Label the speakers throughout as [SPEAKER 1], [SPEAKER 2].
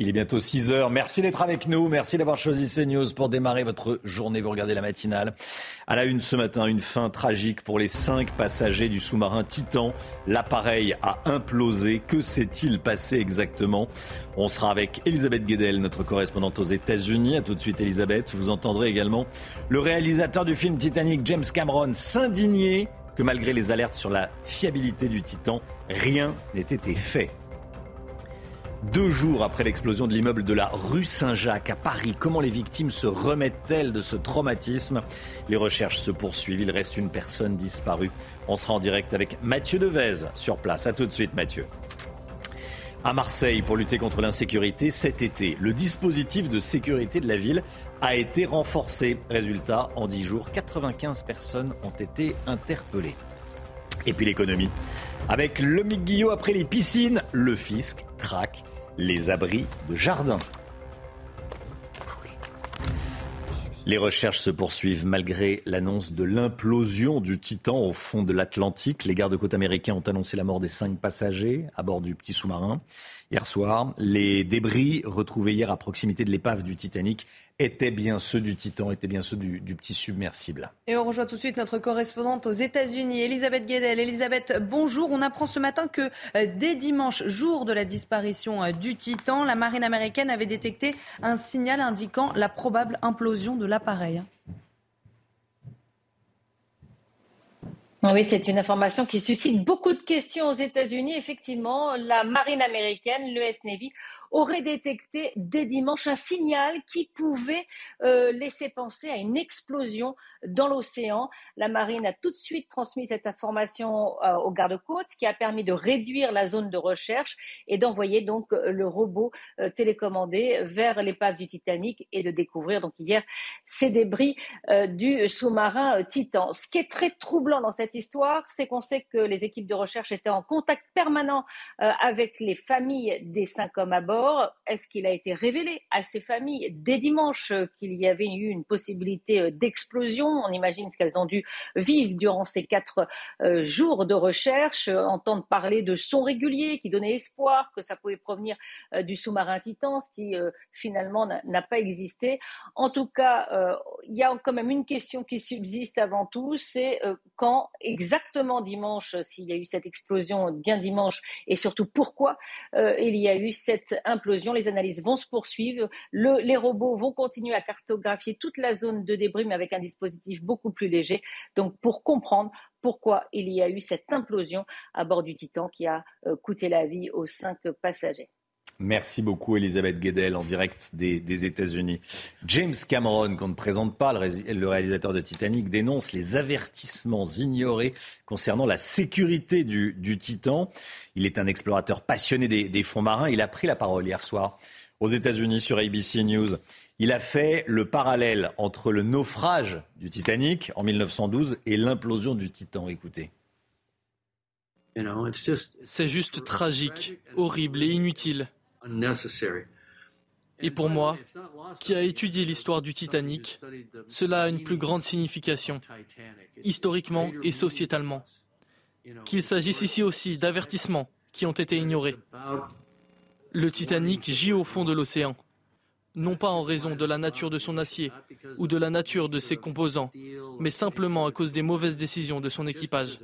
[SPEAKER 1] Il est bientôt 6 heures. Merci d'être avec nous. Merci d'avoir choisi CNews pour démarrer votre journée. Vous regardez la matinale. À la une ce matin, une fin tragique pour les cinq passagers du sous-marin Titan. L'appareil a implosé. Que s'est-il passé exactement? On sera avec Elisabeth Guedel, notre correspondante aux États-Unis. À tout de suite, Elisabeth. Vous entendrez également le réalisateur du film Titanic, James Cameron, s'indigner que malgré les alertes sur la fiabilité du Titan, rien n'ait été fait. Deux jours après l'explosion de l'immeuble de la rue Saint-Jacques à Paris, comment les victimes se remettent-elles de ce traumatisme? Les recherches se poursuivent, il reste une personne disparue. On sera en direct avec Mathieu Devez sur place. A tout de suite Mathieu. À Marseille, pour lutter contre l'insécurité, cet été, le dispositif de sécurité de la ville a été renforcé. Résultat, en 10 jours, 95 personnes ont été interpellées. Et puis l'économie. Avec le Guillot après les piscines, le fisc traque les abris de jardin. Les recherches se poursuivent malgré l'annonce de l'implosion du Titan au fond de l'Atlantique. Les gardes-côtes américains ont annoncé la mort des cinq passagers à bord du petit sous-marin. Hier soir, les débris retrouvés hier à proximité de l'épave du Titanic étaient bien ceux du Titan, étaient bien ceux du, petit submersible.
[SPEAKER 2] Et on rejoint tout de suite notre correspondante aux États-Unis, Elisabeth Guedel. Elisabeth, bonjour. On apprend ce matin que euh, dès dimanche, jour de la disparition euh, du Titan, la marine américaine avait détecté un signal indiquant la probable implosion de l'appareil.
[SPEAKER 3] Oui, c'est une information qui suscite beaucoup de questions aux États-Unis. Effectivement, la marine américaine, l'US Navy, aurait détecté dès dimanche un signal qui pouvait euh, laisser penser à une explosion dans l'océan. La marine a tout de suite transmis cette information euh, aux gardes-côtes, ce qui a permis de réduire la zone de recherche et d'envoyer donc le robot euh, télécommandé vers l'épave du Titanic et de découvrir donc hier ces débris du sous-marin Titan. Ce qui est très troublant dans cette histoire, c'est qu'on sait que les équipes de recherche étaient en contact permanent avec les familles des cinq hommes à bord est-ce qu'il a été révélé à ces familles dès dimanche qu'il y avait eu une possibilité euh, d'explosion? On imagine ce qu'elles ont dû vivre durant ces quatre euh, jours de recherche, euh, entendre parler de sons réguliers qui donnaient espoir que ça pouvait provenir du sous-marin Titan, ce qui finalement n'a pas existé. En tout cas, il y a quand même une question qui subsiste avant tout, c'est quand exactement dimanche, s'il y a eu cette explosion bien dimanche, et surtout pourquoi il y a eu cette implosion. Les analyses vont se poursuivre. les robots vont continuer à cartographier toute la zone de débris, mais avec un dispositif beaucoup plus léger. Donc, pour comprendre pourquoi il y a eu cette implosion à bord du Titan qui a euh, coûté la vie aux cinq passagers.
[SPEAKER 1] Merci beaucoup, Elisabeth Guedel, en direct des, États-Unis. James Cameron, qu'on ne présente pas, le, réalisateur de Titanic, dénonce les avertissements ignorés concernant la sécurité du, Titan. Il est un explorateur passionné des, fonds marins. Il a pris la parole hier soir aux États-Unis sur ABC News. Il a fait le parallèle entre le naufrage du Titanic en 1912 et l'implosion du Titan. Écoutez.
[SPEAKER 4] C'est juste tragique, horrible et inutile. Et pour moi, qui a étudié l'histoire du Titanic, cela a une plus grande signification, historiquement et sociétalement. Qu'il s'agisse ici aussi d'avertissements qui ont été ignorés. Le Titanic gît au fond de l'océan, non pas en raison de la nature de son acier ou de la nature de ses composants, mais simplement à cause des mauvaises décisions de son équipage.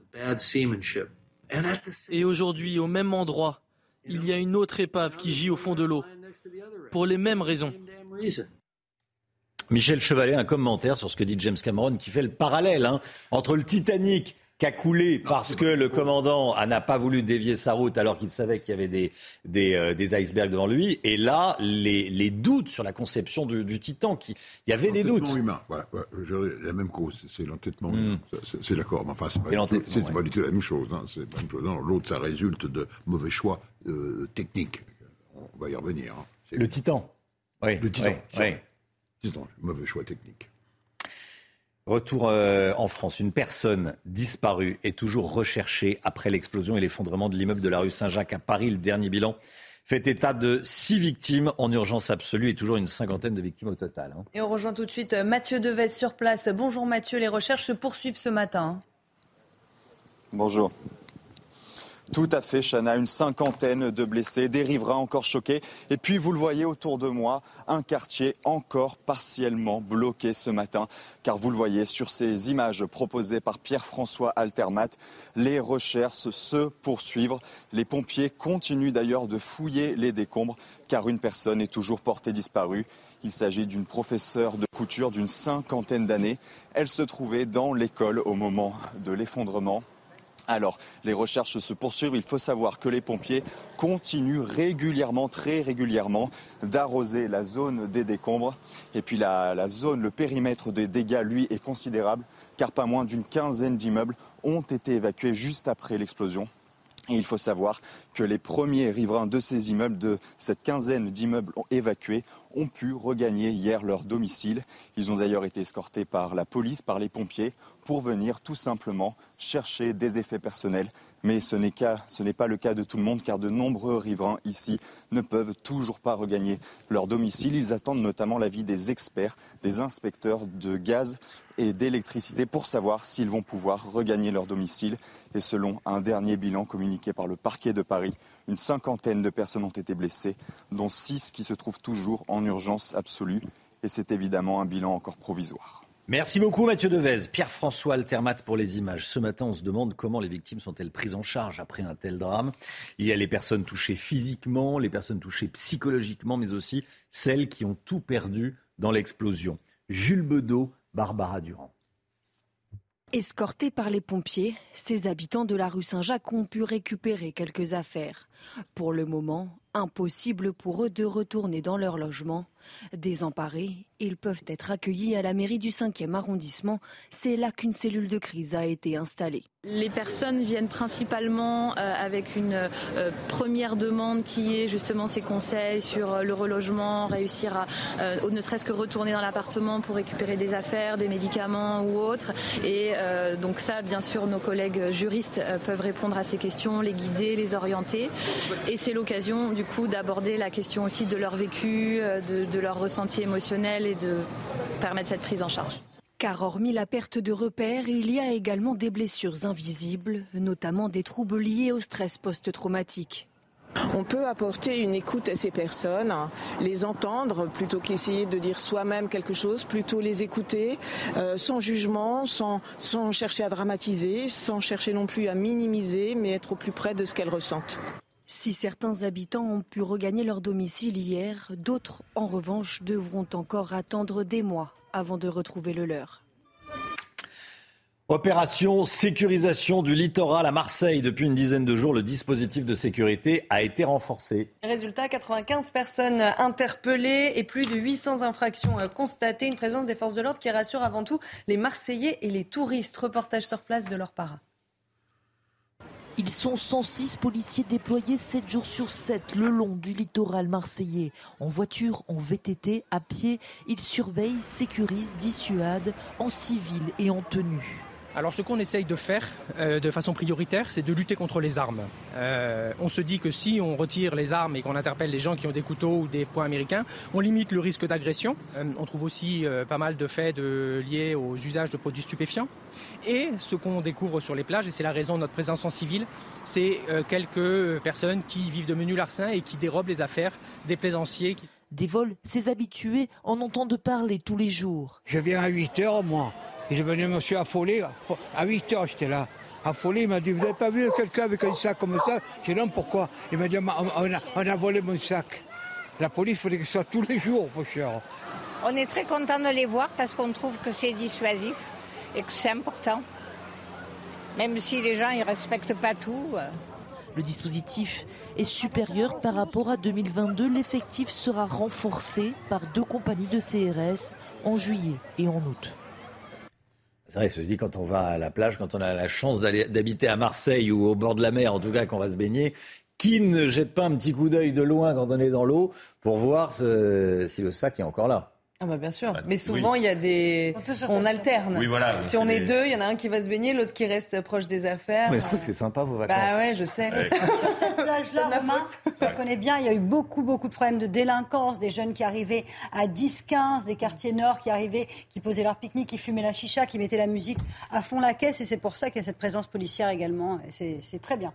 [SPEAKER 4] Et aujourd'hui, au même endroit, il y a une autre épave qui gît au fond de l'eau, pour les mêmes raisons.
[SPEAKER 1] Michel Chevalet, un commentaire sur ce que dit James Cameron qui fait le parallèle hein, entre le Titanic qui a coulé parce que le commandant n'a pas voulu dévier sa route alors qu'il savait qu'il y avait des, des, euh, icebergs devant lui. Et là, les, doutes sur la conception du, Titan, qui, il y avait des doutes.
[SPEAKER 5] humain, voilà, la même cause, c'est l'entêtement humain. Hmm. C'est d'accord, mais enfin, c'est pas, pas, du tout la même chose. Hein, L'autre, ça résulte de mauvais choix euh, techniques. On va y revenir. Hein.
[SPEAKER 1] Le Titan. Oui.
[SPEAKER 5] Le Titan. Oui. Titan, mauvais choix technique.
[SPEAKER 1] Retour euh, en France. Une personne disparue est toujours recherchée après l'explosion et l'effondrement de l'immeuble de la rue Saint-Jacques à Paris. Le dernier bilan fait état de six victimes en urgence absolue et toujours une cinquantaine de victimes au total. Hein.
[SPEAKER 2] Et on rejoint tout de suite euh, Mathieu Deves sur place. Bonjour Mathieu, les recherches se poursuivent ce matin.
[SPEAKER 6] Bonjour. Tout à fait, Chana, une cinquantaine de blessés, des riverains encore choqués. Et puis, vous le voyez autour de moi, un quartier encore partiellement bloqué ce matin. Car vous le voyez sur ces images proposées par Pierre-François Altermat, les recherches se poursuivent. Les pompiers continuent d'ailleurs de fouiller les décombres car une personne est toujours portée disparue. Il s'agit d'une professeure de couture d'une cinquantaine d'années. Elle se trouvait dans l'école au moment de l'effondrement. Alors, les recherches se poursuivent. Il faut savoir que les pompiers continuent régulièrement, très régulièrement, d'arroser la zone des décombres. Et puis la, zone, le périmètre des dégâts, lui, est considérable, car pas moins d'une quinzaine d'immeubles ont été évacués juste après l'explosion. Et il faut savoir que les premiers riverains de ces immeubles, de cette quinzaine d'immeubles évacués, ont pu regagner hier leur domicile. Ils ont d'ailleurs été escortés par la police, par les pompiers, pour venir tout simplement chercher des effets personnels. Mais ce n'est, pas le cas de tout le monde, car de nombreux riverains ici ne peuvent toujours pas regagner leur domicile. Ils attendent notamment l'avis des experts, des inspecteurs de gaz et d'électricité pour savoir s'ils vont pouvoir regagner leur domicile. Et selon un dernier bilan communiqué par le parquet de Paris, une cinquantaine de personnes ont été blessées, dont six qui se trouvent toujours en urgence absolue. Et c'est évidemment un bilan encore provisoire.
[SPEAKER 1] Merci beaucoup Mathieu Devez. Pierre-François Altermat pour les images. Ce matin, on se demande comment les victimes sont-elles prises en charge après un tel drame. Il y a les personnes touchées physiquement, les personnes touchées psychologiquement, mais aussi celles qui ont tout perdu dans l'explosion. Jules Bedeau, Barbara Durand.
[SPEAKER 7] Escortés par les pompiers, ces habitants de la rue Saint-Jacques ont pu récupérer quelques affaires. Pour le moment, impossible pour eux de retourner dans leur logement. Désemparés, ils peuvent être accueillis à la mairie du 5e arrondissement. C'est là qu'une cellule de crise a été installée.
[SPEAKER 8] Les personnes viennent principalement euh, avec une euh, première demande qui est justement ces conseils sur euh, le relogement, réussir à ne serait-ce que retourner dans l'appartement pour récupérer des affaires, des médicaments ou autres. Et donc ça, bien sûr, nos collègues juristes peuvent répondre à ces questions, les guider, les orienter. Et c'est l'occasion du coup d'aborder la question aussi de leur vécu, de, de leur ressenti émotionnel et de permettre cette prise en charge.
[SPEAKER 7] Car hormis la perte de repères, il y a également des blessures invisibles, notamment des troubles liés au stress post-traumatique.
[SPEAKER 9] On peut apporter une écoute à ces personnes, les entendre plutôt qu'essayer de dire soi-même quelque chose, plutôt les écouter euh, sans jugement, sans, sans chercher à dramatiser, sans chercher non plus à minimiser, mais être au plus près de ce qu'elles ressentent.
[SPEAKER 7] Si certains habitants ont pu regagner leur domicile hier, d'autres, en revanche, devront encore attendre des mois avant de retrouver le leur.
[SPEAKER 1] Opération sécurisation du littoral à Marseille. Depuis une dizaine de jours, le dispositif de sécurité a été renforcé.
[SPEAKER 2] Résultat, 95 personnes interpellées et plus de 800 infractions constatées. Une présence des forces de l'ordre qui rassure avant tout les Marseillais et les touristes. Reportage sur place de leur para.
[SPEAKER 10] Ils sont 106 policiers déployés 7 jours sur 7 le long du littoral marseillais. En voiture, en VTT, à pied, ils surveillent, sécurisent, dissuadent, en civil et en tenue.
[SPEAKER 11] Alors ce qu'on essaye de faire euh, de façon prioritaire, c'est de lutter contre les armes. Euh, on se dit que si on retire les armes et qu'on interpelle les gens qui ont des couteaux ou des poings américains, on limite le risque d'agression. Euh, on trouve aussi pas mal de faits liés aux usages de produits stupéfiants. Et ce qu'on découvre sur les plages, et c'est la raison de notre présence en civil, c'est quelques personnes qui vivent de menus larcins et qui dérobent les affaires des plaisanciers.
[SPEAKER 10] Des vols, ces habitués en entendent parler tous les jours.
[SPEAKER 12] Je viens à 8 heures, moi. Il est venu monsieur affolé. À 8 heures, j'étais là. Affolé, il m'a dit Vous n'avez pas vu quelqu'un avec un sac comme ça? J'ai dit Non, pourquoi? Il m'a dit on a, volé mon sac. La police, il faudrait que ce soit tous les jours, mon cher.
[SPEAKER 13] On est très content de les voir parce qu'on trouve que c'est dissuasif et que c'est important. Même si les gens ne respectent pas tout. Euh.
[SPEAKER 10] Le dispositif est supérieur par rapport à 2022. L'effectif sera renforcé par deux compagnies de CRS en juillet et en août.
[SPEAKER 1] C'est vrai, ceci dit, quand on va à la plage, quand on a la chance d'habiter à Marseille ou au bord de la mer, en tout cas, qu'on va se baigner, qui ne jette pas un petit coup d'œil de loin quand on est dans l'eau pour voir si le sac est encore là?
[SPEAKER 2] Ah bah bien sûr, mais souvent il y a des, on alterne.
[SPEAKER 1] Oui, voilà,
[SPEAKER 2] si on est deux, il y en a un qui va se baigner, l'autre qui reste proche des affaires.
[SPEAKER 1] Mais que c'est sympa vos vacances.
[SPEAKER 2] Bah ouais, je sais.
[SPEAKER 14] Sur cette plage-là, Romain, je connais bien, il y a eu beaucoup, beaucoup de problèmes de délinquance, des jeunes qui arrivaient à 10-15, des quartiers nord qui arrivaient, qui posaient leur pique-nique, qui fumaient la chicha, qui mettaient la musique à fond la caisse, et c'est pour ça qu'il y a cette présence policière également. C'est très bien.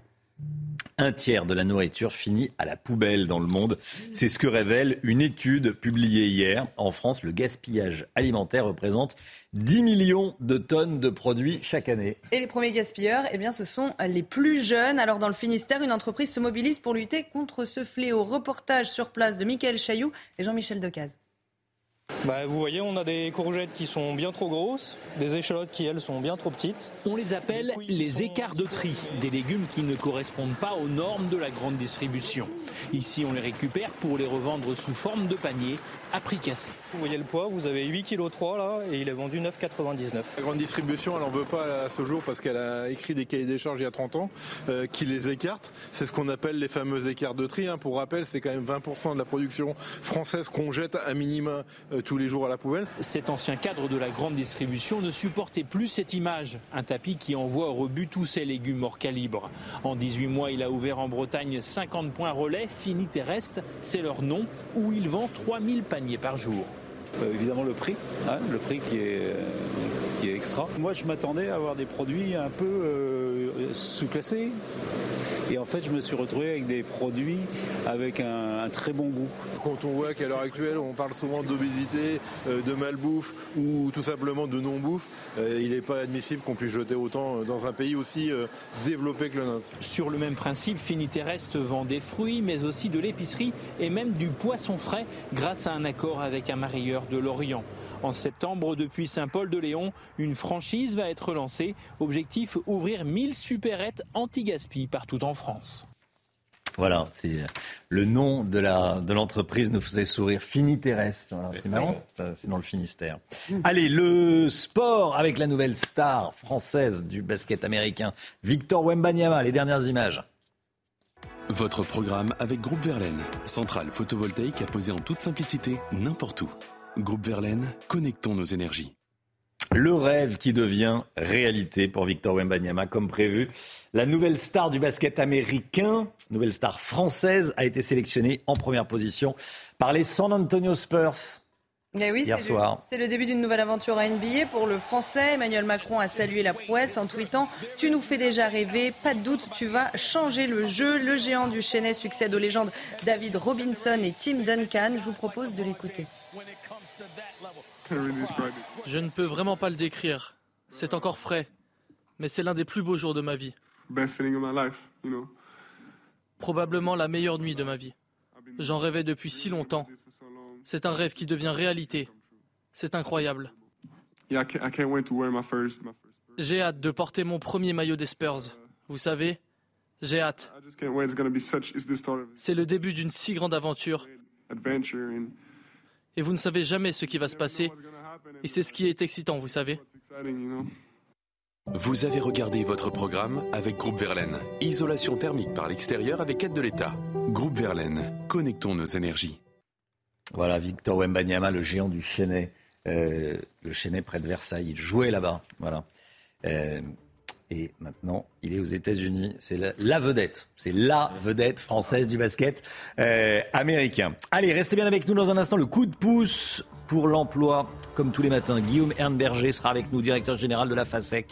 [SPEAKER 1] Un tiers de la nourriture finit à la poubelle dans le monde. C'est ce que révèle une étude publiée hier. En France, le gaspillage alimentaire représente 10 millions de tonnes de produits chaque année.
[SPEAKER 2] Et les premiers gaspilleurs, eh bien, ce sont les plus jeunes. Alors, dans le Finistère, une entreprise se mobilise pour lutter contre ce fléau. Reportage sur place de Michael Chailloux et Jean-Michel Decaze.
[SPEAKER 15] Bah, vous voyez, on a des courgettes qui sont bien trop grosses, des échalotes qui, elles, sont bien trop petites.
[SPEAKER 16] On les appelle les écarts de tri, des légumes qui ne correspondent pas aux normes de la grande distribution. Ici, on les récupère pour les revendre sous forme de panier à prix cassé.
[SPEAKER 15] Vous voyez le poids, vous avez 8 kg 3 là et il est vendu 9,99.
[SPEAKER 17] La grande distribution, elle n'en veut pas à ce jour parce qu'elle a écrit des cahiers des charges il y a 30 ans euh, qui les écartent. C'est ce qu'on appelle les fameux écarts de tri. Hein. Pour rappel, c'est quand même 20% de la production française qu'on jette à minima euh, tous les jours à la poubelle.
[SPEAKER 16] Cet ancien cadre de la grande distribution ne supportait plus cette image. Un tapis qui envoie au rebut tous ses légumes hors calibre. En 18 mois, il a ouvert en Bretagne 50 points relais. Fini reste, c'est leur nom, où il vend 3000 paniers par jour.
[SPEAKER 18] Euh, évidemment le prix, hein, le prix qui est, euh, qui est extra. Moi je m'attendais à avoir des produits un peu euh, sous-classés. Et en fait je me suis retrouvé avec des produits avec un, très bon goût.
[SPEAKER 17] Quand on voit qu'à l'heure actuelle on parle souvent d'obésité, de malbouffe ou tout simplement de non-bouffe, il n'est pas admissible qu'on puisse jeter autant dans un pays aussi développé que le nôtre.
[SPEAKER 16] Sur le même principe, Finiterrestre vend des fruits mais aussi de l'épicerie et même du poisson frais grâce à un accord avec un marieur de l'Orient. En septembre, depuis Saint-Paul-de-Léon, une franchise va être lancée. Objectif ouvrir 1000 supérettes anti-gaspi partout en France.
[SPEAKER 1] Voilà, c'est le nom de la de l'entreprise nous faisait sourire. Fini terrestre, c'est marrant, c'est dans le Finistère. Allez, le sport avec la nouvelle star française du basket américain, Victor Wembanyama. Les dernières images.
[SPEAKER 19] Votre programme avec Groupe Verlaine, centrale photovoltaïque à poser en toute simplicité n'importe où. Groupe Verlaine, connectons nos énergies.
[SPEAKER 1] Le rêve qui devient réalité pour Victor Wembanyama, comme prévu. La nouvelle star du basket américain, nouvelle star française, a été sélectionnée en première position par les San Antonio Spurs.
[SPEAKER 2] Mais oui,
[SPEAKER 1] hier soir.
[SPEAKER 2] C'est le début d'une nouvelle aventure à NBA pour le Français. Emmanuel Macron a salué la prouesse en tweetant Tu nous fais déjà rêver, pas de doute, tu vas changer le jeu. Le géant du Chenet succède aux légendes David Robinson et Tim Duncan. Je vous propose de l'écouter.
[SPEAKER 4] Je ne peux vraiment pas le décrire. C'est encore frais, mais c'est l'un des plus beaux jours de ma vie. Probablement la meilleure nuit de ma vie. J'en rêvais depuis si longtemps. C'est un rêve qui devient réalité. C'est incroyable. J'ai hâte de porter mon premier maillot des Spurs. Vous savez, j'ai hâte. C'est le début d'une si grande aventure. Et vous ne savez jamais ce qui va se passer. Et c'est ce qui est excitant, vous savez.
[SPEAKER 19] Vous avez regardé votre programme avec Groupe Verlaine. Isolation thermique par l'extérieur avec aide de l'État. Groupe Verlaine, connectons nos énergies.
[SPEAKER 1] Voilà, Victor Wembanyama, le géant du Chenet. Euh, le Chenet près de Versailles. Il jouait là-bas. Voilà. Euh, et maintenant, il est aux États-Unis. C'est la, vedette. C'est la vedette française du basket euh, américain. Allez, restez bien avec nous dans un instant. Le coup de pouce pour l'emploi, comme tous les matins. Guillaume Ernberger sera avec nous, directeur général de la FASEC,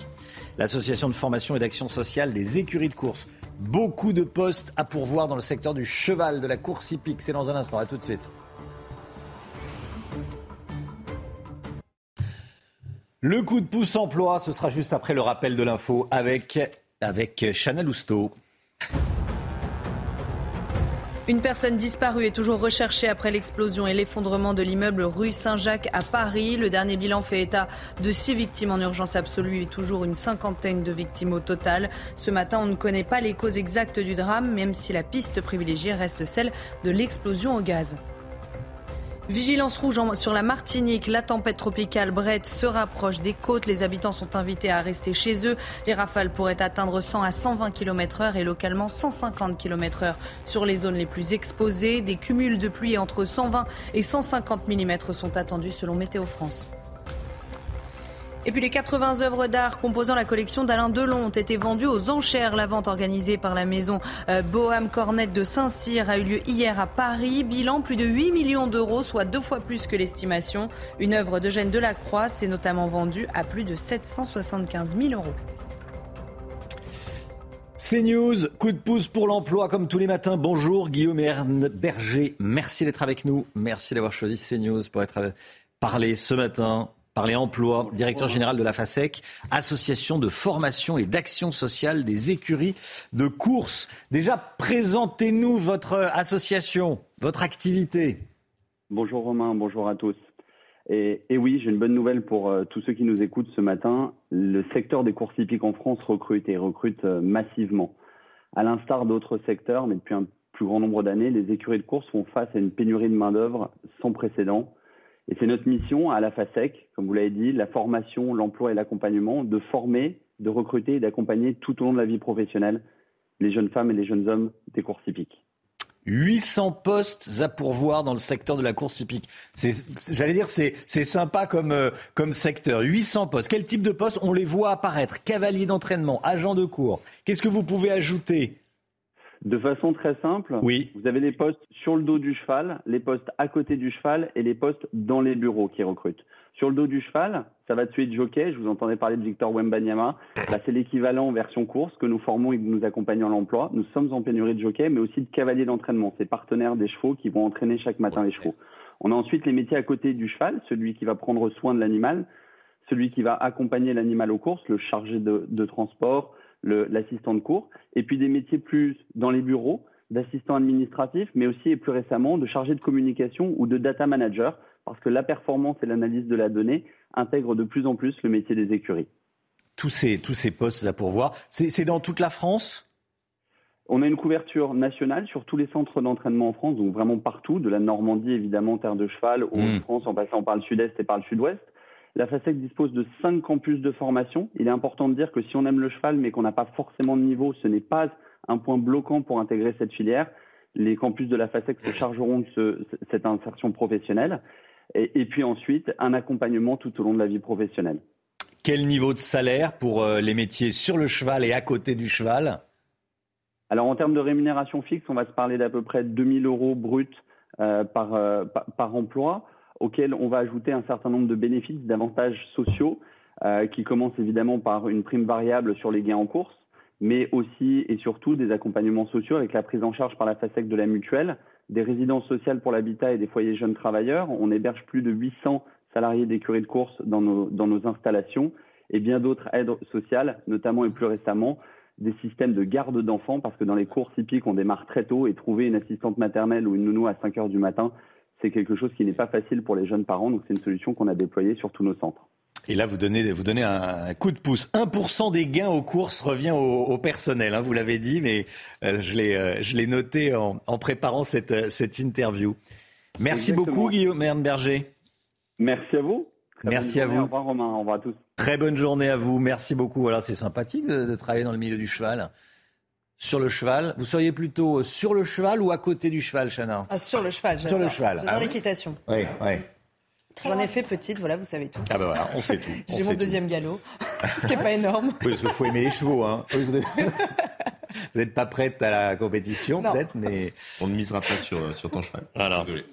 [SPEAKER 1] l'association de formation et d'action sociale des écuries de course. Beaucoup de postes à pourvoir dans le secteur du cheval, de la course hippique. C'est dans un instant. À tout de suite. Le coup de pouce emploi, ce sera juste après le rappel de l'info avec, avec Chanel Housteau.
[SPEAKER 2] Une personne disparue est toujours recherchée après l'explosion et l'effondrement de l'immeuble rue Saint-Jacques à Paris. Le dernier bilan fait état de six victimes en urgence absolue et toujours une cinquantaine de victimes au total. Ce matin, on ne connaît pas les causes exactes du drame, même si la piste privilégiée reste celle de l'explosion au gaz. Vigilance rouge sur la Martinique. La tempête tropicale Brett se rapproche des côtes. Les habitants sont invités à rester chez eux. Les rafales pourraient atteindre 100 à 120 km heure et localement 150 km heure sur les zones les plus exposées. Des cumuls de pluie entre 120 et 150 mm sont attendus selon Météo France. Et puis les 80 œuvres d'art composant la collection d'Alain Delon ont été vendues aux enchères. La vente organisée par la maison euh, Boham Cornette de Saint-Cyr a eu lieu hier à Paris. Bilan plus de 8 millions d'euros, soit deux fois plus que l'estimation. Une œuvre d'Eugène Delacroix s'est notamment vendue à plus de 775 000 euros.
[SPEAKER 1] C'est News, coup de pouce pour l'emploi comme tous les matins. Bonjour Guillaume Berger, merci d'être avec nous. Merci d'avoir choisi CNews pour être parler ce matin parler emploi, directeur général de la FASEC, association de formation et d'action sociale des écuries de course. Déjà, présentez-nous votre association, votre activité.
[SPEAKER 20] Bonjour Romain, bonjour à tous. Et, oui, j'ai une bonne nouvelle pour euh, tous ceux qui nous écoutent ce matin. Le secteur des courses hippiques en France recrute et recrute euh, massivement. À l'instar d'autres secteurs, mais depuis un plus grand nombre d'années, les écuries de course font face à une pénurie de main-d'œuvre sans précédent. Et c'est notre mission à la FASEC, comme vous l'avez dit, la formation, l'emploi et l'accompagnement, de former, de recruter et d'accompagner tout au long de la vie professionnelle les jeunes femmes et les jeunes hommes des courses hippiques.
[SPEAKER 1] 800 postes à pourvoir dans le secteur de la course hippique. J'allais dire, c'est sympa comme, euh, comme secteur. 800 postes. Quel type de postes? On les voit apparaître. Cavalier d'entraînement, agent de cours. Qu'est-ce que vous pouvez ajouter
[SPEAKER 20] de façon très simple,
[SPEAKER 1] oui.
[SPEAKER 20] vous avez les postes sur le dos du cheval, les postes à côté du cheval et les postes dans les bureaux qui recrutent. Sur le dos du cheval, ça va tuer de jockey. Je vous entendais parler de Victor Wembanyama. Bah, c'est l'équivalent version course que nous formons et que nous accompagnons à l'emploi. Nous sommes en pénurie de jockey, mais aussi de cavaliers d'entraînement. Ces partenaires des chevaux qui vont entraîner chaque matin les chevaux. On a ensuite les métiers à côté du cheval, celui qui va prendre soin de l'animal, celui qui va accompagner l'animal aux courses, le chargé de, transport, l'assistant de cours, et puis des métiers plus dans les bureaux, d'assistant administratif, mais aussi et plus récemment de chargé de communication ou de data manager parce que la performance et l'analyse de la donnée intègrent de plus en plus le métier des écuries.
[SPEAKER 1] Tous ces, tous ces postes à pourvoir, c'est dans toute la France?
[SPEAKER 20] On a une couverture nationale sur tous les centres d'entraînement en France, donc vraiment partout, de la Normandie évidemment, terre de cheval, au mmh. France, en passant par le sud-est et par le sud-ouest. La FASEC dispose de cinq campus de formation. Il est important de dire que si on aime le cheval mais qu'on n'a pas forcément de niveau, ce n'est pas un point bloquant pour intégrer cette filière. Les campus de la FASEC se chargeront de cette insertion professionnelle et, puis ensuite un accompagnement tout au long de la vie professionnelle.
[SPEAKER 1] Quel niveau de salaire pour euh, les métiers sur le cheval et à côté du cheval?
[SPEAKER 20] Alors en termes de rémunération fixe, on va se parler d'à peu près 2000 euros bruts euh, par, euh, par, emploi, auquel on va ajouter un certain nombre de bénéfices, d'avantages sociaux, qui commencent évidemment par une prime variable sur les gains en course, mais aussi et surtout des accompagnements sociaux avec la prise en charge par la FASEC de la mutuelle, des résidences sociales pour l'habitat et des foyers jeunes travailleurs. On héberge plus de 800 salariés d'écuries de course dans nos, dans nos installations et bien d'autres aides sociales, notamment et plus récemment des systèmes de garde d'enfants, parce que dans les courses hippiques, on démarre très tôt et trouver une assistante maternelle ou une nounou à 5 heures du matin, c'est quelque chose qui n'est pas facile pour les jeunes parents, donc c'est une solution qu'on a déployée sur tous nos centres.
[SPEAKER 1] Et là, vous donnez, vous donnez un coup de pouce. 1% des gains aux courses revient au, personnel. Hein, vous l'avez dit, mais euh, euh, je l'ai noté en, préparant cette, euh, cette interview. Merci beaucoup, Guillaume Berger.
[SPEAKER 20] Merci à vous.
[SPEAKER 1] Merci à vous. Au
[SPEAKER 20] revoir, Romain. Au revoir à tous.
[SPEAKER 1] Très bonne journée à vous. Merci beaucoup. Voilà, c'est sympathique de, travailler dans le milieu du cheval. Sur le cheval, vous seriez plutôt sur le cheval ou à côté du cheval, Chana?
[SPEAKER 2] Ah, Sur le cheval,
[SPEAKER 1] Sur le cheval.
[SPEAKER 2] Dans ah l'équitation.
[SPEAKER 1] Oui, oui.
[SPEAKER 2] J'en ai fait petite, voilà, vous savez tout.
[SPEAKER 1] Ah ben voilà, on sait tout.
[SPEAKER 2] J'ai mon deuxième galop, ce qui n'est pas énorme.
[SPEAKER 1] Oui, parce qu'il faut aimer les chevaux. Hein. vous n'êtes pas prête à la compétition, peut-être, mais...
[SPEAKER 21] On ne misera pas sur, sur ton cheval.
[SPEAKER 1] Voilà. Désolé.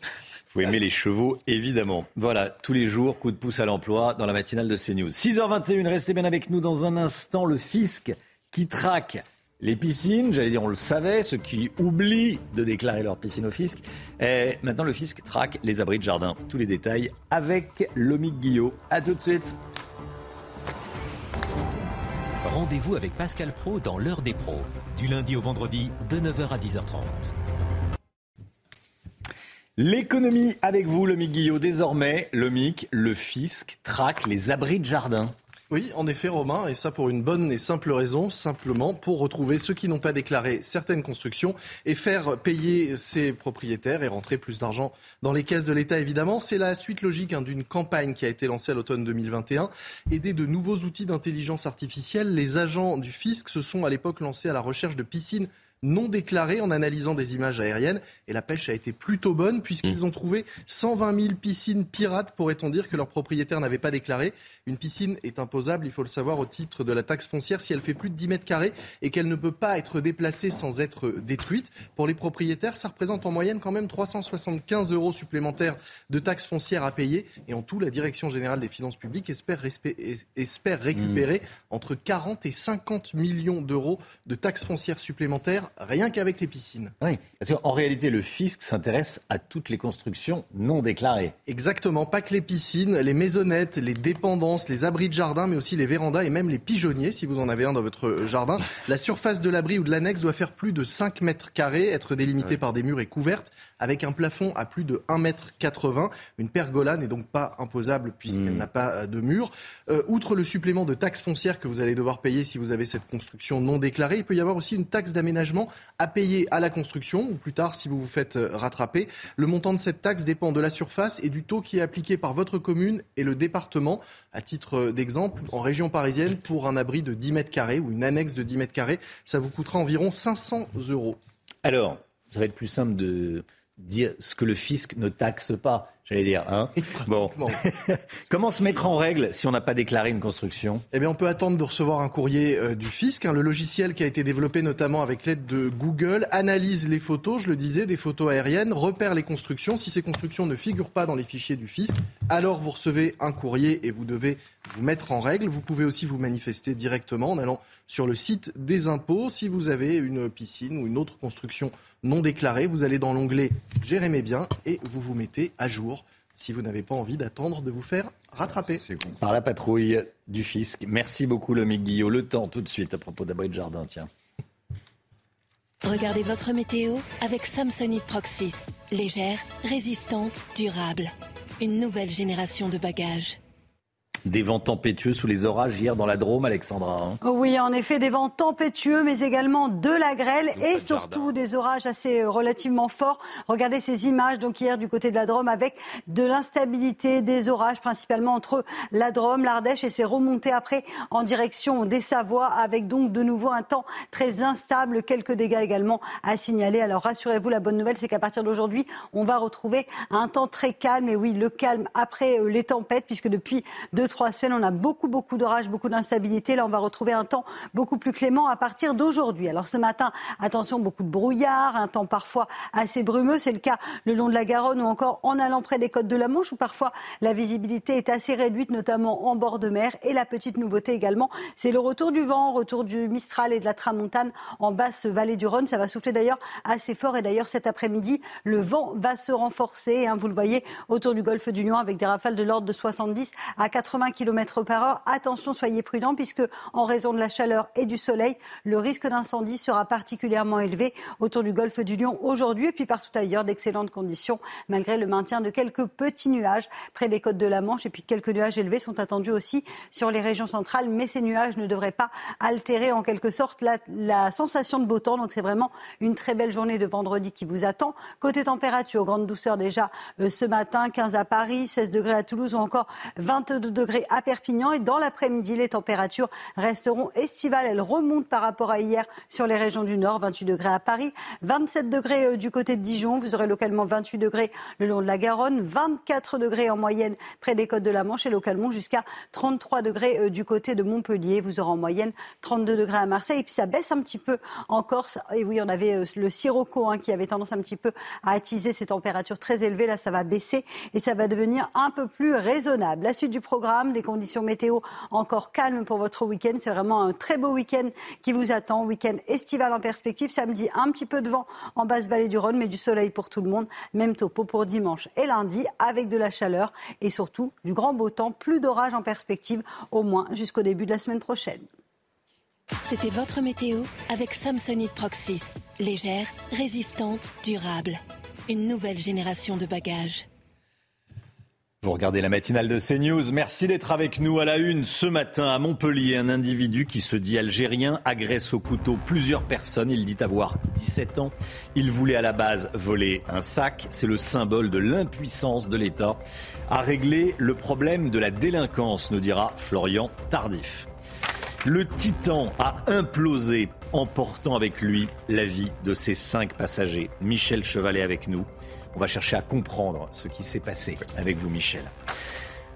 [SPEAKER 1] Faut aimer les chevaux, évidemment. Voilà, tous les jours, coup de pouce à l'emploi dans la matinale de CNews. 6h21, restez bien avec nous dans un instant. Le fisc qui traque les piscines, j'allais dire, on le savait, ceux qui oublient de déclarer leur piscine au fisc. Et maintenant, le fisc traque les abris de jardin. Tous les détails avec Lomique Guillot. A tout de suite.
[SPEAKER 7] Rendez-vous avec Pascal Pro dans l'heure des pros, du lundi au vendredi de 9h à 10h30.
[SPEAKER 1] L'économie avec vous, Lomique Guillot. Désormais, Lomique, le fisc traque les abris de jardin.
[SPEAKER 22] Oui, en effet, Romain, et ça pour une bonne et simple raison, simplement pour retrouver ceux qui n'ont pas déclaré certaines constructions et faire payer ces propriétaires et rentrer plus d'argent dans les caisses de l'État, évidemment. C'est la suite logique hein, d'une campagne qui a été lancée à l'automne 2021. Aider de nouveaux outils d'intelligence artificielle, les agents du fisc se sont à l'époque lancés à la recherche de piscines non déclarés en analysant des images aériennes. Et la pêche a été plutôt bonne puisqu'ils mmh. ont trouvé 120 000 piscines pirates, pourrait-on dire, que leurs propriétaires n'avaient pas déclarées. Une piscine est imposable, il faut le savoir, au titre de la taxe foncière si elle fait plus de 10 mètres carrés et qu'elle ne peut pas être déplacée sans être détruite. Pour les propriétaires, ça représente en moyenne quand même 375 euros supplémentaires de taxes foncières à payer. Et en tout, la Direction générale des finances publiques espère, espère récupérer mmh. entre 40 et 50 millions d'euros de taxes foncières supplémentaires rien qu'avec les piscines.
[SPEAKER 1] Oui, parce qu'en réalité, le fisc s'intéresse à toutes les constructions non déclarées.
[SPEAKER 22] Exactement, pas que les piscines, les maisonnettes, les dépendances, les abris de jardin, mais aussi les vérandas et même les pigeonniers, si vous en avez un dans votre jardin. La surface de l'abri ou de l'annexe doit faire plus de 5 mètres carrés, être délimitée par des murs et couverte avec un plafond à plus de 1,80 m. Une pergola n'est donc pas imposable puisqu'elle hmm. n'a pas euh, de mur. Euh, outre le supplément de taxes foncières que vous allez devoir payer si vous avez cette construction non déclarée, il peut y avoir aussi une taxe d'aménagement à payer à la construction ou plus tard si vous vous faites euh, rattraper. Le montant de cette taxe dépend de la surface et du taux qui est appliqué par votre commune et le département. À titre d'exemple, en région parisienne, pour un abri de 10 mètres carrés ou une annexe de 10 mètres carrés, ça vous coûtera environ 500 euros.
[SPEAKER 1] Alors, ça va être plus simple de dire ce que le fisc ne taxe pas j'allais dire. Hein bon. Comment se mettre en règle si on n'a pas déclaré une construction?
[SPEAKER 22] Eh bien, on peut attendre de recevoir un courrier euh, du fisc. Hein. Le logiciel qui a été développé notamment avec l'aide de Google analyse les photos, je le disais, des photos aériennes, repère les constructions. Si ces constructions ne figurent pas dans les fichiers du fisc, alors vous recevez un courrier et vous devez vous mettre en règle. Vous pouvez aussi vous manifester directement en allant sur le site des impôts. Si vous avez une piscine ou une autre construction non déclarée, vous allez dans l'onglet Gérer mes biens et vous vous mettez à jour si vous n'avez pas envie d'attendre de vous faire rattraper.
[SPEAKER 1] Par la patrouille du fisc. Merci beaucoup, le Guillot. Le temps tout de suite à propos d'abri de jardin, tiens.
[SPEAKER 7] Regardez votre météo avec Samsonite Proxys. Légère, résistante, durable. Une nouvelle génération de bagages.
[SPEAKER 1] Des vents tempétueux sous les orages hier dans la Drôme, Alexandra.
[SPEAKER 14] Hein. oui, en effet, des vents tempétueux, mais également de la grêle et surtout des orages assez euh, relativement forts. Regardez ces images, donc hier du côté de la Drôme, avec de l'instabilité, des orages principalement entre la Drôme, l'Ardèche, et c'est remonté après en direction des Savoies, avec donc de nouveau un temps très instable, quelques dégâts également à signaler. Alors rassurez-vous, la bonne nouvelle, c'est qu'à partir d'aujourd'hui, on va retrouver un temps très calme, et oui, le calme après euh, les tempêtes, puisque depuis deux trois semaines, on a beaucoup, beaucoup d'orages, beaucoup d'instabilité. Là, on va retrouver un temps beaucoup plus clément à partir d'aujourd'hui. Alors ce matin, attention, beaucoup de brouillard, un temps parfois assez brumeux. C'est le cas le long de la Garonne ou encore en allant près des côtes de la Manche où parfois la visibilité est assez réduite, notamment en bord de mer. Et la petite nouveauté également, c'est le retour du vent, retour du Mistral et de la Tramontane en basse vallée du Rhône. Ça va souffler d'ailleurs assez fort. Et d'ailleurs, cet après-midi, le vent va se renforcer. Hein, vous le voyez autour du golfe du Lion avec des rafales de l'ordre de 70 à 80 km par heure. Attention, soyez prudents puisque en raison de la chaleur et du soleil, le risque d'incendie sera particulièrement élevé autour du golfe du Lion aujourd'hui et puis partout ailleurs d'excellentes conditions malgré le maintien de quelques petits nuages près des côtes de la Manche et puis quelques nuages élevés sont attendus aussi sur les régions centrales mais ces nuages ne devraient pas altérer en quelque sorte la, sensation de beau temps donc c'est vraiment une très belle journée de vendredi qui vous attend. Côté température, grande douceur déjà euh, ce matin, 15 à Paris, 16 degrés à Toulouse ou encore 22 degrés à Perpignan. Et dans l'après-midi, les températures resteront estivales. Elles remontent par rapport à hier sur les régions du Nord. 28 degrés à Paris, 27 degrés euh, du côté de Dijon. Vous aurez localement 28 degrés le long de la Garonne, 24 degrés en moyenne près des côtes de la Manche et localement jusqu'à 33 degrés euh, du côté de Montpellier. Vous aurez en moyenne 32 degrés à Marseille. Et puis ça baisse un petit peu en Corse. Et oui, on avait euh, le Sirocco hein, qui avait tendance un petit peu à attiser ces températures très élevées. Là, ça va baisser et ça va devenir un peu plus raisonnable. La suite du programme des conditions météo encore calmes pour votre week-end. C'est vraiment un très beau week-end qui vous attend. Week-end estival en perspective. Samedi, un petit peu de vent en basse vallée du Rhône, mais du soleil pour tout le monde. Même topo pour dimanche et lundi avec de la chaleur et surtout du grand beau temps. Plus d'orage en perspective, au moins jusqu'au début de la semaine prochaine.
[SPEAKER 7] C'était votre météo avec Samsonite Proxys. Légère, résistante, durable. Une nouvelle génération de bagages.
[SPEAKER 1] Vous regardez la matinale de CNews. Merci d'être avec nous à la une. Ce matin, à Montpellier, un individu qui se dit algérien agresse au couteau plusieurs personnes. Il dit avoir 17 ans. Il voulait à la base voler un sac. C'est le symbole de l'impuissance de l'État à régler le problème de la délinquance, nous dira Florian Tardif. Le Titan a implosé, emportant avec lui la vie de ses cinq passagers. Michel Chevalet avec nous. On va chercher à comprendre ce qui s'est passé avec vous, Michel.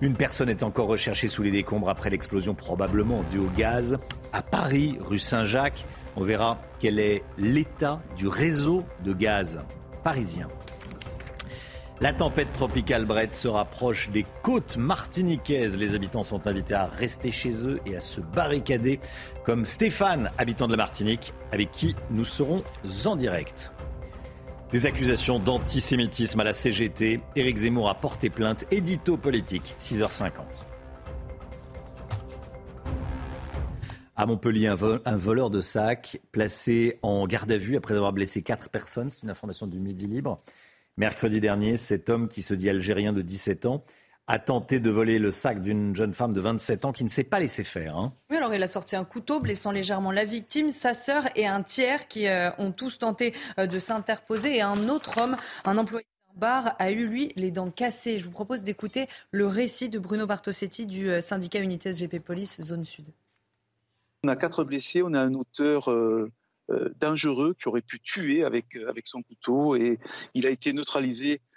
[SPEAKER 1] Une personne est encore recherchée sous les décombres après l'explosion probablement due au gaz à Paris, rue Saint-Jacques. On verra quel est l'état du réseau de gaz parisien. La tempête tropicale Brett se rapproche des côtes martiniquaises. Les habitants sont invités à rester chez eux et à se barricader, comme Stéphane, habitant de la Martinique, avec qui nous serons en direct. Des accusations d'antisémitisme à la CGT. Éric Zemmour a porté plainte. Édito politique, 6h50. À Montpellier, un, voleur de sac placé en garde à vue après avoir blessé quatre personnes. C'est une information du Midi Libre. Mercredi dernier, cet homme qui se dit algérien de 17 ans a tenté de voler le sac d'une jeune femme de 27 ans qui ne s'est pas laissé faire. Hein.
[SPEAKER 2] Oui, alors il a sorti un couteau, blessant légèrement la victime, sa sœur et un tiers qui euh, ont tous tenté euh, de s'interposer. Et un autre homme, un employé d'un bar, a eu, lui, les dents cassées. Je vous propose d'écouter le récit de Bruno Bartosetti du euh, syndicat Unité SGP Police Zone Sud.
[SPEAKER 23] On a quatre blessés, on a un auteur dangereux qui aurait pu tuer avec, avec son couteau et il a été neutralisé euh,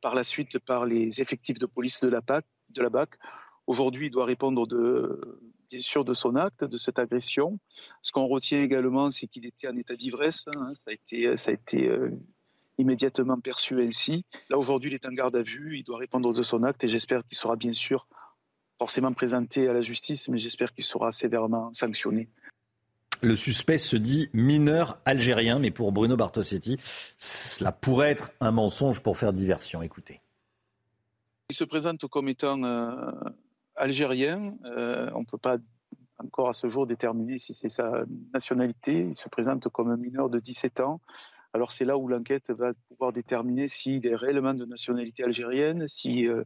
[SPEAKER 23] par la suite par les effectifs de police de la, PAC, de la BAC. Aujourd'hui, il doit répondre de, bien sûr de son acte, de cette agression. Ce qu'on retient également, c'est qu'il était en état d'ivresse. Hein. ça a été, été euh, immédiatement perçu ainsi. Là, aujourd'hui, il est en garde à vue. Il doit répondre de son acte et j'espère qu'il sera bien sûr forcément présenté à la justice, mais j'espère qu'il sera sévèrement sanctionné.
[SPEAKER 1] Le suspect se dit mineur algérien, mais pour Bruno Bartosetti, cela pourrait être un mensonge pour faire diversion. Écoutez.
[SPEAKER 23] Il se présente comme étant euh, algérien. Euh, on ne peut pas encore à ce jour déterminer si c'est sa nationalité. Il se présente comme un mineur de 17 ans. Alors c'est là où l'enquête va pouvoir déterminer s'il est réellement de nationalité algérienne, euh,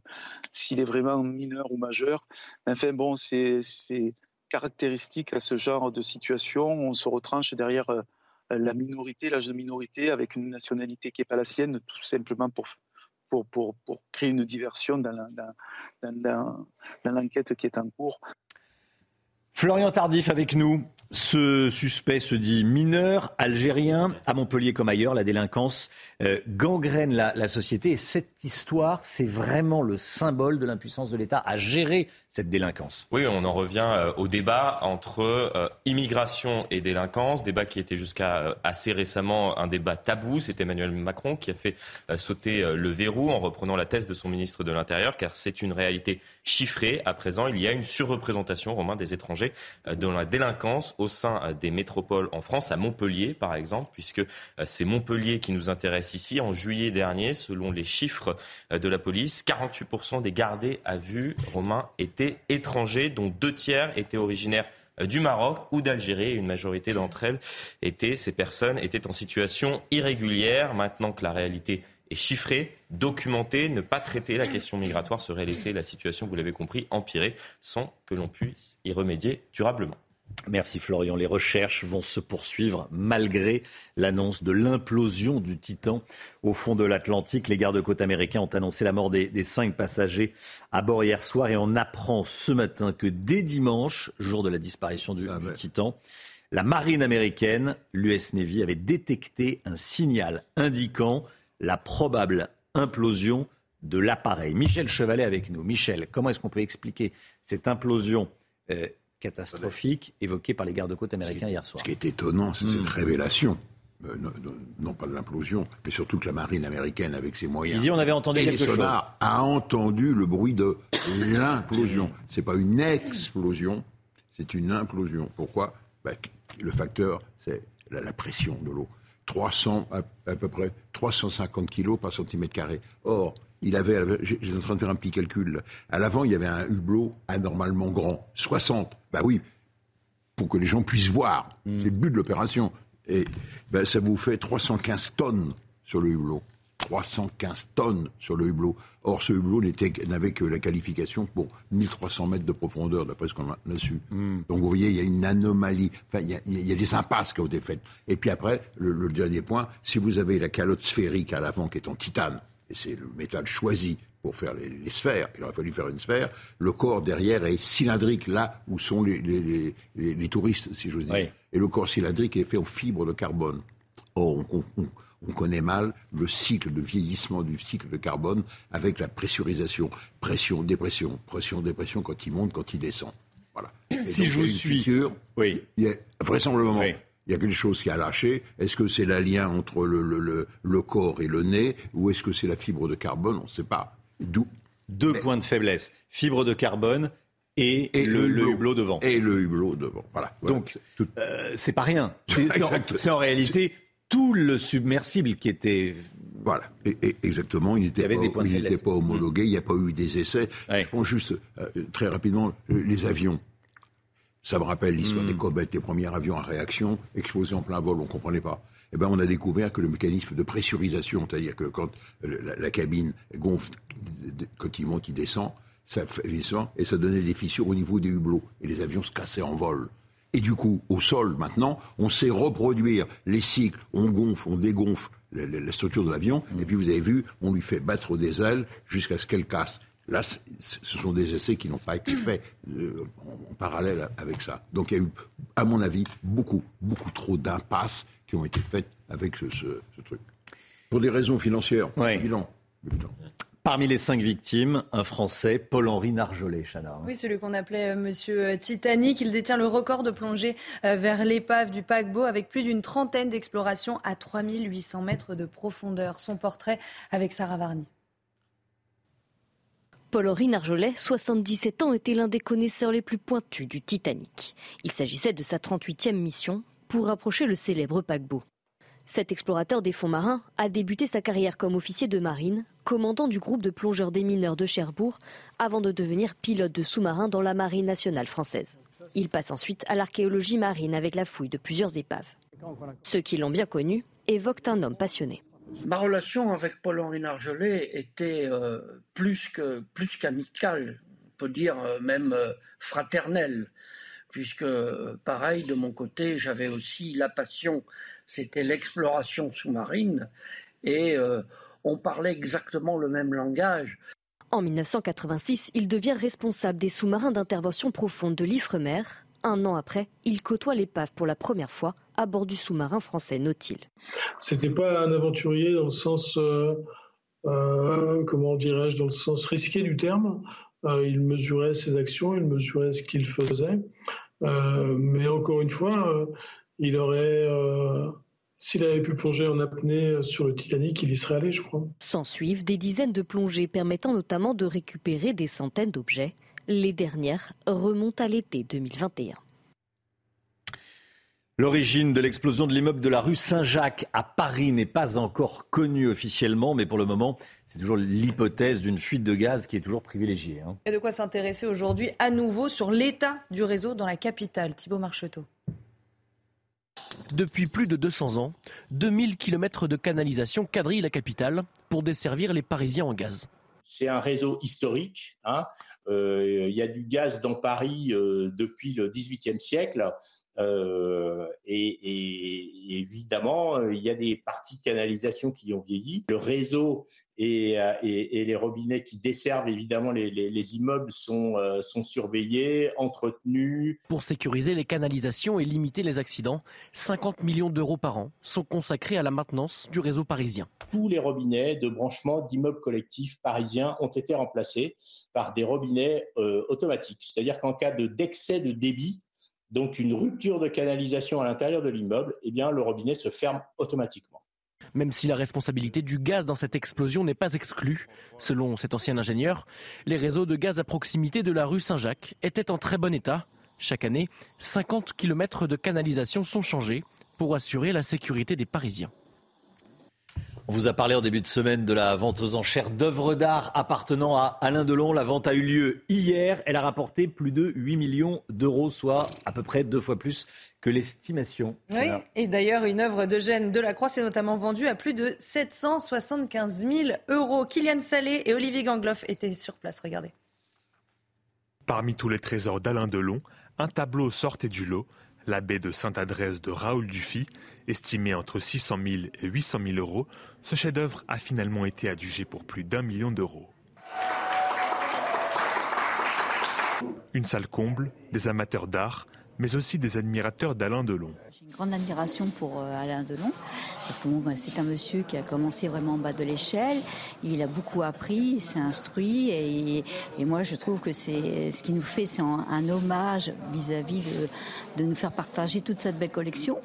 [SPEAKER 23] s'il est vraiment mineur ou majeur. Enfin bon, c'est caractéristique à ce genre de situation. On se retranche derrière euh, la minorité, l'âge de minorité, avec une nationalité qui n'est pas la sienne, tout simplement pour, pour, pour, créer une diversion dans l'enquête qui est en cours.
[SPEAKER 1] Florian Tardif avec nous. Ce suspect se dit mineur, algérien, à Montpellier comme ailleurs, la délinquance euh, gangrène la, société. Et cette histoire, c'est vraiment le symbole de l'impuissance de l'État à gérer cette délinquance.
[SPEAKER 21] Oui, on en revient euh, au débat entre euh, immigration et délinquance, débat qui était jusqu'à assez récemment un débat tabou. C'est Emmanuel Macron qui a fait sauter le verrou en reprenant la thèse de son ministre de l'Intérieur, car c'est une réalité chiffrée. À présent, il y a une surreprésentation, Romain, des étrangers dans la délinquance au sein des métropoles en France, à Montpellier par exemple, puisque c'est Montpellier qui nous intéresse ici. En juillet dernier, selon les chiffres de la police, 48% des gardés à vue, Romain, étaient étrangers, dont deux tiers étaient originaires euh, du Maroc ou d'Algérie. Une majorité d'entre elles étaient, ces personnes étaient en situation irrégulière. Maintenant que la réalité est chiffrée, documentée, ne pas traiter la question migratoire serait laisser la situation, vous l'avez compris, empirer sans que l'on puisse y remédier durablement.
[SPEAKER 1] Merci Florian. Les recherches vont se poursuivre malgré l'annonce de l'implosion du Titan au fond de l'Atlantique. Les gardes-côtes américains ont annoncé la mort des, cinq passagers à bord hier soir et on apprend ce matin que dès dimanche, jour de la disparition du, ah Titan, la marine américaine, l'US Navy, avait détecté un signal indiquant la probable implosion de l'appareil. Michel Chevalet avec nous. Michel, comment est-ce qu'on peut expliquer cette implosion euh, catastrophique évoquée par les gardes-côtes américains hier soir.
[SPEAKER 24] Ce qui est étonnant, c'est cette hmm. révélation. Euh, non, pas de l'implosion, mais surtout que la marine américaine, avec ses moyens.
[SPEAKER 1] Il dit on avait entendu
[SPEAKER 24] et
[SPEAKER 1] quelque chose.
[SPEAKER 24] a entendu le bruit de l'implosion. C'est pas une explosion, c'est une implosion. Pourquoi? Bah, Le facteur, c'est la, pression de l'eau. 300, à, à, peu près 350 kilos par centimètre carré. Or, il avait, j'étais en train de faire un petit calcul. À l'avant, il y avait un hublot anormalement grand, 60. Bah oui, pour que les gens puissent voir. Hmm. C'est le but de l'opération. Et ben, ça vous fait 315 tonnes sur le hublot. 315 tonnes sur le hublot. Or, ce hublot n'avait que la qualification pour 1300 mètres de profondeur, d'après ce qu'on a, su. Hmm. Donc, vous voyez, il y a une anomalie. Enfin, il y, a, des impasses qui ont été faites. Et puis après, le, le dernier point, si vous avez la calotte sphérique à l'avant qui est en titane, et c'est le métal choisi pour faire les, sphères. Il aurait fallu faire une sphère. Le corps derrière est cylindrique, là où sont les, les, touristes, si j'ose dire. Et le corps cylindrique est fait en fibre de carbone. Or, on, connaît mal le cycle de vieillissement du cycle de carbone avec la pressurisation. Pression, dépression, pression, dépression quand il monte, quand il descend. Voilà.
[SPEAKER 1] si je vous suis.
[SPEAKER 24] oui. Il y a vraisemblablement. Il y a quelque chose qui a lâché. Est-ce que c'est le lien entre le, le, le, corps et le nez ou est-ce que c'est la fibre de carbone? On ne sait pas.
[SPEAKER 1] D'où? Deux points de faiblesse. Fibre de carbone et, le, hublot. devant.
[SPEAKER 24] Et le hublot devant. Voilà.
[SPEAKER 1] Donc, euh, c'est pas rien. C'est en, réalité tout le submersible qui était.
[SPEAKER 24] Voilà, et, exactement. Il n'était pas, pas, homologué, il n'y a pas eu des essais. Je prends juste euh, très rapidement les avions. Ça me rappelle l'histoire hmm. des Comet, des premiers avions à réaction, explosés en plein vol, on ne comprenait pas. Eh ben, on a découvert que le mécanisme de pressurisation, c'est-à-dire que quand la, cabine gonfle, quand il monte, il descend, ça fait et ça donnait des fissures au niveau des hublots, et les avions se cassaient en vol. Et du coup, au sol, maintenant, on sait reproduire les cycles, on gonfle, on dégonfle la, structure de l'avion, hmm. et puis vous avez vu, on lui fait battre des ailes jusqu'à ce qu'elle casse. Là, ce sont des essais qui n'ont pas été faits euh, en, parallèle avec ça. Donc il y a eu, à mon avis, beaucoup, beaucoup trop d'impasses qui ont été faites avec ce, truc. Pour des raisons financières, évident.
[SPEAKER 1] Parmi les cinq victimes, un Français, Paul-Henri Narjolet, Chana.
[SPEAKER 2] Oui, celui qu'on appelait euh, Monsieur euh, Titanic. Il détient le record de plongée vers l'épave du paquebot avec plus d'une trentaine d'explorations à 3800 mètres de profondeur. Son portrait avec Sarah Varny.
[SPEAKER 25] Paul-Henri Narjolet, 77 ans, était l'un des connaisseurs les plus pointus du Titanic. Il s'agissait de sa 38e mission pour rapprocher le célèbre paquebot. Cet explorateur des fonds marins a débuté sa carrière comme officier de marine, commandant du groupe de plongeurs des mineurs de Cherbourg, avant de devenir pilote de sous-marin dans la marine nationale française. Il passe ensuite à l'archéologie marine avec la fouille de plusieurs épaves. Ceux qui l'ont bien connu évoquent un homme passionné.
[SPEAKER 26] Ma relation avec Paul-Henri Nargelet était euh, plus que plus qu'amicale, on peut dire euh, même euh, fraternelle, puisque pareil de mon côté, j'avais aussi la passion, c'était l'exploration sous-marine, et on parlait exactement le même langage.
[SPEAKER 25] En 1986, il devient responsable des sous-marins d'intervention profonde de l'Ifremer. Un an après, il côtoie l'épave pour la première fois à bord du sous-marin français Nautil.
[SPEAKER 27] C'était pas un aventurier dans le sens, euh, euh, comment dirais-je, dans le sens risqué du terme. Euh, il mesurait ses actions, il mesurait ce qu'il faisait. mais encore une fois, il aurait, s'il avait pu plonger en apnée sur le Titanic, il y serait allé, je crois.
[SPEAKER 25] S'en suivent des dizaines de plongées permettant notamment de récupérer des centaines d'objets. Les dernières remontent à l'été 2021.
[SPEAKER 1] L'origine de l'explosion de l'immeuble de la rue Saint-Jacques à Paris n'est pas encore connue officiellement, mais pour le moment, c'est toujours l'hypothèse d'une fuite de gaz qui est toujours privilégiée. Hein.
[SPEAKER 2] Et de quoi s'intéresser aujourd'hui à nouveau sur l'état du réseau dans la capitale. Thibault Marcheteau?
[SPEAKER 28] Depuis plus de 200 ans, 2000 km de canalisation quadrillent la capitale pour desservir les Parisiens en gaz.
[SPEAKER 29] C'est un réseau historique. Hein. Euh, il y a du gaz dans Paris euh, depuis le XVIIIe siècle. Euh, et, évidemment, il y a des parties de canalisation qui ont vieilli. Le réseau et, les robinets qui desservent évidemment les, immeubles sont, sont surveillés, entretenus.
[SPEAKER 28] Pour sécuriser les canalisations et limiter les accidents, 50 millions d'euros par an sont consacrés à la maintenance du réseau parisien.
[SPEAKER 29] Tous les robinets de branchement d'immeubles collectifs parisiens ont été remplacés par des robinets automatiques. C'est-à-dire qu'en cas d'excès de débit, donc une rupture de canalisation à l'intérieur de l'immeuble, eh bien le robinet se ferme automatiquement.
[SPEAKER 28] Même si la responsabilité du gaz dans cette explosion n'est pas exclue, selon cet ancien ingénieur, les réseaux de gaz à proximité de la rue Saint-Jacques étaient en très bon état. Chaque année, 50 km de canalisation sont changés pour assurer la sécurité des Parisiens.
[SPEAKER 1] On vous a parlé en début de semaine de la vente aux enchères d'œuvres d'art appartenant à Alain Delon. La vente a eu lieu hier. Elle a rapporté plus de 8 millions d'euros, soit à peu près deux fois plus que l'estimation.
[SPEAKER 2] Oui, et d'ailleurs, une œuvre d'Eugène Delacroix s'est notamment vendue à plus de 775 000 euros. Kylian Salé et Olivier Gangloff étaient sur place. Regardez.
[SPEAKER 30] Parmi tous les trésors d'Alain Delon, un tableau sortait du lot L'abbé de Sainte-Adresse de Raoul Dufy, estimé entre 600 000 et 800 000 euros, ce chef-d'œuvre a finalement été adjugé pour plus d'un million d'euros. Une salle comble, des amateurs d'art, mais aussi des admirateurs d'Alain Delon.
[SPEAKER 31] J'ai une grande admiration pour euh, Alain Delon, parce que bon, c'est un monsieur qui a commencé vraiment en bas de l'échelle. Il a beaucoup appris, il s'est instruit, et, et, moi je trouve que c'est ce qu'il nous fait, c'est un, un, hommage vis-à-vis de, de nous faire partager toute cette belle collection.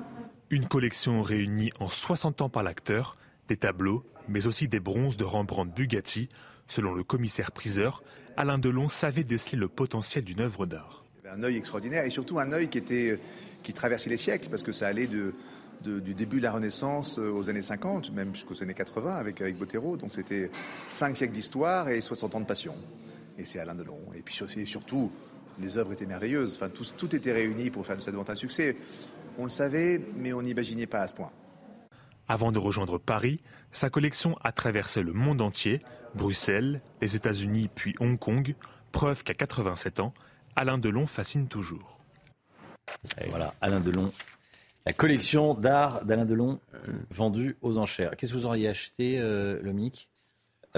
[SPEAKER 30] Une collection réunie en 60 ans par l'acteur, des tableaux, mais aussi des bronzes de Rembrandt Bugatti. Selon le commissaire priseur, Alain Delon savait déceler le potentiel d'une œuvre d'art.
[SPEAKER 32] Un œil extraordinaire et surtout un œil qui, qui traversait les siècles parce que ça allait du début de la Renaissance aux années 50, même jusqu'aux années 80 avec, avec Bottero. Donc c'était 5 siècles d'histoire et 60 ans de passion. Et c'est Alain Delon. Et puis surtout, les œuvres étaient merveilleuses. Enfin, tout, tout était réuni pour faire de cette vente un succès. On le savait, mais on n'imaginait pas à ce point.
[SPEAKER 30] Avant de rejoindre Paris, sa collection a traversé le monde entier, Bruxelles, les États-Unis puis Hong Kong, preuve qu'à 87 ans, Alain Delon fascine toujours.
[SPEAKER 1] Et voilà, Alain Delon. La collection d'art d'Alain Delon vendue aux enchères. Qu'est-ce que vous auriez acheté, euh, le MIC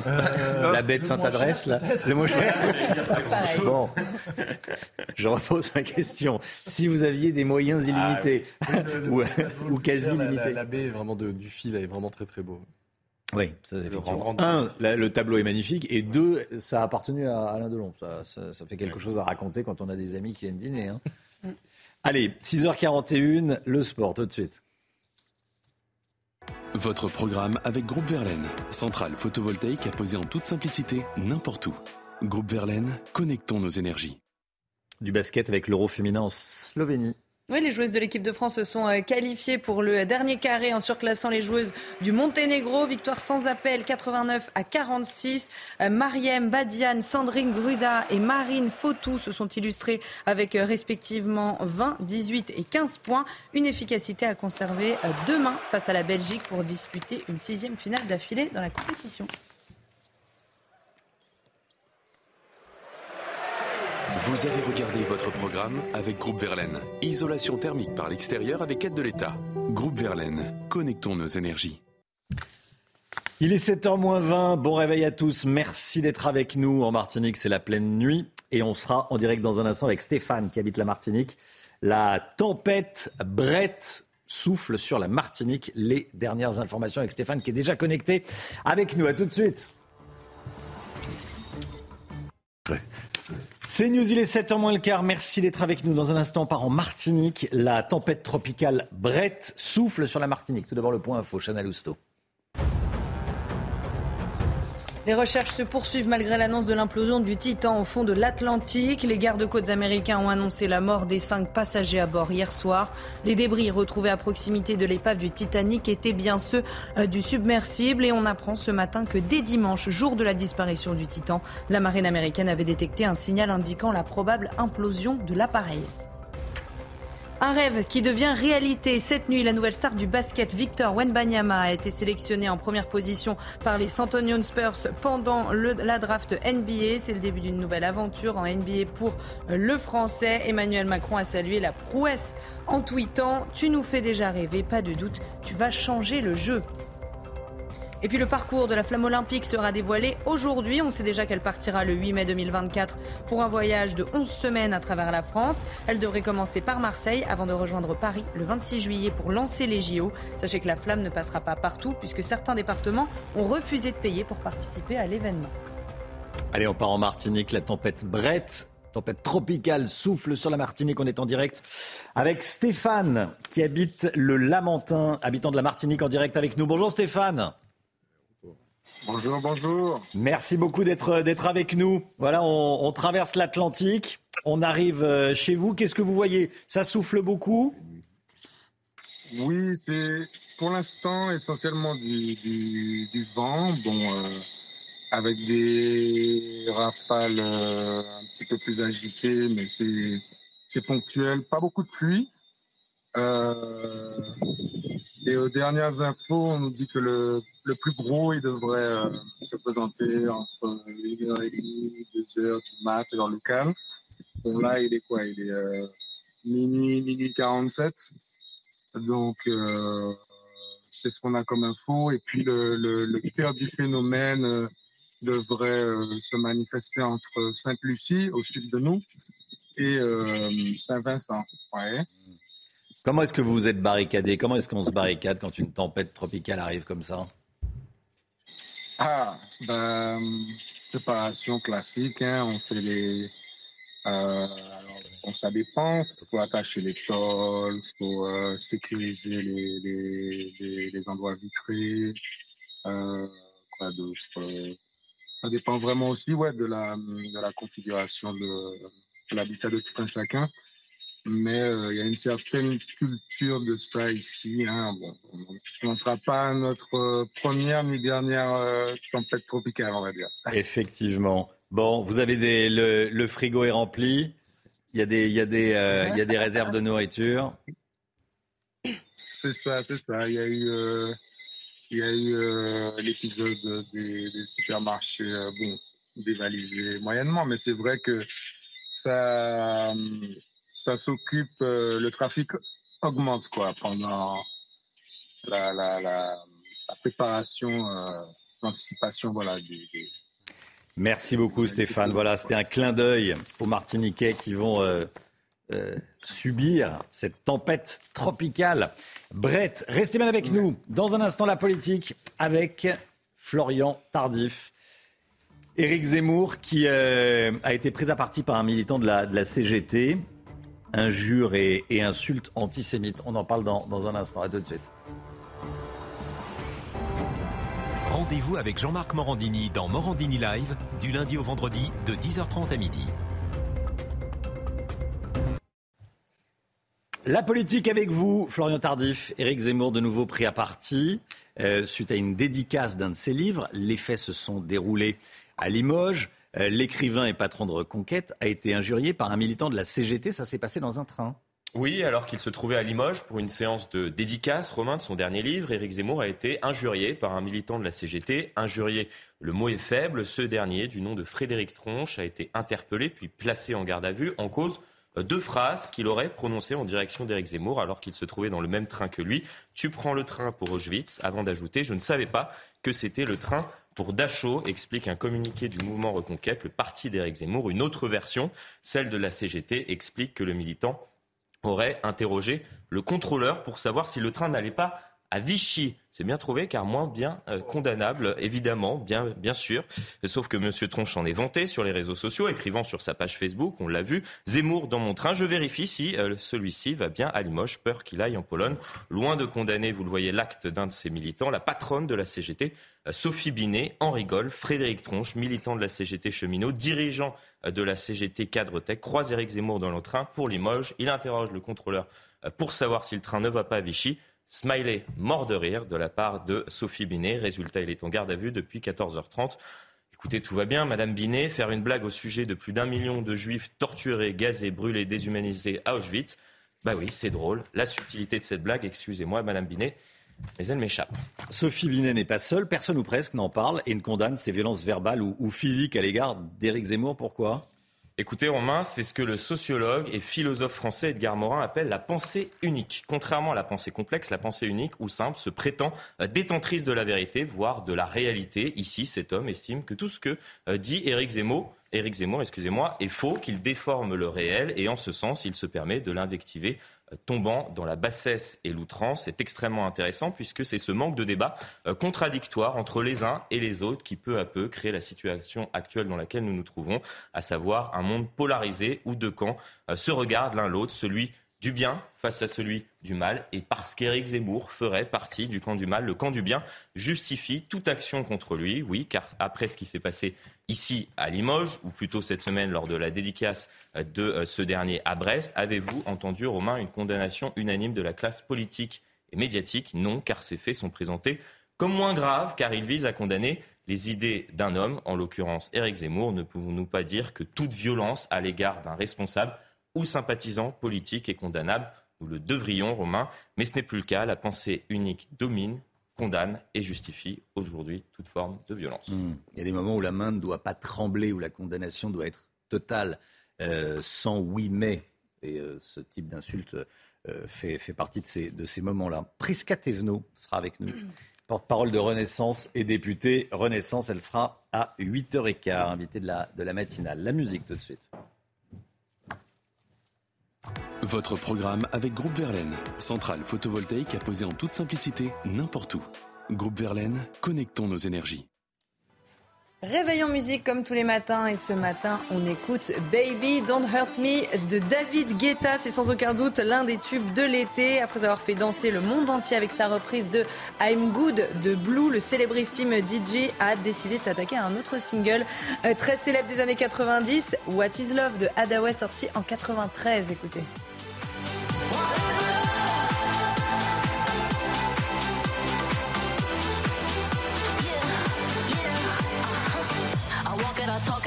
[SPEAKER 1] euh, la bête Sainte-Adresse, là. Bon, je repose ma question. Si vous aviez des moyens illimités,
[SPEAKER 22] ah,
[SPEAKER 1] ou,
[SPEAKER 22] le,
[SPEAKER 1] ou, quasi illimités.
[SPEAKER 22] La, la, baie vraiment de, du fil est vraiment très très beau.
[SPEAKER 1] Oui, ça, effectivement. Un, la, le tableau est magnifique, et deux, ça a appartenu à Alain Delon. Ça, ça, ça fait quelque chose à raconter quand on a des amis qui viennent dîner. Hein. Allez, 6h41, le sport, tout de suite.
[SPEAKER 19] Votre programme avec Groupe Verlaine, centrale photovoltaïque à poser en toute simplicité n'importe où. Groupe Verlaine, connectons nos énergies.
[SPEAKER 1] Du basket avec l'Euro féminin en Slovénie.
[SPEAKER 2] Oui, les joueuses de l'équipe de France se sont qualifiées pour le dernier carré en surclassant les joueuses du Monténégro. Victoire sans appel, 89 à 46. Mariem Badian, Sandrine Gruda et Marine Fautou se sont illustrées avec respectivement 20, 18 et 15 points. Une efficacité à conserver demain face à la Belgique pour disputer une sixième finale d'affilée dans la compétition.
[SPEAKER 19] Vous avez regardé votre programme avec Groupe Verlaine. Isolation thermique par l'extérieur avec aide de l'État. Groupe Verlaine, connectons nos énergies.
[SPEAKER 1] Il est 7h20, bon réveil à tous, merci d'être avec nous. En Martinique, c'est la pleine nuit et on sera en direct dans un instant avec Stéphane qui habite la Martinique. La tempête Brett souffle sur la Martinique. Les dernières informations avec Stéphane qui est déjà connecté avec nous. À tout de suite. C'est News, il est 7h moins le quart. Merci d'être avec nous. Dans un instant, on part en Martinique. La tempête tropicale Brett souffle sur la Martinique. Tout d'abord, le point info, Chanel Housteau.
[SPEAKER 2] Les recherches se poursuivent malgré l'annonce de l'implosion du Titan au fond de l'Atlantique. Les gardes-côtes américains ont annoncé la mort des cinq passagers à bord hier soir. Les débris retrouvés à proximité de l'épave du Titanic étaient bien ceux du submersible. Et on apprend ce matin que dès dimanche, jour de la disparition du Titan, la marine américaine avait détecté un signal indiquant la probable implosion de l'appareil. Un rêve qui devient réalité. Cette nuit, la nouvelle star du basket, Victor Wenbanyama, a été sélectionné en première position par les San Antonio Spurs pendant la draft NBA. C'est le début d'une nouvelle aventure en NBA pour le Français. Emmanuel Macron a salué la prouesse en tweetant Tu nous fais déjà rêver, pas de doute, tu vas changer le jeu. Et puis le parcours de la flamme olympique sera dévoilé aujourd'hui. On sait déjà qu'elle partira le 8 mai 2024 pour un voyage de 11 semaines à travers la France. Elle devrait commencer par Marseille avant de rejoindre Paris le 26 juillet pour lancer les JO. Sachez que la flamme ne passera pas partout puisque certains départements ont refusé de payer pour participer à l'événement.
[SPEAKER 1] Allez, on part en Martinique. La tempête Brett Tempête tropicale souffle sur la Martinique. On est en direct avec Stéphane qui habite le Lamentin, habitant de la Martinique en direct avec nous. Bonjour Stéphane.
[SPEAKER 33] Bonjour, bonjour.
[SPEAKER 1] Merci beaucoup d'être d'être avec nous. Voilà, on, on traverse l'Atlantique, on arrive chez vous. Qu'est-ce que vous voyez? Ça souffle beaucoup?
[SPEAKER 33] Oui, c'est pour l'instant essentiellement du, du, du vent, bon, euh, avec des rafales euh, un petit peu plus agitées, mais c'est ponctuel. Pas beaucoup de pluie. Euh, et aux dernières infos, on nous dit que le, le plus gros, il devrait euh, se présenter entre 1h30 2h du mat dans le calme. Bon, là, il est quoi? Il est euh, minuit, minuit 47. Donc, euh, c'est ce qu'on a comme info. Et puis, le, le, cœur du phénomène devrait se manifester entre Sainte-Lucie, au sud de nous, et Saint-Vincent. Ouais.
[SPEAKER 1] Comment est-ce que vous vous êtes barricadé? Comment est-ce qu'on se barricade quand une tempête tropicale arrive comme ça?
[SPEAKER 33] Ah, ben, préparation classique. Hein, on fait les. Euh, ça dépend. Il faut attacher les tôles, il faut euh, sécuriser les, les, endroits vitrés. Euh, quoi d'autre Ça dépend vraiment aussi ouais, de, la, de la configuration de, de l'habitat de tout un chacun mais euh, il y a une certaine culture de ça ici. Hein. on ne sera pas notre euh, première ni dernière euh, tempête tropicale, on va dire.
[SPEAKER 1] Effectivement. Bon, vous avez des, le, frigo est rempli. Il y a des, il y a des, il y a des réserves de nourriture.
[SPEAKER 33] C'est ça, c'est ça. Il y a eu, il y a eu l'épisode des, des, supermarchés, bon, dévalisés moyennement, mais c'est vrai que ça ça s'occupe, euh, le trafic augmente quoi pendant la, la, la, préparation, euh, l'anticipation voilà,
[SPEAKER 1] Merci beaucoup Stéphane. Voilà, c'était un clin d'œil aux Martiniquais qui vont euh, subir cette tempête tropicale. Brett, restez bien avec nous. Dans un instant, la politique avec Florian Tardif. Éric Zemmour qui a été pris à partie par un militant de la, de la CGT injures et, insultes antisémites. On en parle dans, dans un instant. À tout de suite.
[SPEAKER 34] Rendez-vous avec Jean-Marc Morandini dans Morandini Live du lundi au vendredi de 10h30 à midi.
[SPEAKER 1] La politique avec vous, Florian Tardif, Éric Zemmour de nouveau pris à partie euh, suite à une dédicace d'un de ses livres. Les faits se sont déroulés à Limoges. Euh, l'écrivain et patron de Reconquête a été injurié par un militant de la CGT. Ça s'est passé dans un train.
[SPEAKER 21] Oui, alors qu'il se trouvait à Limoges pour une séance de dédicace, Romain, de son dernier livre, Éric Zemmour a été injurié par un militant de la CGT. Injurié, le mot est faible. Ce dernier, du nom de Frédéric Tronche, a été interpellé puis placé en garde à vue en cause euh, deux phrases qu'il aurait prononcées en direction d'Éric Zemmour alors qu'il se trouvait dans le même train que lui. Tu prends le train pour Auschwitz, avant d'ajouter Je ne savais pas que c'était le train pour Dachau, explique un communiqué du mouvement Reconquête, le parti d'Éric Zemmour. Une autre version, celle de la CGT, explique que le militant aurait interrogé le contrôleur pour savoir si le train n'allait pas à Vichy. C'est bien trouvé, car moins bien euh, condamnable, évidemment, bien, sûr. Sauf que M. Tronche en est vanté sur les réseaux sociaux, écrivant sur sa page Facebook, on l'a vu, Zemmour dans mon train, je vérifie si euh, celui-ci va bien à Limoges, peur qu'il aille en Pologne. Loin de condamner, vous le voyez, l'acte d'un de ses militants, la patronne de la CGT, Sophie Binet, en rigole, Frédéric Tronche, militant de la CGT cheminot, dirigeant de la CGT Cadre Tech, croise Éric Zemmour dans le train pour Limoges. Il interroge le contrôleur pour savoir si le train ne va pas à Vichy. Smiley mort de rire de la part de Sophie Binet. Résultat, il est en garde à vue depuis 14h30. Écoutez, tout va bien, Madame Binet. Faire une blague au sujet de plus d'un million de juifs torturés, gazés, brûlés, déshumanisés à Auschwitz. Bah oui, c'est drôle. La subtilité de cette blague, excusez-moi, Madame Binet, mais elle m'échappe.
[SPEAKER 1] Sophie Binet n'est pas seule, personne ou presque n'en parle et ne condamne ces violences verbales ou, ou physiques à l'égard d'Éric Zemmour. Pourquoi?
[SPEAKER 21] Écoutez, Romain, c'est ce que le sociologue et philosophe français Edgar Morin appelle la pensée unique. Contrairement à la pensée complexe, la pensée unique ou simple se prétend euh, détentrice de la vérité, voire de la réalité. Ici, cet homme estime que tout ce que euh, dit Éric Zemmour, Éric Zemmour, excusez-moi, est faux, qu'il déforme le réel et en ce sens, il se permet de l'invectiver tombant dans la bassesse et l'outrance. C'est extrêmement intéressant puisque c'est ce manque de débat euh, contradictoire entre les uns et les autres qui peu à peu crée la situation actuelle dans laquelle nous nous trouvons, à savoir un monde polarisé où deux camps euh, se regardent l'un l'autre, celui du bien face à celui du mal. Et parce qu'Éric Zemmour ferait partie du camp du mal, le camp du bien justifie toute action contre lui. Oui, car après ce qui s'est passé ici à Limoges, ou plutôt cette semaine lors de la dédicace de euh, ce dernier à Brest, avez-vous entendu, Romain, une condamnation unanime de la classe politique et médiatique? Non, car ces faits sont présentés comme moins graves, car ils visent à condamner les idées d'un homme, en l'occurrence Éric Zemmour. Ne pouvons-nous pas dire que toute violence à l'égard d'un responsable ou sympathisants politiques est condamnable? Nous le devrions, Romain, mais ce n'est plus le cas. La pensée unique domine, condamne et justifie aujourd'hui toute forme de violence.
[SPEAKER 1] Hmm. Il y a des moments où la main ne doit pas trembler, où la condamnation doit être totale, euh, sans oui mais. Et euh, ce type d'insulte euh, fait, fait, partie de ces, de ces moments-là. Prisca Thévenot sera avec nous. Porte-parole de Renaissance et députée Renaissance, elle sera à 8h15, invitée de la, de la matinale. La musique tout de suite.
[SPEAKER 19] Votre programme avec Groupe Verlaine, centrale photovoltaïque à poser en toute simplicité n'importe où. Groupe Verlaine, connectons nos énergies.
[SPEAKER 2] Réveillons musique comme tous les matins et ce matin on écoute Baby Don't Hurt Me de David Guetta. C'est sans aucun doute l'un des tubes de l'été. Après avoir fait danser le monde entier avec sa reprise de I'm Good de Blue, le célébrissime DJ a décidé de s'attaquer à un autre single euh, très célèbre des années 90, What Is Love de Hadaway sorti en 93. Écoutez.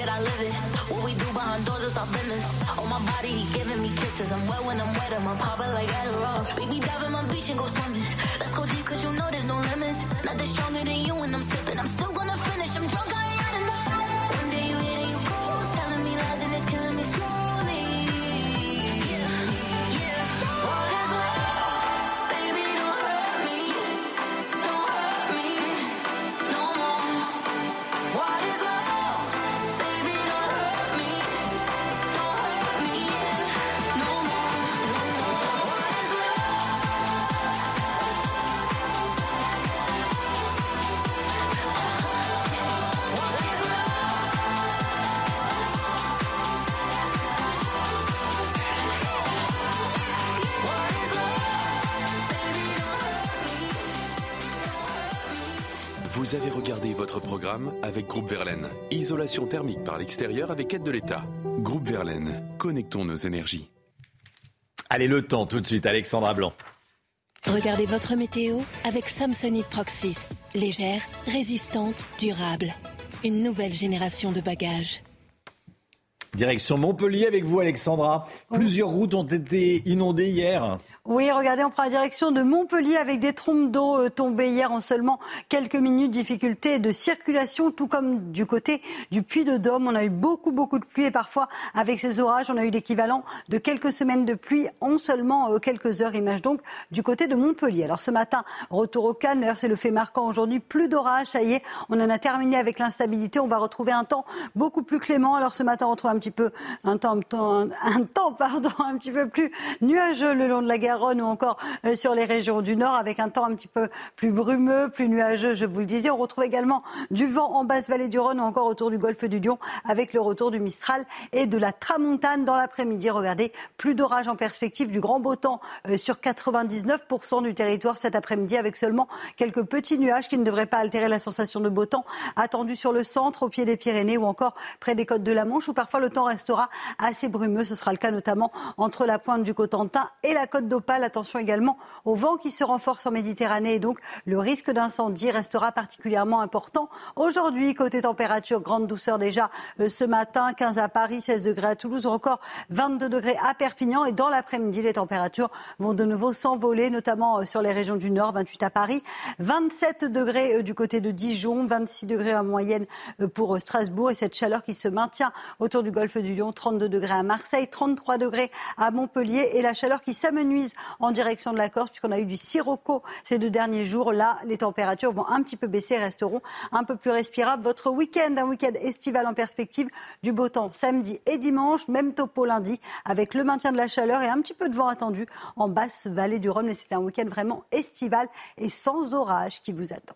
[SPEAKER 35] I live it. What we do behind doors is our business. On my body, he giving me kisses. I'm wet when I'm wet, I'm a popper like Adderall. Baby, dive in my beach and go swimming. Let's go deep, cause you know there's no limits.
[SPEAKER 19] Vous avez regardé votre programme avec Groupe Verlaine. Isolation thermique par l'extérieur avec aide de l'État. Groupe Verlaine, connectons nos énergies.
[SPEAKER 1] Allez, le temps tout de suite, Alexandra Blanc.
[SPEAKER 7] Regardez votre météo avec Samsonite Proxys. Légère, résistante, durable. Une nouvelle génération de bagages.
[SPEAKER 1] Direction Montpellier avec vous, Alexandra. Plusieurs routes ont été inondées hier.
[SPEAKER 14] Oui, regardez, on prend la direction de Montpellier avec des trompes d'eau euh, tombées hier en seulement quelques minutes. Difficulté de circulation, tout comme du côté du Puy-de-Dôme. On a eu beaucoup, beaucoup de pluie et parfois, avec ces orages, on a eu l'équivalent de quelques semaines de pluie en seulement euh, quelques heures. Image donc du côté de Montpellier. Alors ce matin, retour au calme. D'ailleurs, c'est le fait marquant aujourd'hui. Plus d'orage, ça y est, on en a terminé avec l'instabilité. On va retrouver un temps beaucoup plus clément. Alors ce matin, on retrouve un petit peu un temps, un temps, un temps pardon, un petit peu plus nuageux le long de la Garonne ou encore euh, sur les régions du Nord avec un temps un petit peu plus brumeux, plus nuageux, je vous le disais. On retrouve également du vent en basse vallée du Rhône ou encore autour du golfe du Lion avec le retour du Mistral et de la Tramontane dans l'après-midi. Regardez, plus d'orage en perspective, du grand beau temps sur 99% du territoire cet après-midi avec seulement quelques petits nuages qui ne devraient pas altérer la sensation de beau temps attendue sur le centre, au pied des Pyrénées ou encore près des côtes de la Manche où parfois le temps restera assez brumeux. Ce sera le cas notamment entre la pointe du Cotentin et la côte d'Opale. Attention également au vent qui se renforce en Méditerranée et donc le risque d'incendie restera particulièrement important. Aujourd'hui, côté température, grande douceur déjà euh, ce matin, 15 à Paris, 16 degrés à Toulouse ou encore 22 degrés à Perpignan. Et dans l'après-midi, les températures vont de nouveau s'envoler, notamment euh, sur les régions du Nord, 28 à Paris, 27 degrés euh, du côté de Dijon, 26 degrés en moyenne pour Strasbourg et cette chaleur qui se maintient autour du golfe du Lion, 32 degrés à Marseille, 33 degrés à Montpellier et la chaleur qui s'amenuise en direction de la Corse puisqu'on a eu du sirocco ces deux derniers jours. Là, les températures vont un petit peu baisser et resteront un peu plus respirables. Votre week-end, un week-end estival en perspective, du beau temps samedi et dimanche, même topo lundi avec le maintien de la chaleur et un petit peu de vent attendu en basse vallée du Rhône. Mais c'était un week-end vraiment estival et sans orage qui vous attend.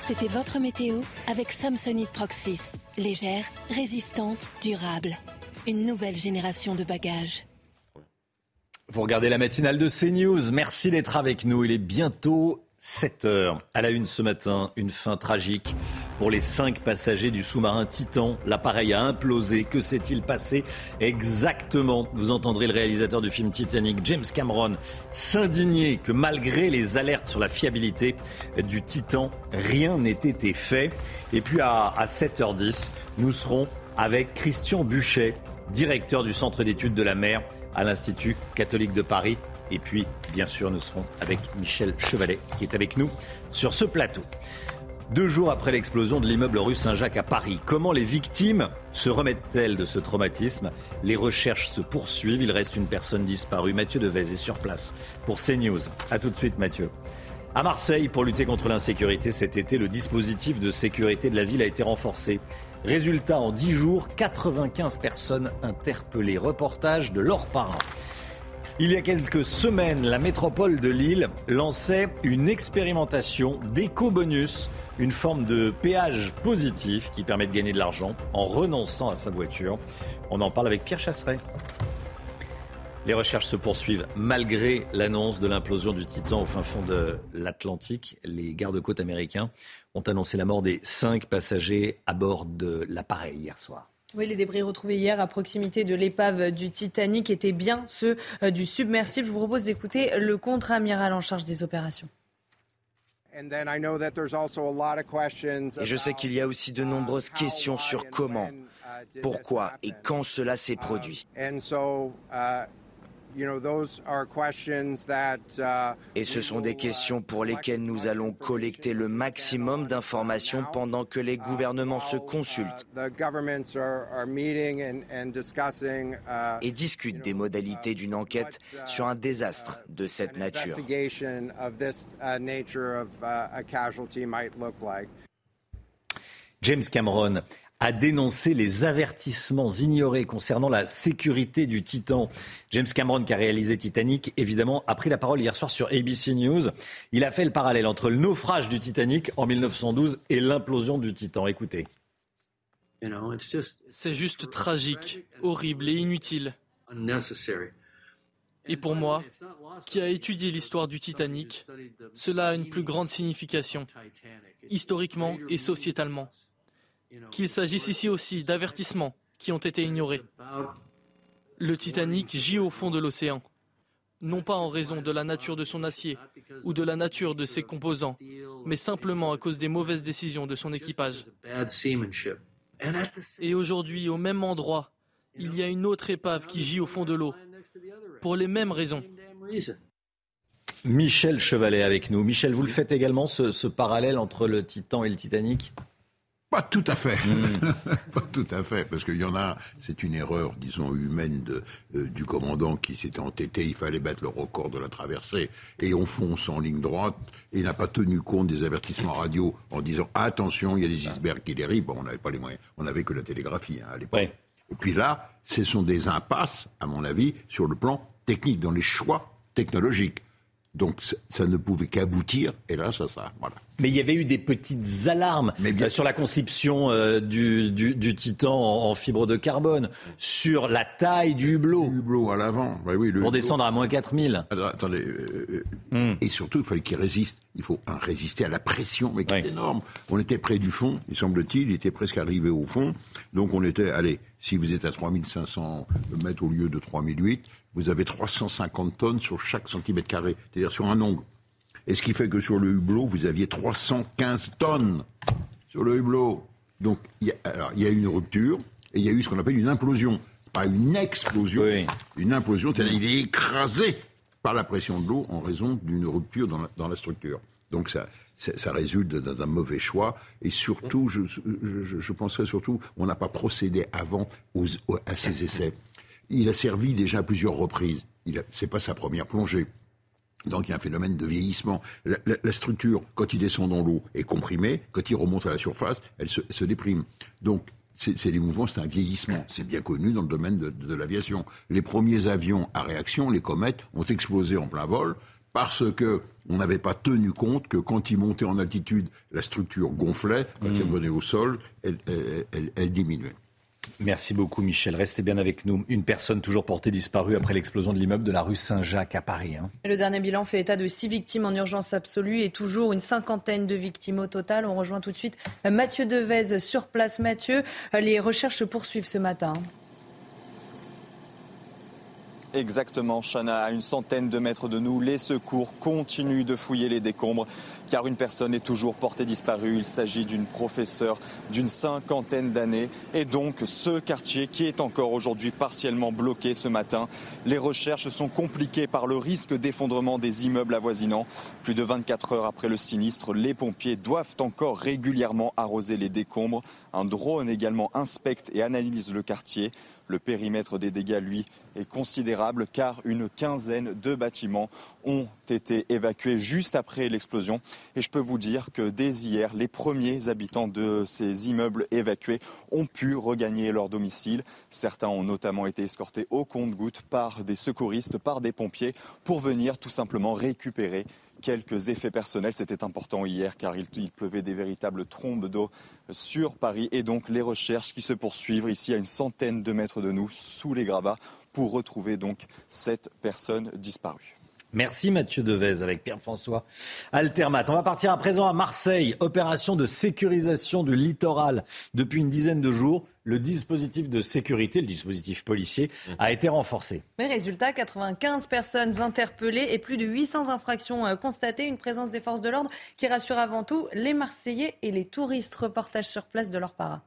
[SPEAKER 7] C'était votre météo avec Samsonite Proxys. Légère, résistante, durable. Une nouvelle génération de bagages.
[SPEAKER 1] Vous regardez la matinale de CNews. Merci d'être avec nous. Il est bientôt 7 heures. À la une ce matin, une fin tragique pour les cinq passagers du sous-marin Titan. L'appareil a implosé. Que s'est-il passé exactement? Vous entendrez le réalisateur du film Titanic, James Cameron, s'indigner que malgré les alertes sur la fiabilité du Titan, rien n'ait été fait. Et puis à, à 7h10, nous serons avec Christian Buchet, directeur du Centre d'études de la mer à l'Institut catholique de Paris. Et puis, bien sûr, nous serons avec Michel Chevalet, qui est avec nous sur ce plateau. Deux jours après l'explosion de l'immeuble rue Saint-Jacques à Paris, comment les victimes se remettent-elles de ce traumatisme? Les recherches se poursuivent. Il reste une personne disparue. Mathieu Devez est sur place pour CNews. A tout de suite, Mathieu. À Marseille, pour lutter contre l'insécurité cet été, le dispositif de sécurité de la ville a été renforcé. Résultat, en 10 jours, 95 personnes interpellées. Reportage de Laure Parra. Il y a quelques semaines, la métropole de Lille lançait une expérimentation d'éco-bonus, une forme de péage positif qui permet de gagner de l'argent en renonçant à sa voiture. On en parle avec Pierre Chasseret. Les recherches se poursuivent malgré l'annonce de l'implosion du Titan au fin fond de l'Atlantique. Les gardes-côtes américains ont annoncé la mort des cinq passagers à bord de l'appareil hier soir.
[SPEAKER 2] Oui, les débris retrouvés hier à proximité de l'épave du Titanic étaient bien ceux euh, du submersible. Je vous propose d'écouter le contre-amiral en charge des opérations.
[SPEAKER 36] Et je sais qu'il y a aussi de nombreuses questions sur comment, pourquoi et quand cela s'est produit. Et ce sont des questions pour lesquelles nous allons collecter le maximum d'informations pendant que les gouvernements se consultent et discutent des modalités d'une enquête sur un désastre de cette nature.
[SPEAKER 1] James Cameron a dénoncé les avertissements ignorés concernant la sécurité du Titan. James Cameron, qui a réalisé Titanic, évidemment, a pris la parole hier soir sur ABC News. Il a fait le parallèle entre le naufrage du Titanic en 1912 et l'implosion du Titan. Écoutez.
[SPEAKER 37] C'est juste tragique, horrible et inutile. Et pour moi, qui a étudié l'histoire du Titanic, cela a une plus grande signification, historiquement et sociétalement qu'il s'agisse ici aussi d'avertissements qui ont été ignorés. Le Titanic gît au fond de l'océan, non pas en raison de la nature de son acier ou de la nature de ses composants, mais simplement à cause des mauvaises décisions de son équipage. Et aujourd'hui, au même endroit, il y a une autre épave qui gît au fond de l'eau, pour les mêmes raisons.
[SPEAKER 1] Michel Chevalet avec nous. Michel, vous le faites également, ce, ce parallèle entre le Titan et le Titanic?
[SPEAKER 24] Pas tout à fait. Mm. pas tout à fait. Parce qu'il y en a, c'est une erreur, disons, humaine de, euh, du commandant qui s'était entêté. Il fallait battre le record de la traversée. Et on fonce en ligne droite. Et il n'a pas tenu compte des avertissements radio en disant attention, il y a des icebergs qui dérivent. Bon, on n'avait pas les moyens. On n'avait que la télégraphie hein, à l'époque. Et puis là, ce sont des impasses, à mon avis, sur le plan technique, dans les choix technologiques. Donc ça ne pouvait qu'aboutir, et là, ça, ça, voilà.
[SPEAKER 1] Mais il y avait eu des petites alarmes euh, sur la conception euh, du, du, Titan en, fibre de carbone, sur la taille du hublot.
[SPEAKER 24] Du hublot à l'avant,
[SPEAKER 1] oui, Pour descendre à moins 4000.
[SPEAKER 24] attendez, euh, hmm. et surtout, il fallait qu'il résiste. Il faut un, résister à la pression, mais qui est énorme. On était près du fond, il semble-t-il, il était presque arrivé au fond. Donc on était, allez, si vous êtes à 3500 mètres au lieu de 3008, vous avez 350 tonnes sur chaque centimètre carré, c'est-à-dire sur un ongle. Et ce qui fait que sur le hublot, vous aviez 315 tonnes sur le hublot. Donc, il y, a, eu une rupture et il y a eu ce qu'on appelle une implosion. Pas une explosion, une implosion, c'est-à-dire il est écrasé par la pression de l'eau en raison d'une rupture dans la, dans la, structure. Donc ça, ça résulte d'un mauvais choix. Et surtout, je, je, je penserais surtout, on n'a pas procédé avant aux, à ces essais. Il a servi déjà à plusieurs reprises. Ce n'est pas sa première plongée. Donc il y a un phénomène de vieillissement. La, structure, quand il descend dans l'eau, est comprimée. Quand il remonte à la surface, elle se, déprime. Donc c'est des mouvements, c'est un vieillissement. C'est bien connu dans le domaine de, l'aviation. Les premiers avions à réaction, les comètes, ont explosé en plein vol parce que on n'avait pas tenu compte que quand ils montaient en altitude, la structure gonflait. Quand mmh. ils revenaient au sol, elle diminuait.
[SPEAKER 1] Merci beaucoup Michel. Restez bien avec nous. Une personne toujours portée disparue après l'explosion de l'immeuble de la rue Saint-Jacques à Paris. Hein.
[SPEAKER 2] Le dernier bilan fait état de six victimes en urgence absolue et toujours une cinquantaine de victimes au total. On rejoint tout de suite Mathieu Devez sur place. Mathieu, les recherches se poursuivent ce matin.
[SPEAKER 38] Exactement, Chana, à une centaine de mètres de nous, les secours continuent de fouiller les décombres car une personne est toujours portée disparue. Il s'agit d'une professeure d'une cinquantaine d'années et donc ce quartier qui est encore aujourd'hui partiellement bloqué ce matin. Les recherches sont compliquées par le risque d'effondrement des immeubles avoisinants. Plus de 24 heures après le sinistre, les pompiers doivent encore régulièrement arroser les décombres. Un drone également inspecte et analyse le quartier. Le périmètre des dégâts, lui, est considérable
[SPEAKER 6] car une quinzaine de bâtiments ont été évacués juste après l'explosion. Et je peux vous dire que dès hier, les premiers habitants de ces immeubles évacués ont pu regagner leur domicile. Certains ont notamment été escortés au compte-gouttes par des secouristes, par des pompiers, pour venir tout simplement récupérer quelques effets personnels. C'était important hier car il, pleuvait des véritables trombes d'eau sur Paris et donc les recherches qui se poursuivent ici à une centaine de mètres de nous sous les gravats pour retrouver donc cette personne disparue.
[SPEAKER 1] Merci Mathieu Devez avec Pierre-François Altermat. On va partir à présent à Marseille. Opération de sécurisation du littoral depuis une dizaine de jours. Le dispositif de sécurité, le dispositif policier, a été renforcé.
[SPEAKER 2] Mais résultat, 95 personnes interpellées et plus de 800 infractions euh, constatées. Une présence des forces de l'ordre qui rassure avant tout les Marseillais et les touristes. Reportage sur place de leur para.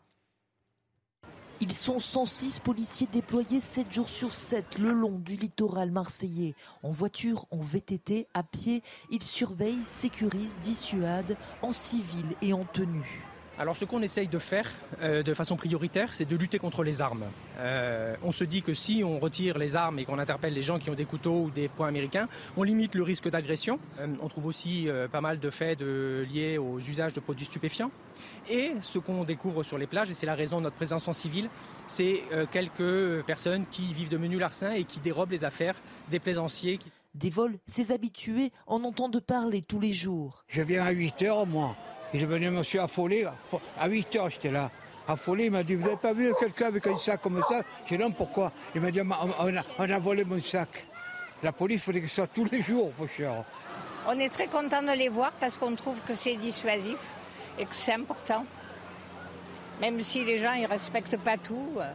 [SPEAKER 39] Ils sont 106 policiers déployés 7 jours sur 7 le long du littoral marseillais. En voiture, en VTT, à pied, ils surveillent, sécurisent, dissuadent, en civil et en tenue.
[SPEAKER 11] Alors ce qu'on essaye de faire euh, de façon prioritaire, c'est de lutter contre les armes. Euh, on se dit que si on retire les armes et qu'on interpelle les gens qui ont des couteaux ou des poings américains, on limite le risque d'agression. Euh, on trouve aussi pas mal de faits liés aux usages de produits stupéfiants. Et ce qu'on découvre sur les plages, et c'est la raison de notre présence en civil, c'est quelques personnes qui vivent de menus larcins et qui dérobent les affaires des plaisanciers.
[SPEAKER 39] Des vols, ces habitués en entendent parler tous les jours.
[SPEAKER 12] Je viens à 8 heures, moi. Il est venu monsieur affolé. À 8 heures, j'étais là. Affolé, il m'a dit Vous n'avez pas vu quelqu'un avec un sac comme ça? J'ai dit Non, pourquoi? Il m'a dit on a, volé mon sac. La police, il faudrait que ça soit tous les jours, mon cher.
[SPEAKER 13] On est très content de les voir parce qu'on trouve que c'est dissuasif et que c'est important. Même si les gens ne respectent pas tout. Euh.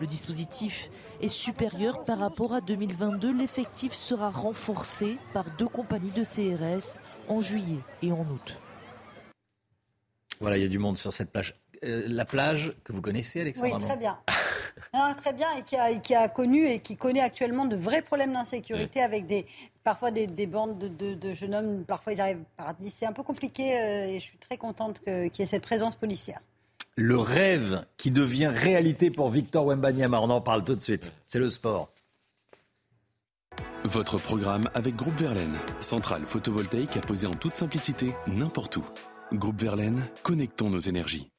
[SPEAKER 39] Le dispositif est supérieur par rapport à 2022. L'effectif sera renforcé par deux compagnies de CRS en juillet et en août.
[SPEAKER 1] Voilà, il y a du monde sur cette plage. Euh, la plage que vous connaissez, Alexandre
[SPEAKER 14] Oui, très bien. très bien, et qui, a, qui, a, connu et qui connaît actuellement de vrais problèmes d'insécurité avec des, parfois des, bandes de, jeunes hommes. Parfois, ils arrivent par C'est un peu compliqué euh, et je suis très contente qu'il y ait cette présence policière.
[SPEAKER 1] Le rêve qui devient réalité pour Victor Wembanyama, on en parle tout de suite. C'est le sport.
[SPEAKER 19] Votre programme avec Groupe Verlaine, centrale photovoltaïque à poser en toute simplicité n'importe où. Groupe Verlaine, connectons nos énergies.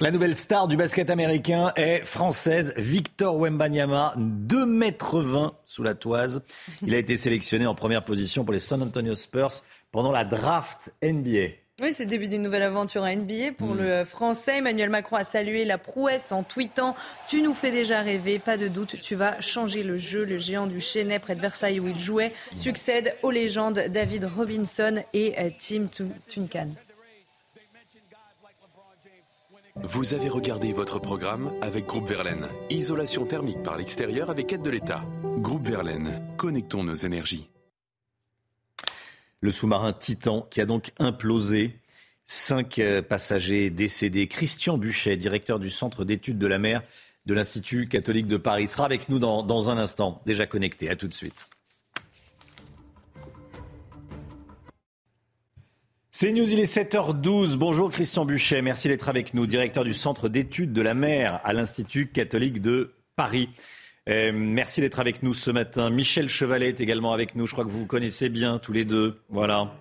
[SPEAKER 1] La nouvelle star du basket américain est française, Victor Wembanyama, 2 mètres 20 sous la toise. Il a été sélectionné en première position pour les San Antonio Spurs pendant la draft NBA.
[SPEAKER 2] Oui, c'est le début d'une nouvelle aventure à NBA pour hmm. le français. Emmanuel Macron a salué la prouesse en tweetant Tu nous fais déjà rêver, pas de doute, tu vas changer le jeu. Le géant du Chesnay, près de Versailles où il jouait, succède aux légendes David Robinson et euh, Tim Tuncan.
[SPEAKER 19] Vous avez regardé votre programme avec Groupe Verlaine. Isolation thermique par l'extérieur avec aide de l'État. Groupe Verlaine, connectons nos énergies.
[SPEAKER 1] Le sous-marin Titan qui a donc implosé. Cinq euh, passagers décédés. Christian Buchet, directeur du Centre d'études de la mer de l'Institut catholique de Paris, sera avec nous dans, dans un instant. Déjà connecté. À tout de suite. C'est News, il est 7h12. Bonjour Christian Buchet, merci d'être avec nous, directeur du Centre d'études de la mer à l'Institut catholique de Paris. Euh, merci d'être avec nous ce matin. Michel Chevalet est également avec nous. Je crois que vous vous connaissez bien tous les deux. Voilà.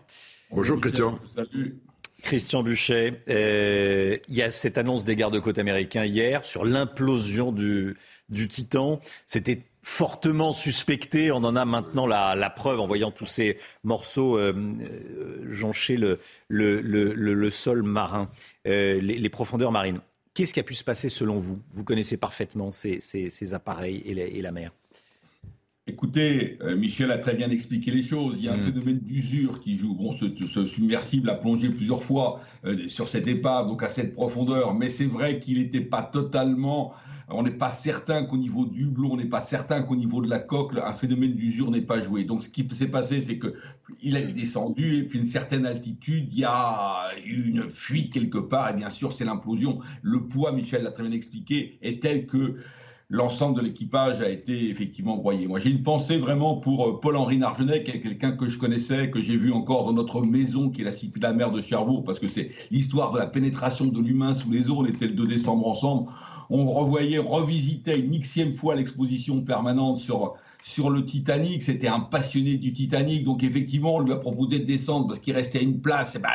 [SPEAKER 24] Bonjour Christian.
[SPEAKER 1] Salut. Christian Buchet, euh, il y a cette annonce des gardes-côtes américains hier sur l'implosion du, du Titan. C'était fortement suspecté. On en a maintenant la, preuve en voyant tous ces morceaux euh, euh, joncher le, le, sol marin, euh, les, profondeurs marines. Qu'est-ce qui a pu se passer selon vous? Vous connaissez parfaitement ces, appareils et la, mer.
[SPEAKER 40] Écoutez, Michel a très bien expliqué les choses. Il y a un mm. phénomène d'usure qui joue. Bon, ce, submersible a plongé plusieurs fois sur cette épave, donc à cette profondeur, mais c'est vrai qu'il n'était pas totalement on n'est pas certain qu'au niveau du hublot, on n'est pas certain qu'au niveau de la coque, un phénomène d'usure n'est pas joué. Donc ce qui s'est passé, c'est qu'il a descendu et puis une certaine altitude, il y a une fuite quelque part et bien sûr c'est l'implosion. Le poids, Michel l'a très bien expliqué, est tel que l'ensemble de l'équipage a été effectivement broyé. Moi, j'ai une pensée vraiment pour euh, Paul-Henri Nargenet, qui est quelqu'un que je connaissais, que j'ai vu encore dans notre maison, qui est la cité de la mer de Cherbourg, parce que c'est l'histoire de la pénétration de l'humain sous les eaux. On était le 2 décembre ensemble on revoyait, revisitait une xième fois l'exposition permanente sur, sur le Titanic. C'était un passionné du Titanic. Donc, effectivement, on lui a proposé de descendre parce qu'il restait à une place. Et ben,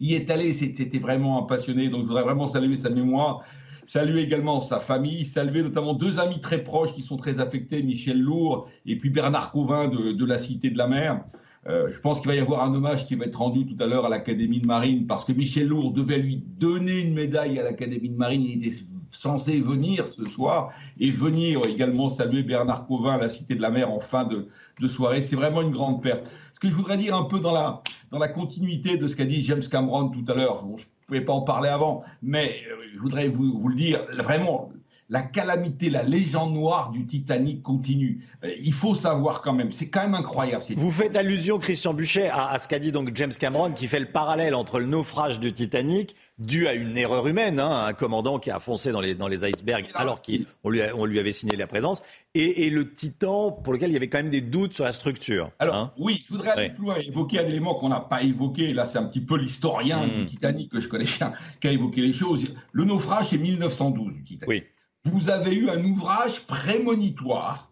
[SPEAKER 40] il, est allé. C'était vraiment un passionné. Donc, je voudrais vraiment saluer sa mémoire. Saluer également sa famille, saluer notamment deux amis très proches qui sont très affectés, Michel Lourd et puis Bernard Covin de, de la Cité de la Mer. Euh, je pense qu'il va y avoir un hommage qui va être rendu tout à l'heure à l'Académie de Marine parce que Michel Lourd devait lui donner une médaille à l'Académie de Marine. Il était censé venir ce soir et venir également saluer Bernard Covin à la Cité de la Mer en fin de, soirée. C'est vraiment une grande perte. Ce que je voudrais dire un peu dans la, dans la continuité de ce qu'a dit James Cameron tout à l'heure, bon, je ne pouvais pas en parler avant, mais euh, je voudrais vous le dire, vraiment, la calamité, la légende noire du Titanic continue. Euh, il faut savoir quand même, c'est quand même incroyable.
[SPEAKER 1] Vous faites allusion, Christian Buchet, à, à ce qu'a dit donc James Cameron, qui fait le parallèle entre le naufrage du Titanic, dû à une erreur humaine, hein, un commandant qui a foncé dans les, dans les icebergs alors qu'on lui, a- on lui avait signé la présence, et, et le Titan pour lequel il y avait quand même des doutes sur la structure.
[SPEAKER 40] Alors,
[SPEAKER 1] hein.
[SPEAKER 40] oui, je voudrais aller plus loin évoquer un élément qu'on n'a pas évoqué. Là, c'est un petit peu l'historien du Titanic que je connais bien qui a évoqué les choses. Le naufrage, c'est 1912 du Titanic. Vous avez eu un ouvrage prémonitoire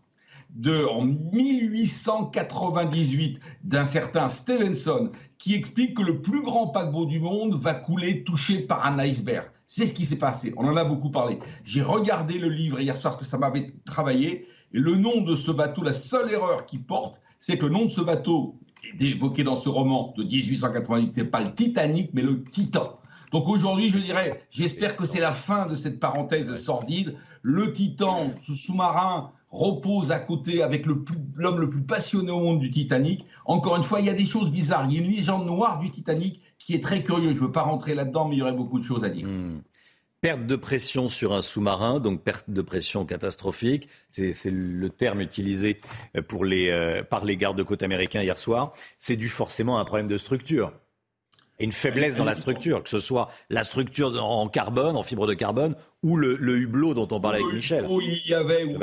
[SPEAKER 40] de, en 1898 d'un certain Stevenson qui explique que le plus grand paquebot du monde va couler touché par un iceberg. C'est ce qui s'est passé. On en a beaucoup parlé. J'ai regardé le livre hier soir parce que ça m'avait travaillé. Et le nom de ce bateau, la seule erreur qu'il porte, c'est que le nom de ce bateau, évoqué dans ce roman de 1888, c'est pas le Titanic, mais le Titan. Donc aujourd'hui, je dirais, j'espère que c'est la fin de cette parenthèse sordide. Le Titan, ce sous-marin, repose à côté avec l'homme le plus passionné au monde du Titanic. Encore une fois, il y a des choses bizarres. Il y a une légende noire du Titanic qui est très curieuse. Je ne veux pas rentrer là-dedans, mais il y aurait beaucoup de choses à dire.
[SPEAKER 1] Perte de pression sur un sous-marin, donc perte de pression catastrophique. C'est c'est le terme utilisé pour les, euh, par les gardes-côtes américains hier soir. C'est dû forcément à un problème de structure. Et une faiblesse dans la structure, que ce soit la structure en carbone, en fibre de carbone, ou le, le hublot dont on parlait avec Michel.
[SPEAKER 40] Il y avait, oui,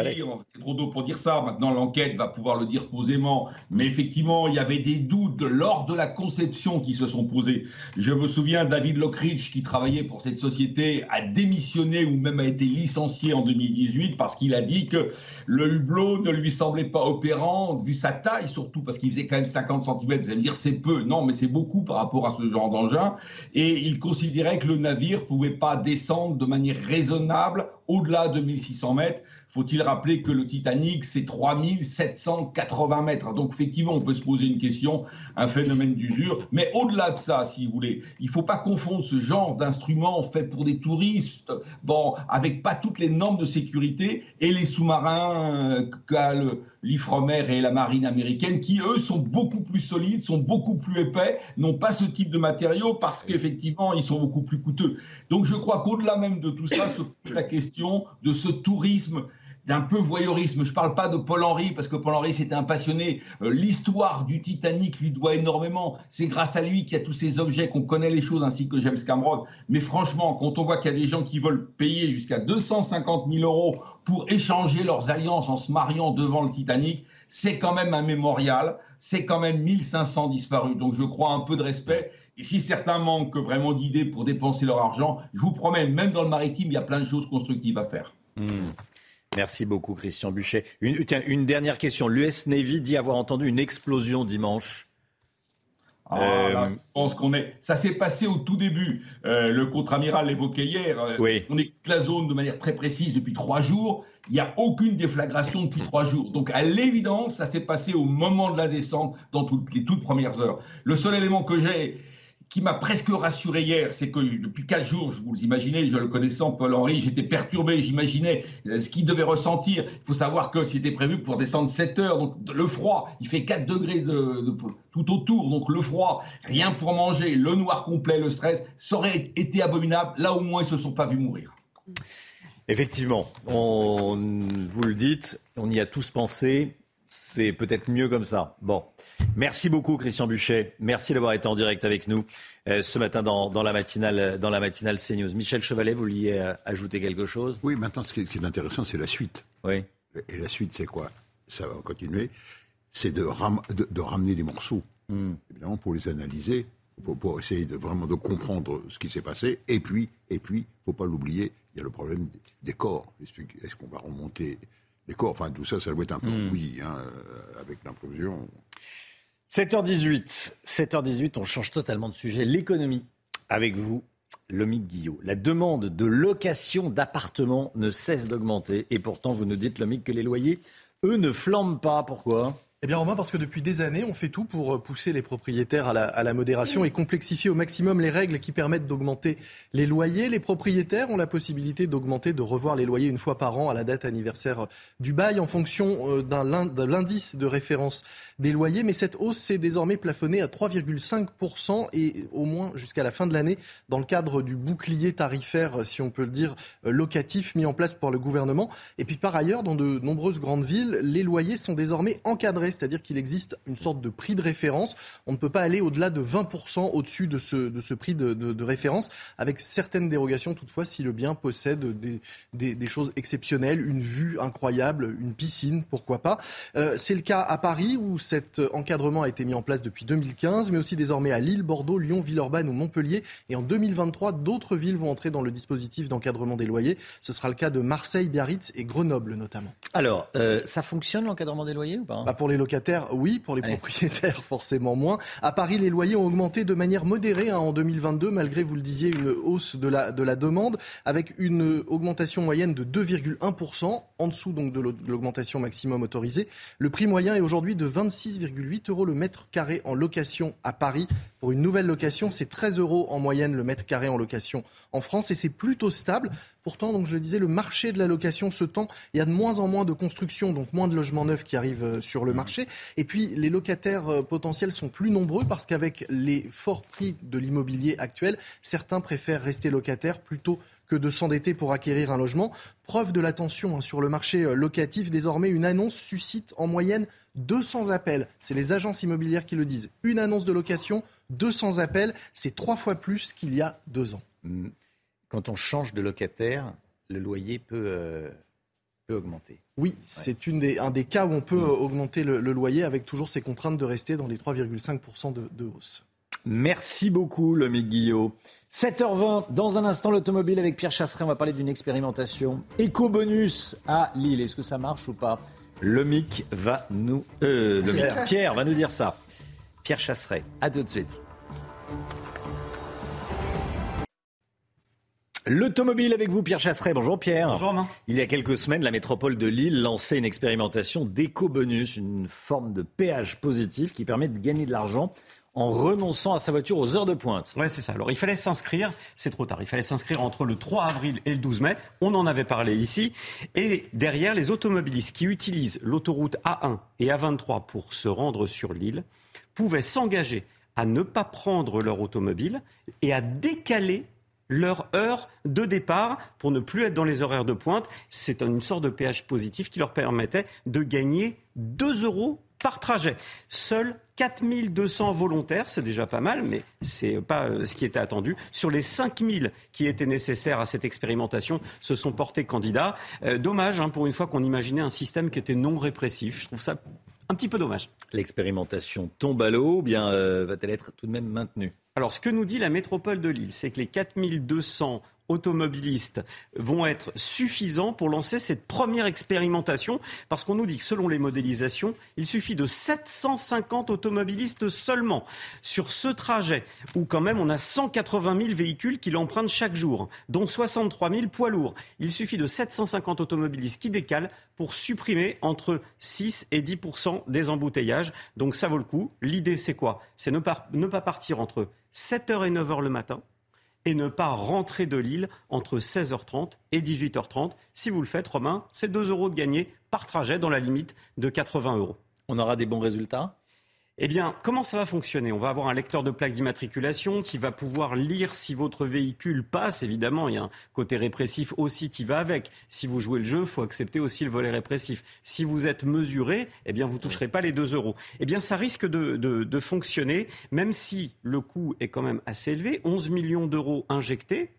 [SPEAKER 40] c'est trop tôt pour dire ça. Maintenant, l'enquête va pouvoir le dire posément. Mais effectivement, il y avait des doutes lors de la conception qui se sont posés. Je me souviens, David Lockridge, qui travaillait pour cette société, a démissionné ou même a été licencié en 2018 parce qu'il a dit que le hublot ne lui semblait pas opérant, vu sa taille surtout, parce qu'il faisait quand même 50 cm. Vous allez me dire, c'est peu. Non, mais c'est beaucoup par rapport à ce genre d'engin. Et il considérait que le navire pouvait pas descendre de manière raisonnable au-delà de 1600 mètres. Faut-il rappeler que le Titanic, c'est 3780 mètres. Donc, effectivement, on peut se poser une question, un phénomène d'usure. Mais au-delà de ça, si vous voulez, il ne faut pas confondre ce genre d'instrument fait pour des touristes, bon, avec pas toutes les normes de sécurité, et les sous-marins qu'a le- l'Ifremer et la marine américaine, qui, eux, sont beaucoup plus solides, sont beaucoup plus épais, n'ont pas ce type de matériaux parce qu'effectivement, ils sont beaucoup plus coûteux. Donc, je crois qu'au-delà même de tout ça, se pose la question de ce tourisme d'un peu voyeurisme. Je ne parle pas de Paul Henry, parce que Paul Henry, c'était un passionné. Euh, L'histoire du Titanic lui doit énormément. C'est grâce à lui qu'il y a tous ces objets, qu'on connaît les choses, ainsi que James Cameron. Mais franchement, quand on voit qu'il y a des gens qui veulent payer jusqu'à 250 000 euros pour échanger leurs alliances en se mariant devant le Titanic, c'est quand même un mémorial. C'est quand même 1500 disparus. Donc je crois un peu de respect. Et si certains manquent vraiment d'idées pour dépenser leur argent, je vous promets, même dans le maritime, il y a plein de choses constructives à faire.
[SPEAKER 1] Hmm. Merci beaucoup, Christian Buchet. Une, tiens, une dernière question. L'US Navy dit avoir entendu une explosion dimanche.
[SPEAKER 40] Ah,
[SPEAKER 1] Euh,
[SPEAKER 40] là, je pense qu'on est. Ça s'est passé au tout début. Euh, le contre-amiral l'évoquait hier. Euh,
[SPEAKER 1] Oui.
[SPEAKER 40] On est la zone de manière très précise depuis trois jours. Il n'y a aucune déflagration depuis trois jours. Donc, à l'évidence, ça s'est passé au moment de la descente, dans toutes les toutes premières heures. Le seul élément que j'ai qui m'a presque rassuré hier, c'est que depuis quatre jours, je vous imaginez, je le connaissant, Paul Henry, j'étais perturbé, j'imaginais euh, ce qu'il devait ressentir. Il faut savoir que c'était prévu pour descendre 7 heures, donc le froid, il fait 4 degrés de, de- tout autour, donc le froid, rien pour manger, le noir complet, le stress, ça aurait été abominable. Là, au moins, ils ne se sont pas vus mourir.
[SPEAKER 1] Effectivement, on, vous le dites, on y a tous pensé. C'est peut-être mieux comme ça. Bon, merci beaucoup Christian Buchet. Merci d'avoir été en direct avec nous euh, ce matin dans, dans la matinale, dans la matinale CNews. Michel Chevalet, vous vouliez euh, ajouter quelque chose?
[SPEAKER 24] Oui, maintenant, ce qui est, ce qui est intéressant, c'est la suite.
[SPEAKER 1] Oui.
[SPEAKER 24] Et la suite, c'est quoi? Ça va continuer. C'est de, ram- de, de ramener des morceaux,
[SPEAKER 1] Hmm.
[SPEAKER 24] évidemment, pour les analyser, pour, pour essayer de vraiment de comprendre ce qui s'est passé. Et puis, et puis, faut pas l'oublier, il y a le problème des, des corps. Est-ce qu'on va remonter D'accord, enfin tout ça, ça doit être un peu oui, hein, euh, avec l'implosion.
[SPEAKER 1] 7h18, 7h18, on change totalement de sujet. L'économie, avec vous, Lomique Guillot. La demande de location d'appartements ne cesse d'augmenter. Et pourtant, vous nous dites, Lomique, que les loyers, eux, ne flambent pas. Pourquoi?
[SPEAKER 22] Eh bien Romain, parce que depuis des années, on fait tout pour euh, pousser les propriétaires à la, modération et complexifier au maximum les règles qui permettent d'augmenter les loyers. Les propriétaires ont la possibilité d'augmenter, de revoir les loyers une fois par an à la date anniversaire du bail en fonction euh, de l'indice de référence des loyers. Mais cette hausse s'est désormais plafonnée à 3,5% et au moins jusqu'à la fin de l'année dans le cadre du bouclier tarifaire, si on peut le dire, euh, locatif mis en place par le gouvernement. Et puis par ailleurs, dans de nombreuses grandes villes, les loyers sont désormais encadrés c'est-à-dire qu'il existe une sorte de prix de référence. On ne peut pas aller au-delà de 20% au-dessus de ce, de ce prix de, de, référence, avec certaines dérogations toutefois si le bien possède des, des, des choses exceptionnelles, une vue incroyable, une piscine, pourquoi pas. Euh, c'est le cas à Paris où cet encadrement a été mis en place depuis 2015, mais aussi désormais à Lille, Bordeaux, Lyon, Villeurbanne ou Montpellier. Et en 2023, d'autres villes vont entrer dans le dispositif d'encadrement des loyers. Ce sera le cas de Marseille, Biarritz et Grenoble notamment.
[SPEAKER 1] Alors, euh, ça fonctionne l'encadrement des loyers ou pas?
[SPEAKER 22] Bah Pour les locataires, oui. Pour les propriétaires, forcément moins. À Paris, les loyers ont augmenté de manière modérée hein, en 2022, malgré, vous le disiez, une hausse de la, de la demande, avec une augmentation moyenne de 2,1%, en dessous donc de l'augmentation maximum autorisée. Le prix moyen est aujourd'hui de 26,8 euros le mètre carré en location à Paris. Pour une nouvelle location, c'est 13 euros en moyenne le mètre carré en location en France et c'est plutôt stable. Pourtant, donc je disais, le marché de la location se tend. Il y a de moins en moins de construction, donc moins de logements neufs qui arrivent euh, sur le marché. Et puis, les locataires euh, potentiels sont plus nombreux parce qu'avec les forts prix de l'immobilier actuel, certains préfèrent rester locataires plutôt que de s'endetter pour acquérir un logement. Preuve de l'attention hein, sur le marché euh, locatif, désormais une annonce suscite en moyenne 200 appels. C'est les agences immobilières qui le disent. Une annonce de location, 200 appels, c'est trois fois plus qu'il y a deux ans.
[SPEAKER 1] Quand on change de locataire, le loyer peut, euh, peut augmenter.
[SPEAKER 22] Oui, c'est un des cas où on peut mm. augmenter le, loyer avec toujours ces contraintes de rester dans les 3,5% de, de, hausse.
[SPEAKER 1] Merci beaucoup, Lomique Guillot. 7h20, dans un instant, l'automobile avec Pierre Chasseret. On va parler d'une expérimentation éco-bonus à Lille. Est-ce que ça marche ou pas? Lomique va nous. Euh, Pierre. Pierre va nous dire ça. Pierre Chasseret, à tout de suite. L'automobile avec vous, Pierre Chasseret. Bonjour Pierre.
[SPEAKER 41] Bonjour Romain.
[SPEAKER 1] Il y a quelques semaines, la métropole de Lille lançait une expérimentation d'éco-bonus, une forme de péage positif qui permet de gagner de l'argent en renonçant à sa voiture aux heures de pointe.
[SPEAKER 41] Ouais, c'est ça. Alors, il fallait s'inscrire, c'est trop tard, il fallait s'inscrire entre le 3 avril et le 12 mai. On en avait parlé ici. Et derrière, les automobilistes qui utilisent l'autoroute A1 et A23 pour se rendre sur l'île pouvaient s'engager à ne pas prendre leur automobile et à décaler leur heure de départ pour ne plus être dans les horaires de pointe. C'est une sorte de péage positif qui leur permettait de gagner 2 euros par trajet. Seuls 4200 volontaires, c'est déjà pas mal, mais c'est pas euh, ce qui était attendu. Sur les 5000 qui étaient nécessaires à cette expérimentation, se sont portés candidats. Euh, dommage, hein, pour une fois qu'on imaginait un système qui était non répressif. Je trouve ça un petit peu dommage.
[SPEAKER 1] L'expérimentation tombe à l'eau, bien euh, va-t-elle être tout de même maintenue?
[SPEAKER 41] Alors, ce que nous dit la métropole de Lille, c'est que les 4200 automobilistes vont être suffisants pour lancer cette première expérimentation parce qu'on nous dit que selon les modélisations, il suffit de 750 automobilistes seulement sur ce trajet où quand même on a 180 000 véhicules qui l'empruntent chaque jour, dont 63 000 poids lourds. Il suffit de 750 automobilistes qui décalent pour supprimer entre 6 et 10 des embouteillages. Donc ça vaut le coup. L'idée c'est quoi? C'est ne pas, ne pas partir entre 7h et 9h le matin et ne pas rentrer de Lille entre 16h30 et 18h30. Si vous le faites, Romain, c'est 2 euros de gagné par trajet dans la limite de 80 euros.
[SPEAKER 1] On aura des bons résultats?
[SPEAKER 41] Eh bien, comment ça va fonctionner? On va avoir un lecteur de plaque d'immatriculation qui va pouvoir lire si votre véhicule passe. Évidemment, il y a un côté répressif aussi qui va avec. Si vous jouez le jeu, il faut accepter aussi le volet répressif. Si vous êtes mesuré, eh bien, vous ne toucherez pas les 2 euros. Eh bien, ça risque de, de, fonctionner, même si le coût est quand même assez élevé. 11 millions d'euros injectés.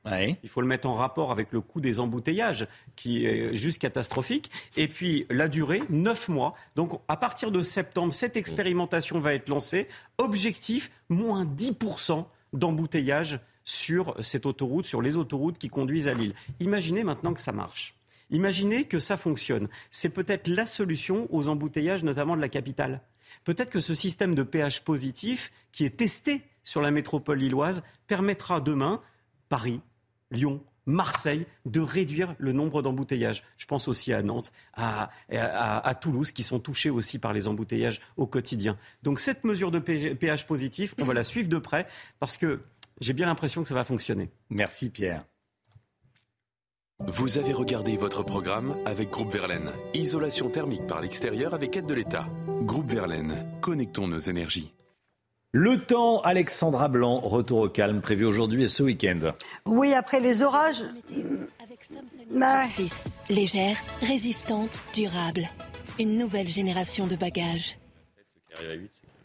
[SPEAKER 41] Il faut le mettre en rapport avec le coût des embouteillages, qui est juste catastrophique. Et puis, la durée, 9 mois. Donc, à partir de septembre, cette expérimentation va être lancé. Objectif, moins 10% d'embouteillage sur cette autoroute, sur les autoroutes qui conduisent à Lille. Imaginez maintenant que ça marche. Imaginez que ça fonctionne. C'est peut-être la solution aux embouteillages, notamment de la capitale. Peut-être que ce système de péage positif, qui est testé sur la métropole lilloise, permettra demain, Paris, Lyon, Marseille de réduire le nombre d'embouteillages. Je pense aussi à Nantes, à, à, Toulouse, qui sont touchés aussi par les embouteillages au quotidien. Donc cette mesure de péage positif, on va la suivre de près parce que j'ai bien l'impression que ça va fonctionner.
[SPEAKER 1] Merci Pierre.
[SPEAKER 19] Vous avez regardé votre programme avec Groupe Verlaine. Isolation thermique par l'extérieur avec aide de l'État. Groupe Verlaine, connectons nos énergies.
[SPEAKER 1] Le temps, Alexandra Blanc, retour au calme prévu aujourd'hui et ce week-end.
[SPEAKER 14] Oui, après les orages.
[SPEAKER 7] Bah légère, résistante, durable. Une nouvelle génération de bagages.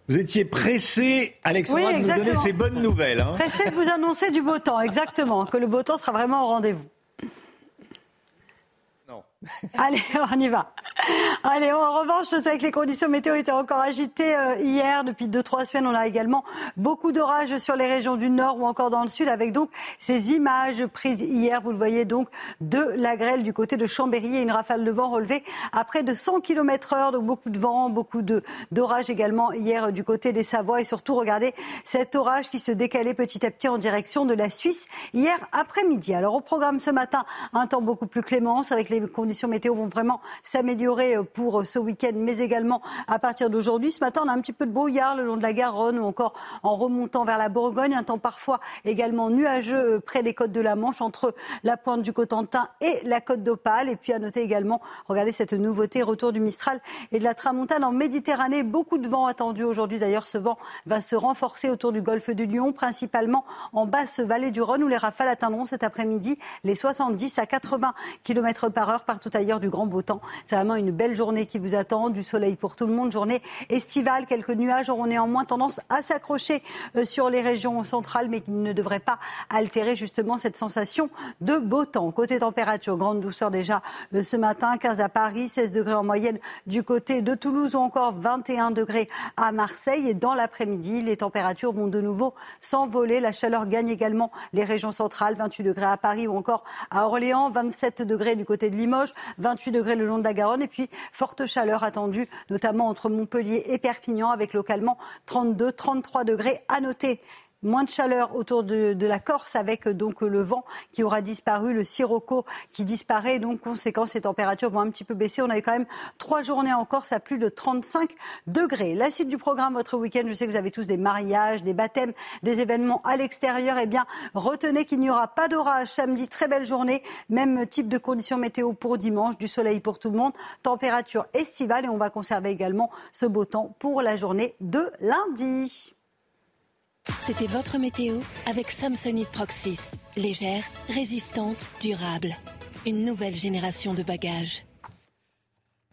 [SPEAKER 1] Vous étiez pressé, Alexandra, de nous donner ces bonnes nouvelles. Hein.
[SPEAKER 14] pressé de vous annoncer du beau temps, exactement, que le beau temps sera vraiment au rendez-vous. Allez, on y va. Allez, en revanche, sais que les conditions météo étaient encore agitées euh, hier. Depuis deux, trois semaines, on a également beaucoup d'orages sur les régions du nord ou encore dans le sud, avec donc ces images prises hier, vous le voyez donc, de la grêle du côté de Chambéry et une rafale de vent relevée à près de 100 km heure. Donc beaucoup de vent, beaucoup d'orages également hier du côté des Savoies. Et surtout, regardez cet orage qui se décalait petit à petit en direction de la Suisse hier après-midi. Alors au programme ce matin, un temps beaucoup plus clément avec les conditions conditions météo vont vraiment s'améliorer euh, pour euh, ce week-end, mais également à partir d'aujourd'hui. Ce matin, on a un petit peu de brouillard le long de la Garonne ou encore en remontant vers la Bourgogne. Un temps parfois également nuageux euh, près des côtes de la Manche, entre la pointe du Cotentin et la côte d'Opale. Et puis à noter également, regardez cette nouveauté, retour du Mistral et de la Tramontane en Méditerranée. Beaucoup de vent attendu aujourd'hui. D'ailleurs, ce vent va se renforcer autour du golfe du Lion, principalement en basse vallée du Rhône, où les rafales atteindront cet après-midi les 70 à 80 km par heure partout tout ailleurs du grand beau temps. C'est vraiment une belle journée qui vous attend, du soleil pour tout le monde, journée estivale. Quelques nuages auront néanmoins tendance à s'accrocher euh, sur les régions centrales, mais qui ne devraient pas altérer justement cette sensation de beau temps. Côté température, grande douceur déjà euh, ce matin, 15 à Paris, 16 degrés en moyenne du côté de Toulouse ou encore 21 degrés à Marseille. Et dans l'après-midi, les températures vont de nouveau s'envoler. La chaleur gagne également les régions centrales, 28 degrés à Paris ou encore à Orléans, 27 degrés du côté de Limoges, 28 degrés le long de la Garonne et puis forte chaleur attendue, notamment entre Montpellier et Perpignan, avec localement 32, 33 degrés à noter moins de chaleur autour de, la Corse avec donc le vent qui aura disparu, le sirocco qui disparaît. Donc, conséquence, les températures vont un petit peu baisser. On avait quand même trois journées en Corse à plus de 35 degrés. La suite du programme, votre week-end, je sais que vous avez tous des mariages, des baptêmes, des événements à l'extérieur. Eh bien, retenez qu'il n'y aura pas d'orage samedi. Très belle journée. Même type de conditions météo pour dimanche, du soleil pour tout le monde. Température estivale et on va conserver également ce beau temps pour la journée de lundi.
[SPEAKER 7] C'était votre météo avec Samsonite Proxys. Légère, résistante, durable. Une nouvelle génération de bagages.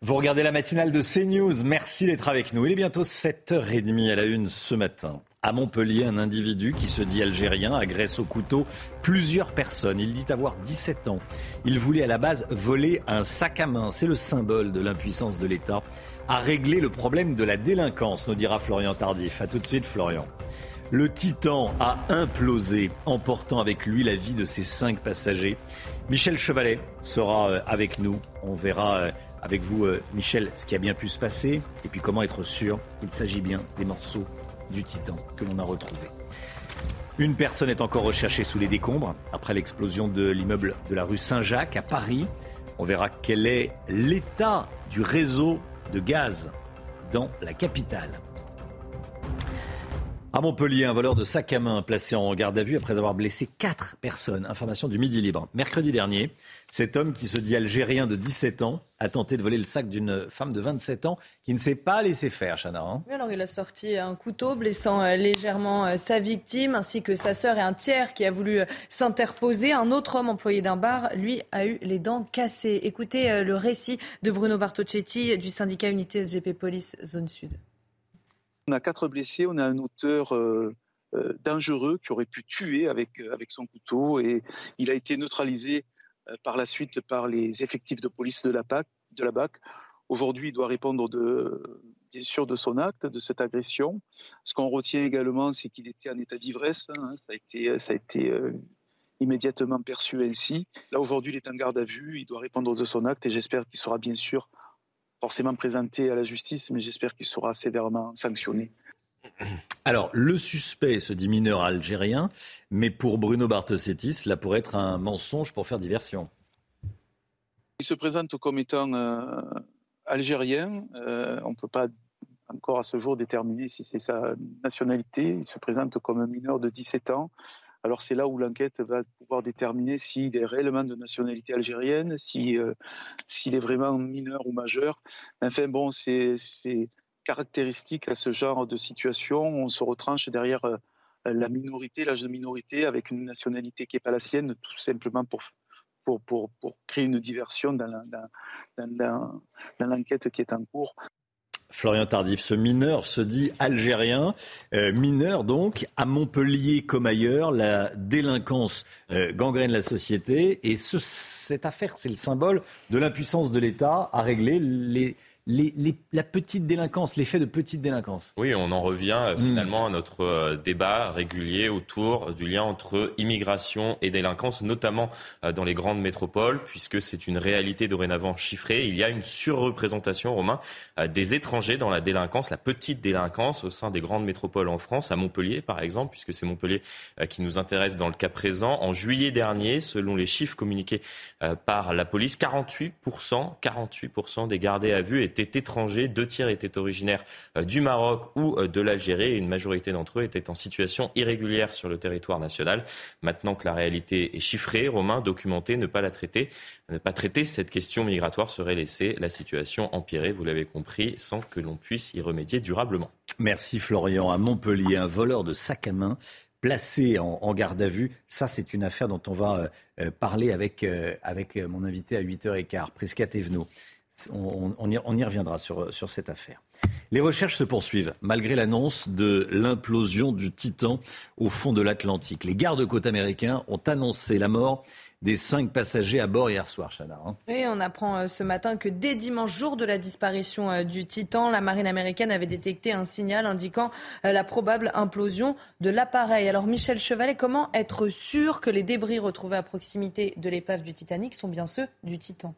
[SPEAKER 1] Vous regardez la matinale de CNews. Merci d'être avec nous. Il est bientôt 7h30 à la une ce matin. À Montpellier, un individu qui se dit algérien agresse au couteau plusieurs personnes. Il dit avoir 17 ans. Il voulait à la base voler un sac à main. C'est le symbole de l'impuissance de l'État à régler le problème de la délinquance, nous dira Florian Tardif. A tout de suite, Florian. Le Titan a implosé, emportant avec lui la vie de ses cinq passagers. Michel Chevalet sera euh, avec nous. On verra euh, avec vous, euh, Michel, ce qui a bien pu se passer et puis comment être sûr qu'il s'agit bien des morceaux du Titan que l'on a retrouvés. Une personne est encore recherchée sous les décombres après l'explosion de l'immeuble de la rue Saint-Jacques à Paris. On verra quel est l'état du réseau de gaz dans la capitale. À Montpellier, un voleur de sac à main placé en garde à vue après avoir blessé quatre personnes. Information du Midi Libre. Mercredi dernier, cet homme qui se dit algérien de 17 ans a tenté de voler le sac d'une femme de 27 ans qui ne s'est pas laissé faire, Chana. Hein.
[SPEAKER 2] alors il a sorti un couteau blessant euh, légèrement euh, sa victime ainsi que sa sœur et un tiers qui a voulu euh, s'interposer. Un autre homme employé d'un bar, lui, a eu les dents cassées. Écoutez le récit de Bruno Bartocchetti du syndicat Unité SGP Police Zone Sud.
[SPEAKER 42] On a quatre blessés, on a un auteur euh, euh, dangereux qui aurait pu tuer avec, euh, avec son couteau et il a été neutralisé par la suite par les effectifs de police de la, PAC, de la BAC. Aujourd'hui, il doit répondre bien sûr de son acte, de cette agression. Ce qu'on retient également, c'est qu'il était en état d'ivresse. Hein. ça a été, ça a été immédiatement perçu ainsi. Là, aujourd'hui, il est en garde à vue, il doit répondre de son acte et j'espère qu'il sera bien sûr forcément présenté à la justice, mais j'espère qu'il sera sévèrement sanctionné.
[SPEAKER 1] Alors, le suspect se dit mineur algérien, mais pour Bruno Bartosetti, cela pourrait être un mensonge pour faire diversion.
[SPEAKER 42] Il se présente comme étant euh, algérien. Euh, on ne peut pas encore à ce jour déterminer si c'est sa nationalité. Il se présente comme un mineur de 17 ans. Alors c'est là où l'enquête va pouvoir déterminer s'il est réellement de nationalité algérienne, si, euh, s'il est vraiment mineur ou majeur. Enfin bon, c'est, caractéristique à ce genre de situation. On se retranche derrière euh, la minorité, l'âge de minorité, avec une nationalité qui n'est pas la sienne, tout simplement pour, pour, pour, créer une diversion dans l'enquête qui est en cours.
[SPEAKER 1] Florian Tardif, ce mineur se dit algérien, euh, mineur donc, à Montpellier comme ailleurs, la délinquance euh, gangrène la société et ce, cette affaire, c'est le symbole de l'impuissance de l'État à régler les, la petite délinquance, l'effet de petite délinquance.
[SPEAKER 21] Oui, on en revient euh, hmm. finalement à notre euh, débat régulier autour du lien entre immigration et délinquance, notamment euh, dans les grandes métropoles, puisque c'est une réalité dorénavant chiffrée. Il y a une surreprésentation, Romain, des étrangers dans la délinquance, la petite délinquance au sein des grandes métropoles en France, à Montpellier par exemple, puisque c'est Montpellier qui nous intéresse dans le cas présent. En juillet dernier, selon les chiffres communiqués par la police, 48%, 48% des gardés à vue étaient étrangers, deux tiers étaient originaires euh, du Maroc ou euh, de l'Algérie et une majorité d'entre eux étaient en situation irrégulière sur le territoire national. Maintenant que la réalité est chiffrée, Romain, documentée, ne pas la traiter, ne pas traiter cette question migratoire serait laisser la situation empirer, vous l'avez compris, sans que l'on puisse y remédier durablement.
[SPEAKER 1] Merci Florian. À Montpellier, un voleur de sac à main placé en, garde à vue. Ça, c'est une affaire dont on va euh, parler avec, avec mon invité à 8h15, Prescat Evenot. On, y, reviendra sur, sur cette affaire. Les recherches se poursuivent malgré l'annonce de l'implosion du Titan au fond de l'Atlantique. Les gardes-côtes américains ont annoncé la mort des cinq passagers à bord hier soir, Chana.
[SPEAKER 2] Hein. Oui, on apprend euh, ce matin que dès dimanche, jour de la disparition euh, du Titan, la marine américaine avait détecté un signal indiquant euh, la probable implosion de l'appareil. Alors, Michel Chevalet, comment être sûr que les débris retrouvés à proximité de l'épave du Titanic sont bien ceux du Titan?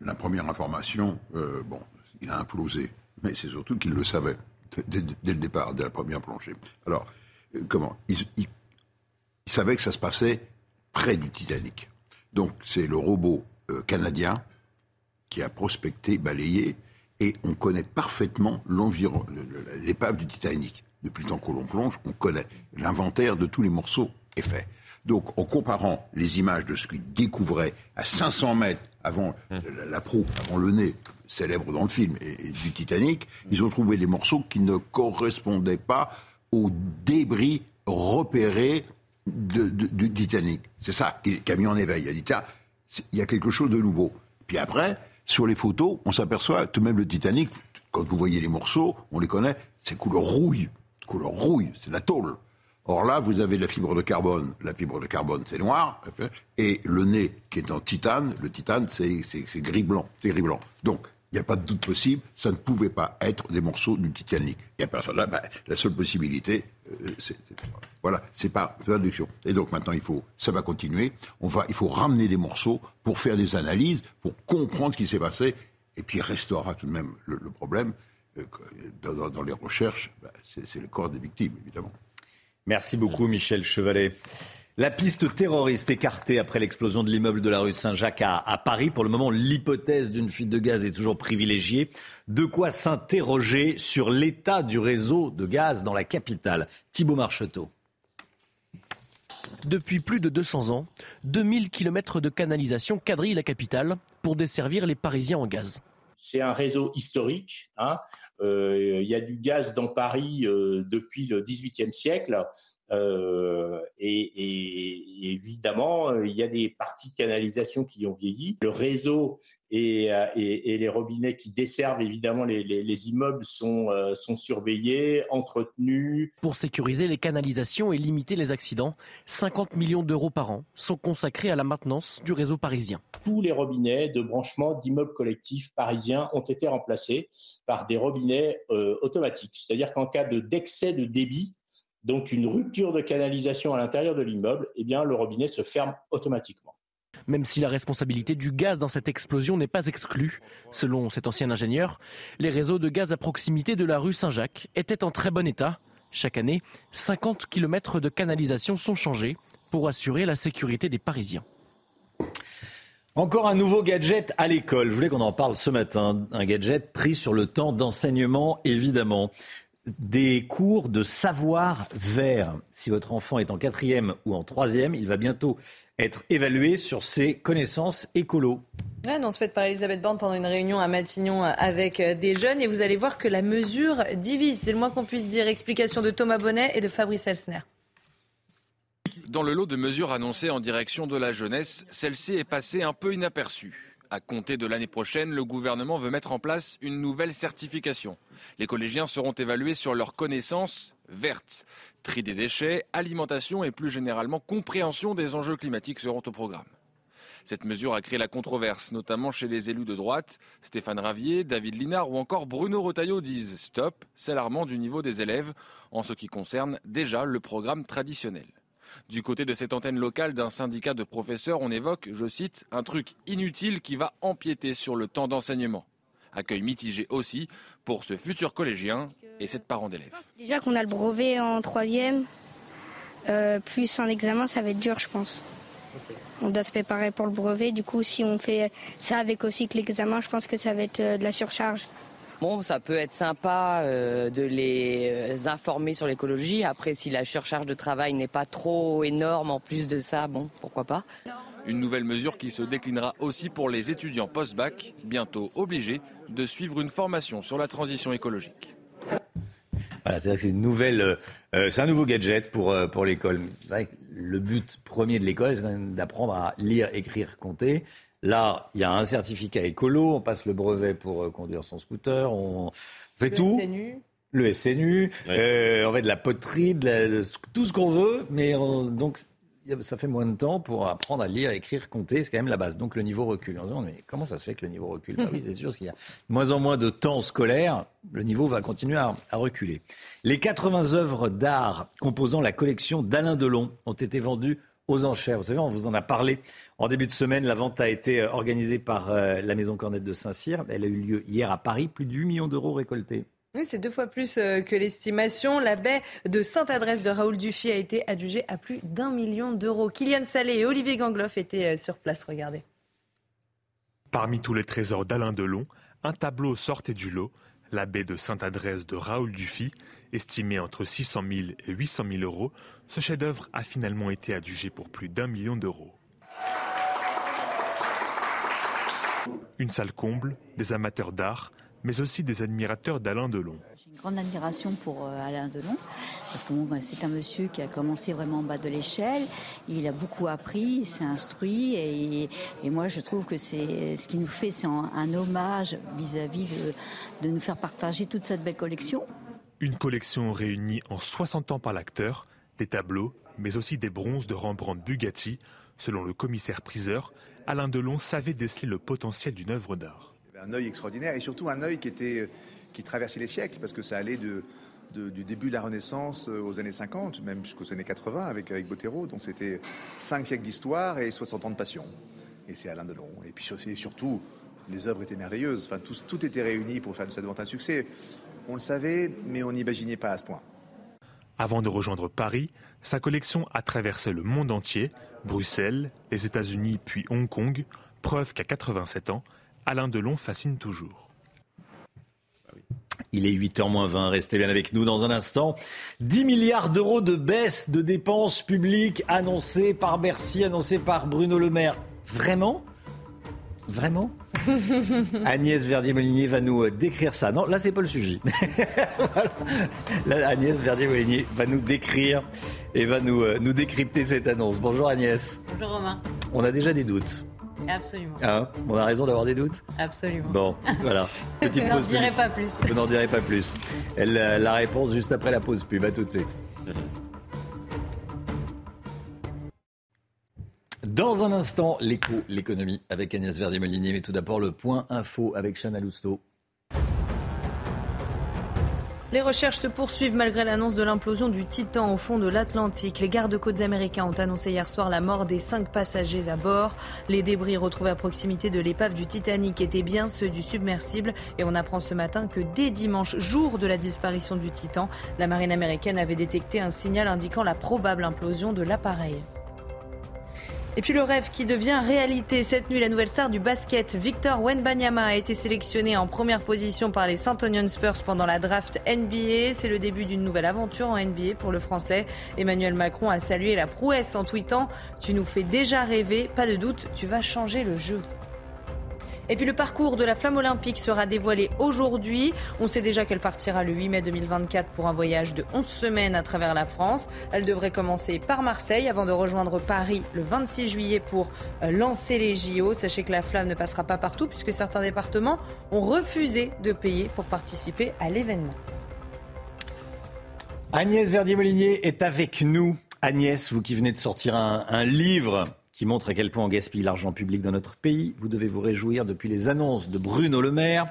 [SPEAKER 24] La première information, euh, bon, il a implosé, mais c'est surtout qu'il le savait dès, le départ, dès la première plongée. Alors, euh, comment? Il, savait que ça se passait près du Titanic. Donc, c'est le robot euh, canadien qui a prospecté, balayé, et on connaît parfaitement l'épave du Titanic. Depuis le temps que l'on plonge, on connaît. L'inventaire de tous les morceaux est fait. Donc, en comparant les images de ce qu'il découvrait à 500 mètres avant la, proue, avant le nez, célèbre dans le film, et, du Titanic, ils ont trouvé des morceaux qui ne correspondaient pas aux débris repérés du Titanic. C'est ça qui, a mis en éveil. Il a dit, tiens, il y a quelque chose de nouveau. Puis après, sur les photos, on s'aperçoit, tout de même le Titanic, quand vous voyez les morceaux, on les connaît, c'est couleur rouille. Couleur rouille, c'est la tôle. Or là, vous avez la fibre de carbone. La fibre de carbone, c'est noir. Et le nez, qui est en titane, le titane, c'est gris-blanc. C'est gris-blanc. Donc, il n'y a pas de doute possible, ça ne pouvait pas être des morceaux du Titanic. Il n'y a personne là. Ben, la seule possibilité, euh, c'est voilà, c'est pas traduction. Et donc maintenant, il faut, ça va continuer. On va, il faut ramener des morceaux pour faire des analyses, pour comprendre ce qui s'est passé. Et puis restera tout de même le, problème euh, dans, les recherches. Ben, c'est le corps des victimes, évidemment.
[SPEAKER 1] Merci beaucoup, Michel Chevalet. La piste terroriste écartée après l'explosion de l'immeuble de la rue Saint-Jacques à, Paris. Pour le moment, l'hypothèse d'une fuite de gaz est toujours privilégiée. De quoi s'interroger sur l'état du réseau de gaz dans la capitale. Thibault Marcheteau.
[SPEAKER 28] Depuis plus de 200 ans, 2000 km de canalisation quadrillent la capitale pour desservir les Parisiens en gaz.
[SPEAKER 29] C'est un réseau historique. Hein. Euh, il y a du gaz dans Paris euh, depuis le XVIIIe siècle. Euh, et, évidemment, il y a des parties de canalisation qui ont vieilli. Le réseau et, les robinets qui desservent évidemment les, immeubles sont, sont surveillés, entretenus.
[SPEAKER 28] Pour sécuriser les canalisations et limiter les accidents, 50 millions d'euros par an sont consacrés à la maintenance du réseau parisien.
[SPEAKER 29] Tous les robinets de branchement d'immeubles collectifs parisiens ont été remplacés par des robinets euh, automatiques. C'est-à-dire qu'en cas d'excès de débit, donc une rupture de canalisation à l'intérieur de l'immeuble, eh bien le robinet se ferme automatiquement.
[SPEAKER 28] Même si la responsabilité du gaz dans cette explosion n'est pas exclue, selon cet ancien ingénieur, les réseaux de gaz à proximité de la rue Saint-Jacques étaient en très bon état. Chaque année, 50 km de canalisation sont changés pour assurer la sécurité des Parisiens.
[SPEAKER 1] Encore un nouveau gadget à l'école. Je voulais qu'on en parle ce matin. Un gadget pris sur le temps d'enseignement, évidemment. Des cours de savoir vert. Si votre enfant est en quatrième ou en troisième, il va bientôt être évalué sur ses connaissances écolo.
[SPEAKER 2] L'annonce faite par Elisabeth Borne pendant une réunion à Matignon avec euh, des jeunes et vous allez voir que la mesure divise, c'est le moins qu'on puisse dire. Explication de Thomas Bonnet et de Fabrice Elsner.
[SPEAKER 43] Dans le lot de mesures annoncées en direction de la jeunesse, celle-ci est passée un peu inaperçue. À compter de l'année prochaine, le gouvernement veut mettre en place une nouvelle certification. Les collégiens seront évalués sur leurs connaissances vertes. Tri des déchets, alimentation et plus généralement compréhension des enjeux climatiques seront au programme. Cette mesure a créé la controverse, notamment chez les élus de droite. Stéphane Ravier, David Linard ou encore Bruno Retailleau disent stop, c'est alarmant du niveau des élèves en ce qui concerne déjà le programme traditionnel. Du côté de cette antenne locale d'un syndicat de professeurs, on évoque, je cite, un truc inutile qui va empiéter sur le temps d'enseignement. Accueil mitigé aussi pour ce futur collégien et cette parent d'élèves.
[SPEAKER 44] Déjà qu'on a le brevet en troisième, euh, plus un examen, ça va être dur, je pense. On doit se préparer pour le brevet. Du coup, si on fait ça avec aussi que l'examen, je pense que ça va être euh, de la surcharge.
[SPEAKER 45] Bon, ça peut être sympa euh, de les informer sur l'écologie. Après, si la surcharge de travail n'est pas trop énorme en plus de ça, bon, pourquoi pas.
[SPEAKER 43] Une nouvelle mesure qui se déclinera aussi pour les étudiants post-bac, bientôt obligés de suivre une formation sur la transition écologique.
[SPEAKER 1] Voilà, c'est une nouvelle, euh, c'est un nouveau gadget pour, euh, pour l'école. Le but premier de l'école, c'est quand même d'apprendre à lire, écrire, compter. Là, il y a un certificat écolo, on passe le brevet pour euh, conduire son scooter, on fait
[SPEAKER 2] Le
[SPEAKER 1] tout.
[SPEAKER 2] SNU.
[SPEAKER 1] Le SNU, euh, on fait de la poterie, de la- de tout ce qu'on veut, mais on- donc ça fait moins de temps pour apprendre à lire, écrire, compter, c'est quand même la base. Donc le niveau recule. On se demande, mais comment ça se fait que le niveau recule? Bah Oui, c'est sûr, s'il y a de moins en moins de temps scolaire, le niveau va continuer à, à reculer. Les 80 œuvres d'art composant la collection d'Alain Delon ont été vendues aux enchères. Vous savez, on vous en a parlé en début de semaine. La vente a été euh, organisée par euh, la Maison Cornette de Saint-Cyr. Elle a eu lieu hier à Paris. Plus de 8 millions d'euros récoltés.
[SPEAKER 2] Oui, c'est deux fois plus euh, que l'estimation. La baie de Sainte-Adresse de Raoul Dufy a été adjugée à plus d'un million d'euros. Kylian Salé et Olivier Gangloff étaient sur place. Regardez.
[SPEAKER 46] Parmi tous les trésors d'Alain Delon, un tableau sortait du lot, la baie de Sainte-Adresse de Raoul Dufy, estimé entre 600 000 et 800 000 euros. Ce chef-d'œuvre a finalement été adjugé pour plus d'un million d'euros. Une salle comble, des amateurs d'art, mais aussi des admirateurs d'Alain Delon.
[SPEAKER 47] Une grande admiration pour euh, Alain Delon, parce que bon, c'est un monsieur qui a commencé vraiment en bas de l'échelle. Il a beaucoup appris, il s'est instruit, et, et moi je trouve que c'est ce qu'il nous fait, c'est un, un hommage vis-à-vis de, de nous faire partager toute cette belle collection.
[SPEAKER 46] Une collection réunie en 60 ans par l'acteur, des tableaux, mais aussi des bronzes de Rembrandt Bugatti. Selon le commissaire priseur, Alain Delon savait déceler le potentiel d'une œuvre d'art.
[SPEAKER 48] Un œil extraordinaire et surtout un œil qui, était, qui traversait les siècles parce que ça allait du début de la Renaissance aux années 50, même jusqu'aux années 80 avec, avec Bottero. Donc c'était cinq siècles d'histoire et 60 ans de passion. Et c'est Alain Delon. Et puis surtout, les œuvres étaient merveilleuses. Enfin, tout, tout était réuni pour faire de cette vente un succès. On le savait, mais on n'imaginait pas à ce point.
[SPEAKER 46] Avant de rejoindre Paris, sa collection a traversé le monde entier, Bruxelles, les États-Unis puis Hong Kong, preuve qu'à 87 ans, Alain Delon fascine toujours.
[SPEAKER 1] Il est 8h moins 20, restez bien avec nous dans un instant. 10 milliards d'euros de baisse de dépenses publiques annoncées par Bercy, annoncées par Bruno Le Maire. Vraiment? Vraiment? Agnès Verdier-Molinier va nous euh, décrire ça. Non, là, c'est pas le sujet. Voilà. Là, Agnès Verdier-Molinier va nous décrire et va nous, euh, nous décrypter cette annonce. Bonjour Agnès.
[SPEAKER 2] Bonjour Romain.
[SPEAKER 1] On a déjà des doutes.
[SPEAKER 2] Absolument.
[SPEAKER 1] Hein On a raison d'avoir des doutes
[SPEAKER 2] Absolument.
[SPEAKER 1] Bon, voilà. Petite
[SPEAKER 2] Je n'en
[SPEAKER 1] pause
[SPEAKER 2] dirai pas plus.
[SPEAKER 1] Je n'en dirai pas plus. Elle, euh, la réponse juste après la pause pub. À tout de suite. Dans un instant, l'écho, l'économie avec Agnès Verdier-Molinier. Mais tout d'abord, le point info avec Chana Lousteau.
[SPEAKER 2] Les recherches se poursuivent malgré l'annonce de l'implosion du Titan au fond de l'Atlantique. Les gardes-côtes américains ont annoncé hier soir la mort des cinq passagers à bord. Les débris retrouvés à proximité de l'épave du Titanic étaient bien ceux du submersible. Et on apprend ce matin que dès dimanche, jour de la disparition du Titan, la marine américaine avait détecté un signal indiquant la probable implosion de l'appareil. Et puis le rêve qui devient réalité. Cette nuit, la nouvelle star du basket, Victor Wenbanyama, a été sélectionné en première position par les St. Onion Spurs pendant la draft NBA. C'est le début d'une nouvelle aventure en NBA pour le Français. Emmanuel Macron a salué la prouesse en tweetant Tu nous fais déjà rêver, pas de doute, tu vas changer le jeu. Et puis le parcours de la flamme olympique sera dévoilé aujourd'hui. On sait déjà qu'elle partira le 8 mai 2024 pour un voyage de 11 semaines à travers la France. Elle devrait commencer par Marseille avant de rejoindre Paris le 26 juillet pour euh, lancer les JO. Sachez que la flamme ne passera pas partout puisque certains départements ont refusé de payer pour participer à l'événement.
[SPEAKER 1] Agnès Verdier-Molinier est avec nous. Agnès, vous qui venez de sortir un, un livre qui montre à quel point on gaspille l'argent public dans notre pays. Vous devez vous réjouir depuis les annonces de Bruno Le Maire,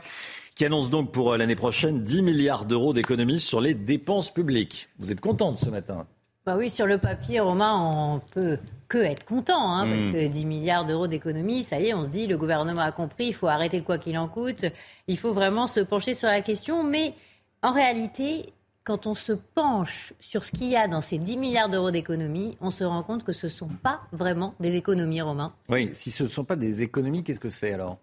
[SPEAKER 1] qui annonce donc pour euh, l'année prochaine 10 milliards d'euros d'économies sur les dépenses publiques. Vous êtes contente ce matin?
[SPEAKER 49] Bah oui, sur le papier, Romain, on peut que être content, hein, parce hmm. que 10 milliards d'euros d'économies, ça y est, on se dit, le gouvernement a compris, il faut arrêter le quoi qu'il en coûte, il faut vraiment se pencher sur la question, mais en réalité, quand on se penche sur ce qu'il y a dans ces 10 milliards d'euros d'économies, on se rend compte que ce ne sont pas vraiment des économies, Romain.
[SPEAKER 1] Oui, si ce ne sont pas des économies, qu'est-ce que c'est alors?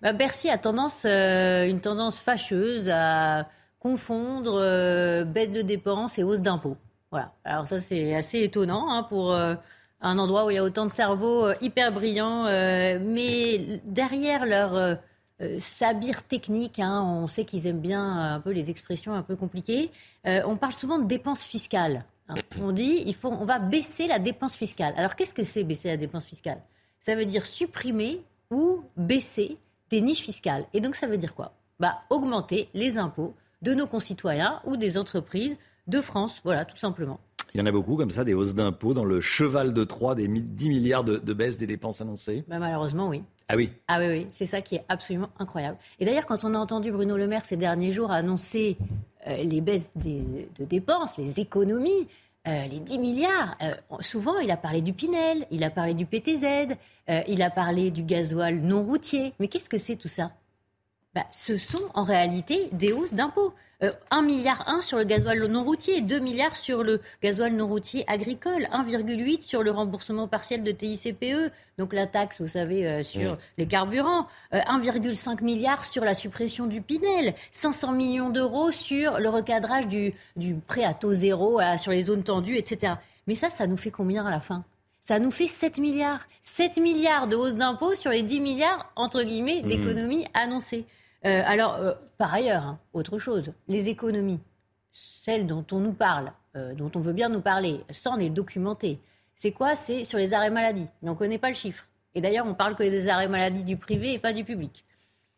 [SPEAKER 49] Bah, Bercy a tendance, euh, une tendance fâcheuse à confondre euh, baisse de dépenses et hausse d'impôts. Voilà. Alors ça, c'est assez étonnant hein, pour euh, un endroit où il y a autant de cerveaux hyper brillants. mais derrière leur euh, sabir technique. Hein, on sait qu'ils aiment bien euh, un peu les expressions un peu compliquées. Euh, on parle souvent de dépenses fiscales. Hein. On dit il faut, on va baisser la dépense fiscale. Alors qu'est-ce que c'est baisser la dépense fiscale? Ça veut dire supprimer ou baisser des niches fiscales. Et donc ça veut dire quoi? Bah augmenter les impôts de nos concitoyens ou des entreprises de France. Voilà, tout simplement.
[SPEAKER 1] Il y en a beaucoup comme ça, des hausses d'impôts dans le cheval de Troie, des 10 milliards de, baisse des dépenses annoncées
[SPEAKER 49] bah, Malheureusement, oui.
[SPEAKER 1] Ah oui
[SPEAKER 49] Ah oui, oui. c'est ça qui est absolument incroyable. Et d'ailleurs, quand on a entendu Bruno Le Maire ces derniers jours annoncer euh, les baisses de dépenses, les économies, euh, les 10 milliards, euh, souvent il a parlé du Pinel, il a parlé du PTZ, il a parlé du gasoil non routier. Mais qu'est-ce que c'est tout ça? Bah, Ce sont en réalité des hausses d'impôts. 1 euh, milliard 1 sur le gasoil non routier, 2 milliards sur le gasoil non routier agricole, 1,8 sur le remboursement partiel de TICPE, donc la taxe, vous savez, euh, sur les carburants, 1,5 euh, milliard sur la suppression du Pinel, 500 millions d'euros sur le recadrage du, du prêt à taux zéro sur les zones tendues, etc. Mais ça, ça nous fait combien à la fin? Ça nous fait 7 milliards. 7 milliards de hausse d'impôts sur les 10 milliards, entre guillemets, mmh. d'économies annoncées. Euh, alors, euh, par ailleurs, hein, autre chose, les économies, celles dont on nous parle, euh, dont on veut bien nous parler, sans les documenter, c'est quoi? C'est sur les arrêts maladie. Mais on ne connaît pas le chiffre. Et d'ailleurs, on parle que des arrêts maladie du privé et pas du public.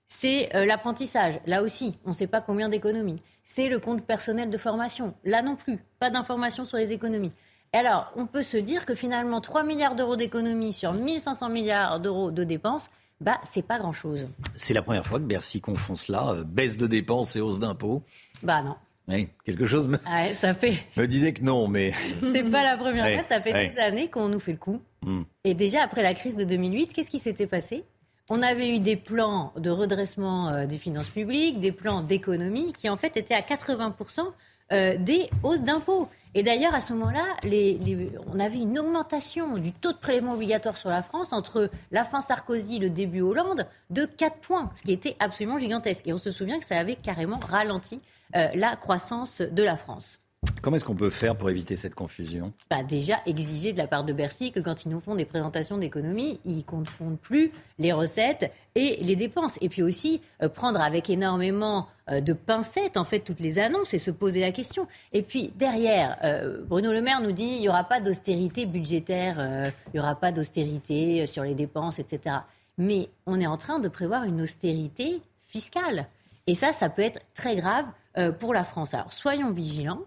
[SPEAKER 49] C'est l'apprentissage. Là aussi, on ne sait pas combien d'économies. C'est le compte personnel de formation. Là non plus, pas d'informations sur les économies. alors, on peut se dire que finalement, 3 milliards d'euros d'économies sur 1500 milliards d'euros de dépenses, bah, c'est pas grand-chose.
[SPEAKER 1] C'est la première fois que Bercy confond cela, euh, baisse de dépenses et hausse d'impôts.
[SPEAKER 49] Bah non.
[SPEAKER 1] Oui, quelque chose me,
[SPEAKER 49] ça fait...
[SPEAKER 1] me disait que non, mais...
[SPEAKER 49] C'est pas la première fois, ça fait des années qu'on nous fait le coup. Hmm. Et déjà, après la crise de 2008, qu'est-ce qui s'était passé? On avait eu des plans de redressement euh, des finances publiques, des plans d'économie qui en fait étaient à 80% euh, des hausses d'impôts. Et d'ailleurs, à ce moment-là, on avait une augmentation du taux de prélèvement obligatoire sur la France entre la fin Sarkozy et le début Hollande de 4 points, ce qui était absolument gigantesque. Et on se souvient que ça avait carrément ralenti euh, la croissance de la France.
[SPEAKER 1] Comment est-ce qu'on peut faire pour éviter cette confusion?
[SPEAKER 49] Bah Déjà, exiger de la part de Bercy que quand ils nous font des présentations d'économie, ils ne confondent plus les recettes et les dépenses. Et puis aussi, euh, prendre avec énormément euh, de pincettes, en fait, toutes les annonces et se poser la question. Et puis, derrière, euh, Bruno Le Maire nous dit il n'y aura pas d'austérité budgétaire, il n'y aura pas d'austérité sur les dépenses, etc. Mais on est en train de prévoir une austérité fiscale. Et ça, ça peut être très grave pour la France. Alors, soyons vigilants.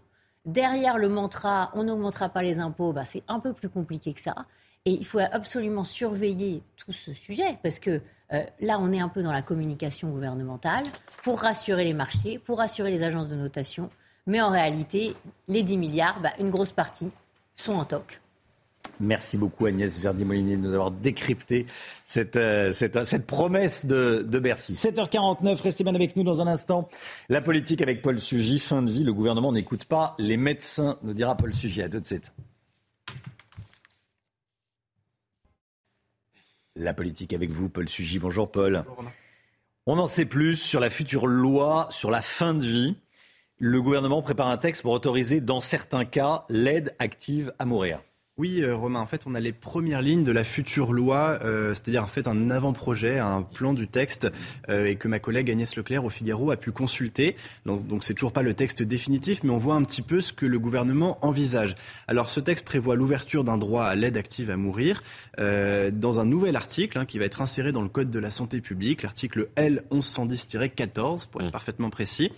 [SPEAKER 49] Derrière le mantra on n'augmentera pas les impôts, bah, c'est un peu plus compliqué que ça. Et il faut absolument surveiller tout ce sujet parce que euh, là, on est un peu dans la communication gouvernementale pour rassurer les marchés, pour rassurer les agences de notation. Mais en réalité, les 10 milliards, bah, une grosse partie sont en toc.
[SPEAKER 1] Merci beaucoup Agnès Verdi-Molinier de nous avoir décrypté cette, euh, cette, cette promesse de, de, Bercy. 7h49, restez bien avec nous dans un instant. La politique avec Paul Sugy, fin de vie, le gouvernement n'écoute pas les médecins, nous dira Paul Sugy. À tout de suite. La politique avec vous, Paul Sugy. Bonjour Paul. On en sait plus sur la future loi sur la fin de vie. Le gouvernement prépare un texte pour autoriser, dans certains cas, l'aide active à mourir.
[SPEAKER 22] Oui, euh, Romain, en fait, on a les premières lignes de la future loi, euh, c'est-à-dire en fait un avant-projet, un plan du texte, euh, et que ma collègue Agnès Leclerc au Figaro a pu consulter. Donc, donc c'est toujours pas le texte définitif, mais on voit un petit peu ce que le gouvernement envisage. Alors, ce texte prévoit l'ouverture d'un droit à l'aide active à mourir dans un nouvel article hein, qui va être inséré dans le Code de la santé publique, l'article L 1110-14, pour être mmh. parfaitement précis.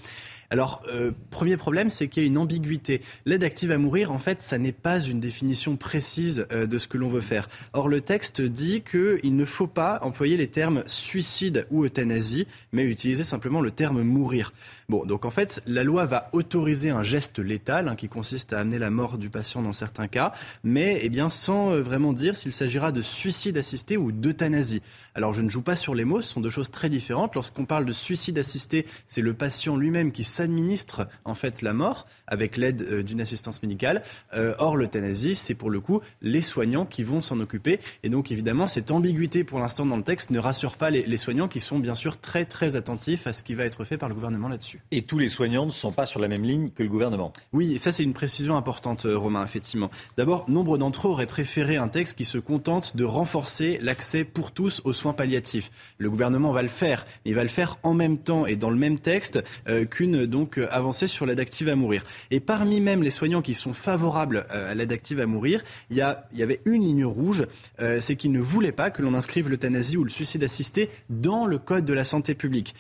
[SPEAKER 22] Alors, euh, premier problème, c'est qu'il y a une ambiguïté. L'aide active à mourir, en fait, ça n'est pas une définition précise euh, de ce que l'on veut faire. Or, le texte dit qu'il ne faut pas employer les termes suicide ou euthanasie, mais utiliser simplement le terme mourir. Bon, donc en fait, la loi va autoriser un geste létal hein, qui consiste à amener la mort du patient dans certains cas, mais eh bien sans euh, vraiment dire s'il s'agira de suicide assisté ou d'euthanasie. Alors je ne joue pas sur les mots, ce sont deux choses très différentes. Lorsqu'on parle de suicide assisté, c'est le patient lui-même qui s'administre en fait la mort avec l'aide euh, d'une assistance médicale. Euh, or l'euthanasie, c'est pour le coup les soignants qui vont s'en occuper. Et donc évidemment, cette ambiguïté pour l'instant dans le texte ne rassure pas les, les soignants qui sont bien sûr très très attentifs à ce qui va être fait par le gouvernement là-dessus.
[SPEAKER 1] Et tous les soignants ne sont pas sur la même ligne que le gouvernement.
[SPEAKER 22] Oui, et ça c'est une précision importante, euh, Romain, effectivement. D'abord, nombre d'entre eux auraient préféré un texte qui se contente de renforcer l'accès pour tous aux soins palliatifs. Le gouvernement va le faire, mais il va le faire en même temps et dans le même texte euh, qu'une donc euh, avancée sur l'aide active à mourir. Et parmi même les soignants qui sont favorables à l'aide active à mourir, il y, a, il y avait une ligne rouge, c'est qu'ils ne voulaient pas que l'on inscrive l'euthanasie ou le suicide assisté dans le code de la santé publique.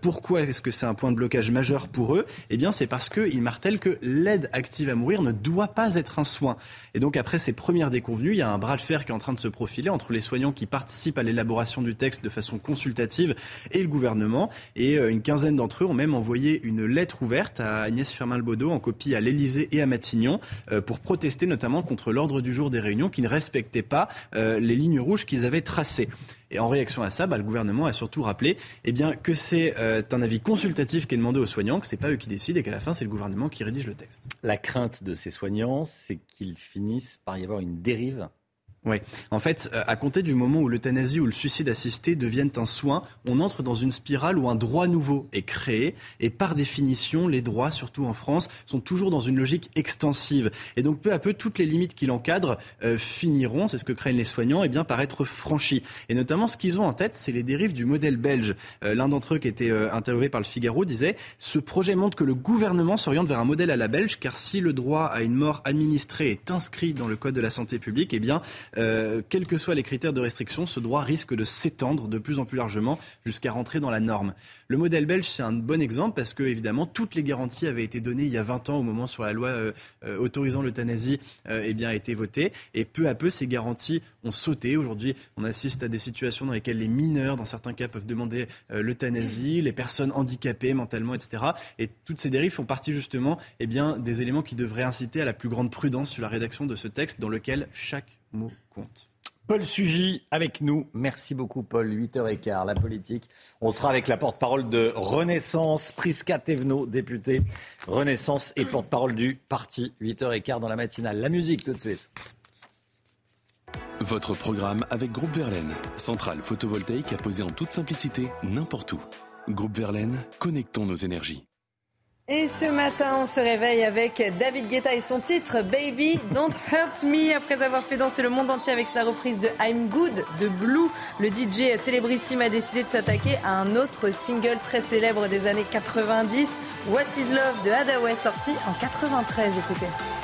[SPEAKER 22] pourquoi est-ce que c'est un point de blocage majeur pour eux, eh bien c'est parce qu'ils martèlent que l'aide active à mourir ne doit pas être un soin. Et donc après ces premières déconvenues, il y a un bras de fer qui est en train de se profiler entre les soignants qui participent à l'élaboration du texte de façon consultative et le gouvernement. Et euh, une quinzaine d'entre eux ont même envoyé une lettre ouverte à Agnès Firmin-Lebaudot en copie à l'Elysée et à Matignon euh, pour protester notamment contre l'ordre du jour des réunions qui ne respectait pas euh, les lignes rouges qu'ils avaient tracées. Et en réaction à ça, bah, le gouvernement a surtout rappelé eh que c'est euh, un avis consultatif qui est demandé aux soignants, que ce n'est pas eux qui décident et qu'à la fin, c'est le gouvernement qui rédige le texte.
[SPEAKER 1] La crainte de ces soignants, c'est qu'ils finissent par y avoir une dérive
[SPEAKER 22] oui. En fait, euh, à compter du moment où l'euthanasie ou le suicide assisté deviennent un soin, on entre dans une spirale où un droit nouveau est créé. Et par définition, les droits, surtout en France, sont toujours dans une logique extensive. Et donc, peu à peu, toutes les limites qui l'encadrent euh, finiront, c'est ce que craignent les soignants, et eh bien, par être franchies. Et notamment, ce qu'ils ont en tête, c'est les dérives du modèle belge. Euh, l'un d'entre eux, qui était interviewé par le Figaro, disait Ce projet montre que le gouvernement s'oriente vers un modèle à la belge, car si le droit à une mort administrée est inscrit dans le Code de la santé publique, eh bien, euh, quels que soient les critères de restriction, ce droit risque de s'étendre de plus en plus largement jusqu'à rentrer dans la norme. Le modèle belge, c'est un bon exemple parce que, évidemment, toutes les garanties avaient été données il y a 20 ans au moment sur la loi euh, euh, autorisant l'euthanasie eh bien, a été votée. Et peu à peu, ces garanties ont sauté. Aujourd'hui, on assiste à des situations dans lesquelles les mineurs, dans certains cas, peuvent demander l'euthanasie, les personnes handicapées mentalement, etc. Et toutes ces dérives font partie justement eh bien, des éléments qui devraient inciter à la plus grande prudence sur la rédaction de ce texte dans lequel chaque compte.
[SPEAKER 1] Paul Sugy avec nous. Merci beaucoup, Paul. 8h15, la politique. On sera avec la porte-parole de Renaissance, Prisca Thévenot, député Renaissance et porte-parole du parti. 8h15 dans la matinale. La musique, tout de suite.
[SPEAKER 19] Votre programme avec Groupe Verlaine, centrale photovoltaïque à poser en toute simplicité n'importe où. Groupe Verlaine, connectons nos énergies.
[SPEAKER 2] Et ce matin, on se réveille avec David Guetta et son titre Baby Don't Hurt Me. Après avoir fait danser le monde entier avec sa reprise de I'm Good de Blue, le DJ célébrissime a décidé de s'attaquer à un autre single très célèbre des années 90, What Is Love de Hadaway, sorti en 93. Écoutez.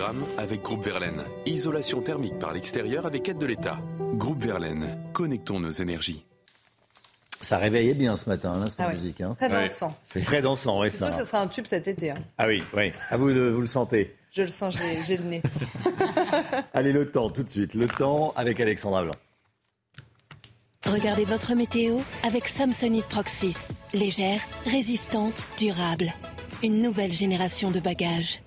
[SPEAKER 19] programme avec Groupe Verlaine. Isolation thermique par l'extérieur avec aide de l'État. Groupe Verlaine, connectons nos énergies.
[SPEAKER 1] Ça réveillait bien ce matin, l'instant
[SPEAKER 2] Ah oui.
[SPEAKER 1] musique. Hein.
[SPEAKER 2] Très dansant.
[SPEAKER 1] C'est très dansant, oui,
[SPEAKER 2] C'est
[SPEAKER 1] ça.
[SPEAKER 2] sûr que ce sera un tube cet été. hein.
[SPEAKER 1] Ah oui, oui. À vous, de, vous le sentez.
[SPEAKER 2] Je le sens, j'ai j'ai le nez.
[SPEAKER 1] Allez, le temps, tout de suite. Le temps avec Alexandra Blanc.
[SPEAKER 7] Regardez votre météo avec Samsonite Proxys. Légère, résistante, durable. Une nouvelle génération de bagages.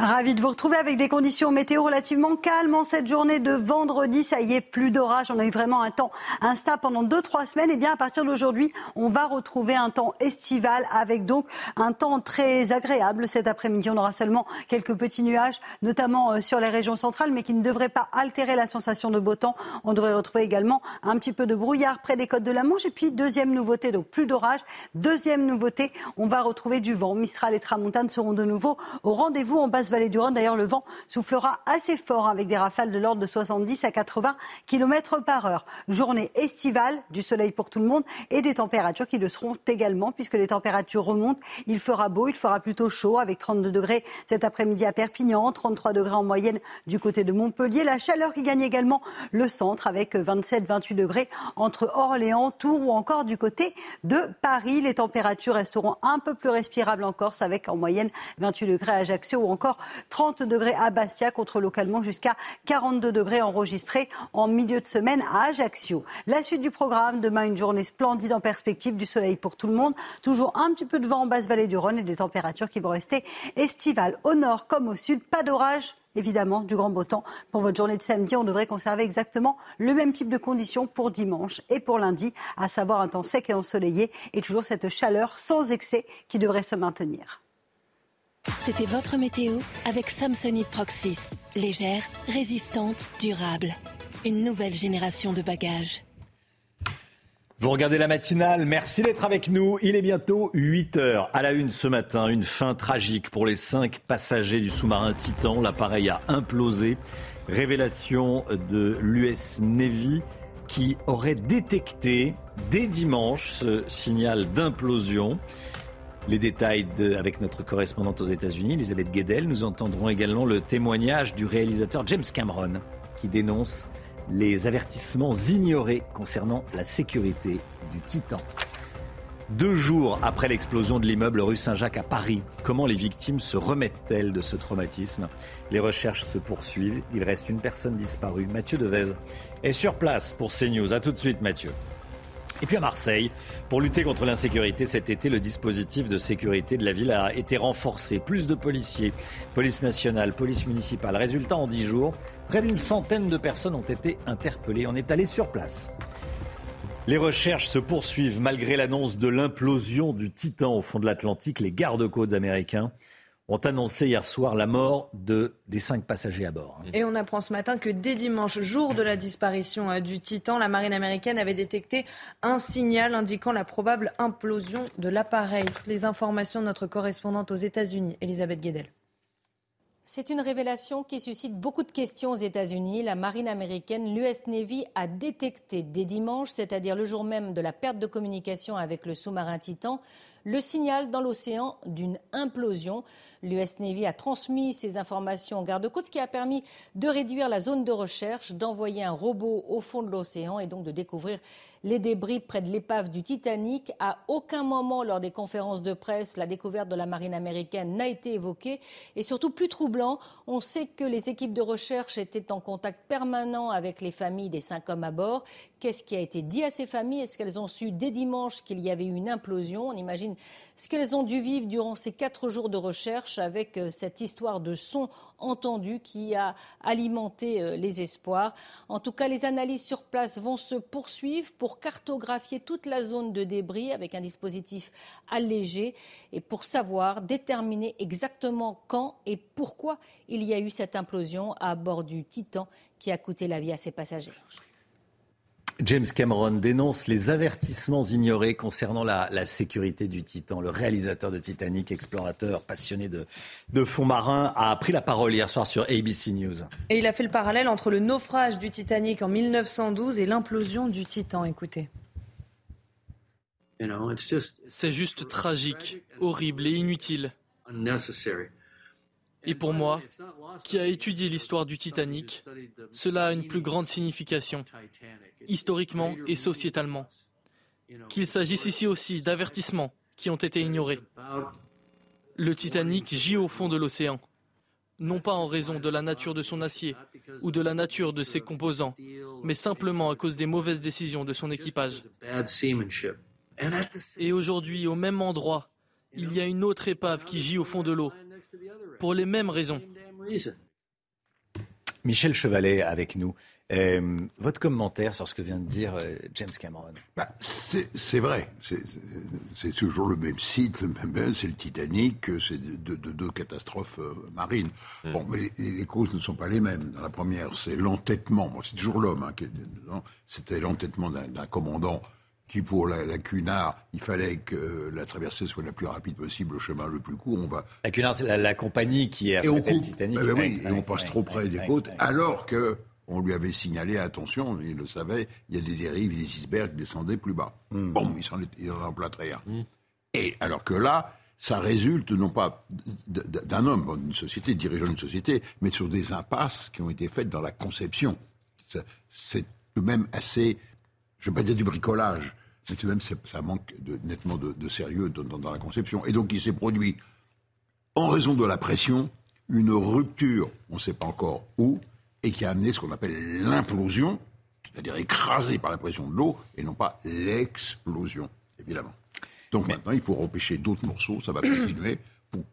[SPEAKER 14] Ravi de vous retrouver avec des conditions météo relativement calmes en cette journée de vendredi. Ça y est, plus d'orage. On a eu vraiment un temps instable pendant deux, trois semaines. Et bien, à partir d'aujourd'hui, on va retrouver un temps estival avec donc un temps très agréable cet après-midi. On aura seulement quelques petits nuages, notamment euh, sur les régions centrales, mais qui ne devraient pas altérer la sensation de beau temps. On devrait retrouver également un petit peu de brouillard près des côtes de la Manche. Et puis, deuxième nouveauté, donc plus d'orage. Deuxième nouveauté, on va retrouver du vent. Mistral et Tramontane seront de nouveau au rendez-vous en basse vallée du Rhône. D'ailleurs, le vent soufflera assez fort avec des rafales de l'ordre de 70 à 80 km par heure. Journée estivale, du soleil pour tout le monde et des températures qui le seront également puisque les températures remontent. Il fera beau, il fera plutôt chaud avec 32 degrés cet après-midi à Perpignan, 33 degrés en moyenne du côté de Montpellier. La chaleur qui gagne également le centre avec 27-28 degrés entre Orléans, Tours ou encore du côté de Paris. Les températures resteront un peu plus respirables en Corse avec en moyenne 28 degrés à Ajaccio ou encore 30 degrés à Bastia contre localement jusqu'à 42 degrés enregistrés en milieu de semaine à Ajaccio. La suite du programme, demain une journée splendide en perspective du soleil pour tout le monde. Toujours un petit peu de vent en basse vallée du Rhône et des températures qui vont rester estivales au nord comme au sud. Pas d'orage évidemment du grand beau temps. Pour votre journée de samedi, on devrait conserver exactement le même type de conditions pour dimanche et pour lundi, à savoir un temps sec et ensoleillé et toujours cette chaleur sans excès qui devrait se maintenir.
[SPEAKER 7] C'était votre météo avec Samsonite Proxys. Légère, résistante, durable. Une nouvelle génération de bagages.
[SPEAKER 1] Vous regardez la matinale, merci d'être avec nous. Il est bientôt 8 heures. À la une ce matin, une fin tragique pour les cinq passagers du sous-marin Titan. L'appareil a implosé. Révélation de l'US Navy qui aurait détecté dès dimanche ce signal d'implosion. Les détails de- avec notre correspondante aux États-Unis, Elisabeth Guedel. Nous entendrons également le témoignage du réalisateur James Cameron qui dénonce les avertissements ignorés concernant la sécurité du Titan. Deux jours après l'explosion de l'immeuble rue Saint-Jacques à Paris, comment les victimes se remettent-elles de ce traumatisme? Les recherches se poursuivent. Il reste une personne disparue. Mathieu Devez est sur place pour CNews. A tout de suite, Mathieu. Et puis à Marseille, pour lutter contre l'insécurité cet été, le dispositif de sécurité de la ville a été renforcé. Plus de policiers, police nationale, police municipale. Résultat, en dix jours, près d'une centaine de personnes ont été interpellées. On est allé sur place. Les recherches se poursuivent malgré l'annonce de l'implosion du Titan au fond de l'Atlantique. Les gardes-côtes américains ont annoncé hier soir la mort de, des cinq passagers à bord.
[SPEAKER 2] Et on apprend ce matin que dès dimanche, jour de la disparition euh, du Titan, la marine américaine avait détecté un signal indiquant la probable implosion de l'appareil. Les informations de notre correspondante aux États-Unis, Elisabeth Guedel.
[SPEAKER 50] C'est une révélation qui suscite beaucoup de questions aux États-Unis. La marine américaine, l'US Navy, a détecté dès dimanche, c'est-à-dire le jour même de la perte de communication avec le sous-marin Titan, le signal dans l'océan d'une implosion. L'US Navy a transmis ces informations aux gardes-côtes, ce qui a permis de réduire la zone de recherche, d'envoyer un robot au fond de l'océan et donc de découvrir les débris près de l'épave du Titanic. À aucun moment lors des conférences de presse, la découverte de la marine américaine n'a été évoquée. Et surtout, plus troublant, on sait que les équipes de recherche étaient en contact permanent avec les familles des cinq hommes à bord. Qu'est-ce qui a été dit à ces familles? Est-ce qu'elles ont su dès dimanche qu'il y avait eu une implosion? On imagine ce qu'elles ont dû vivre durant ces quatre jours de recherche avec euh, cette histoire de son entendu qui a alimenté euh, les espoirs. En tout cas, les analyses sur place vont se poursuivre pour cartographier toute la zone de débris avec un dispositif allégé et pour savoir déterminer exactement quand et pourquoi il y a eu cette implosion à bord du Titan qui a coûté la vie à ses passagers.
[SPEAKER 1] James Cameron dénonce les avertissements ignorés concernant la, la sécurité du Titan. Le réalisateur de Titanic, explorateur passionné de, de fonds marins, a pris la parole hier soir sur ABC News.
[SPEAKER 2] Et il a fait le parallèle entre le naufrage du Titanic en 1912 et l'implosion du Titan. Écoutez.
[SPEAKER 51] C'est juste tragique, horrible et inutile.
[SPEAKER 4] Et pour moi, qui a étudié l'histoire du Titanic, cela a une plus grande signification, historiquement et sociétalement. Qu'il s'agisse ici aussi d'avertissements qui ont été ignorés. Le Titanic gît au fond de l'océan, non pas en raison de la nature de son acier ou de la nature de ses composants, mais simplement à cause des mauvaises décisions de son équipage. Et aujourd'hui, au même endroit, il y a une autre épave qui gît au fond de l'eau, pour les mêmes raisons.
[SPEAKER 1] Michel Chevalet avec nous. Euh, votre commentaire sur ce que vient de dire euh, James Cameron
[SPEAKER 24] bah, C'est vrai. C'est toujours le même site, le même c'est le Titanic, c'est deux de, catastrophes euh, marines. Hmm. Bon, mais les, causes ne sont pas les mêmes. Dans la première, c'est l'entêtement. c'est toujours l'homme. Hein, C'était l'entêtement d'un commandant qui, pour la, Cunard, il fallait que la traversée soit la plus rapide possible, le chemin le plus court. On va...
[SPEAKER 1] La Cunard, c'est la, compagnie qui est
[SPEAKER 24] le
[SPEAKER 1] Titanic.
[SPEAKER 24] Bah, bah oui, et on passe trop près des côtes, alors que on lui avait signalé, attention, il le savait, il y a des dérives, les icebergs descendaient plus bas. Hmm. Bon, il s'en est en plâtré hmm. Et alors que là, ça résulte non pas d'un homme, d'une société, dirigeant d'une société, mais sur des impasses qui ont été faites dans la conception. C'est tout de même assez, je ne vais pas dire du bricolage, mais tout de même ça manque nettement de, sérieux dans, dans, la conception. Et donc il s'est produit, en raison de la pression, une rupture, on ne sait pas encore où, et qui a amené ce qu'on appelle l'implosion, c'est-à-dire écrasé par la pression de l'eau, et non pas l'explosion, évidemment. Donc maintenant, il faut repêcher d'autres morceaux, ça va continuer, pour,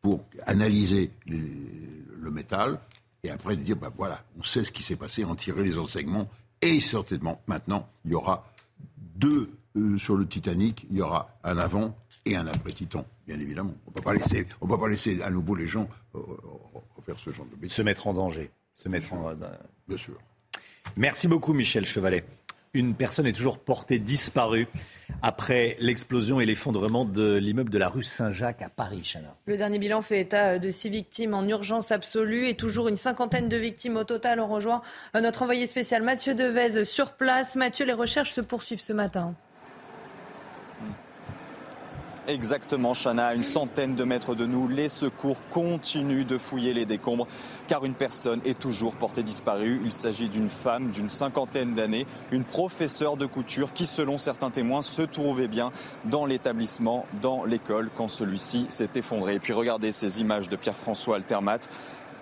[SPEAKER 24] pour analyser le métal, et après dire, ben voilà, on sait ce qui s'est passé, en tirer les enseignements, et certainement, maintenant, il y aura deux euh, sur le Titanic, il y aura un avant et un après Titan, bien évidemment. On ne peut pas laisser, à nouveau les gens euh, euh, faire ce genre de bêtises.
[SPEAKER 1] Se mettre en danger se mettre en.
[SPEAKER 24] Bien sûr.
[SPEAKER 1] Merci beaucoup, Michel Chevalet. Une personne est toujours portée disparue après l'explosion et l'effondrement de l'immeuble de la rue Saint-Jacques à Paris.
[SPEAKER 2] Le dernier bilan fait état de six victimes en urgence absolue et toujours une cinquantaine de victimes au total. On rejoint notre envoyé spécial Mathieu Devez sur place. Mathieu, les recherches se poursuivent ce matin.
[SPEAKER 6] Exactement, Chana, à une centaine de mètres de nous, les secours continuent de fouiller les décombres car une personne est toujours portée disparue. Il s'agit d'une femme d'une cinquantaine d'années, une professeure de couture qui, selon certains témoins, se trouvait bien dans l'établissement, dans l'école, quand celui-ci s'est effondré. Et puis regardez ces images de Pierre-François Altermat.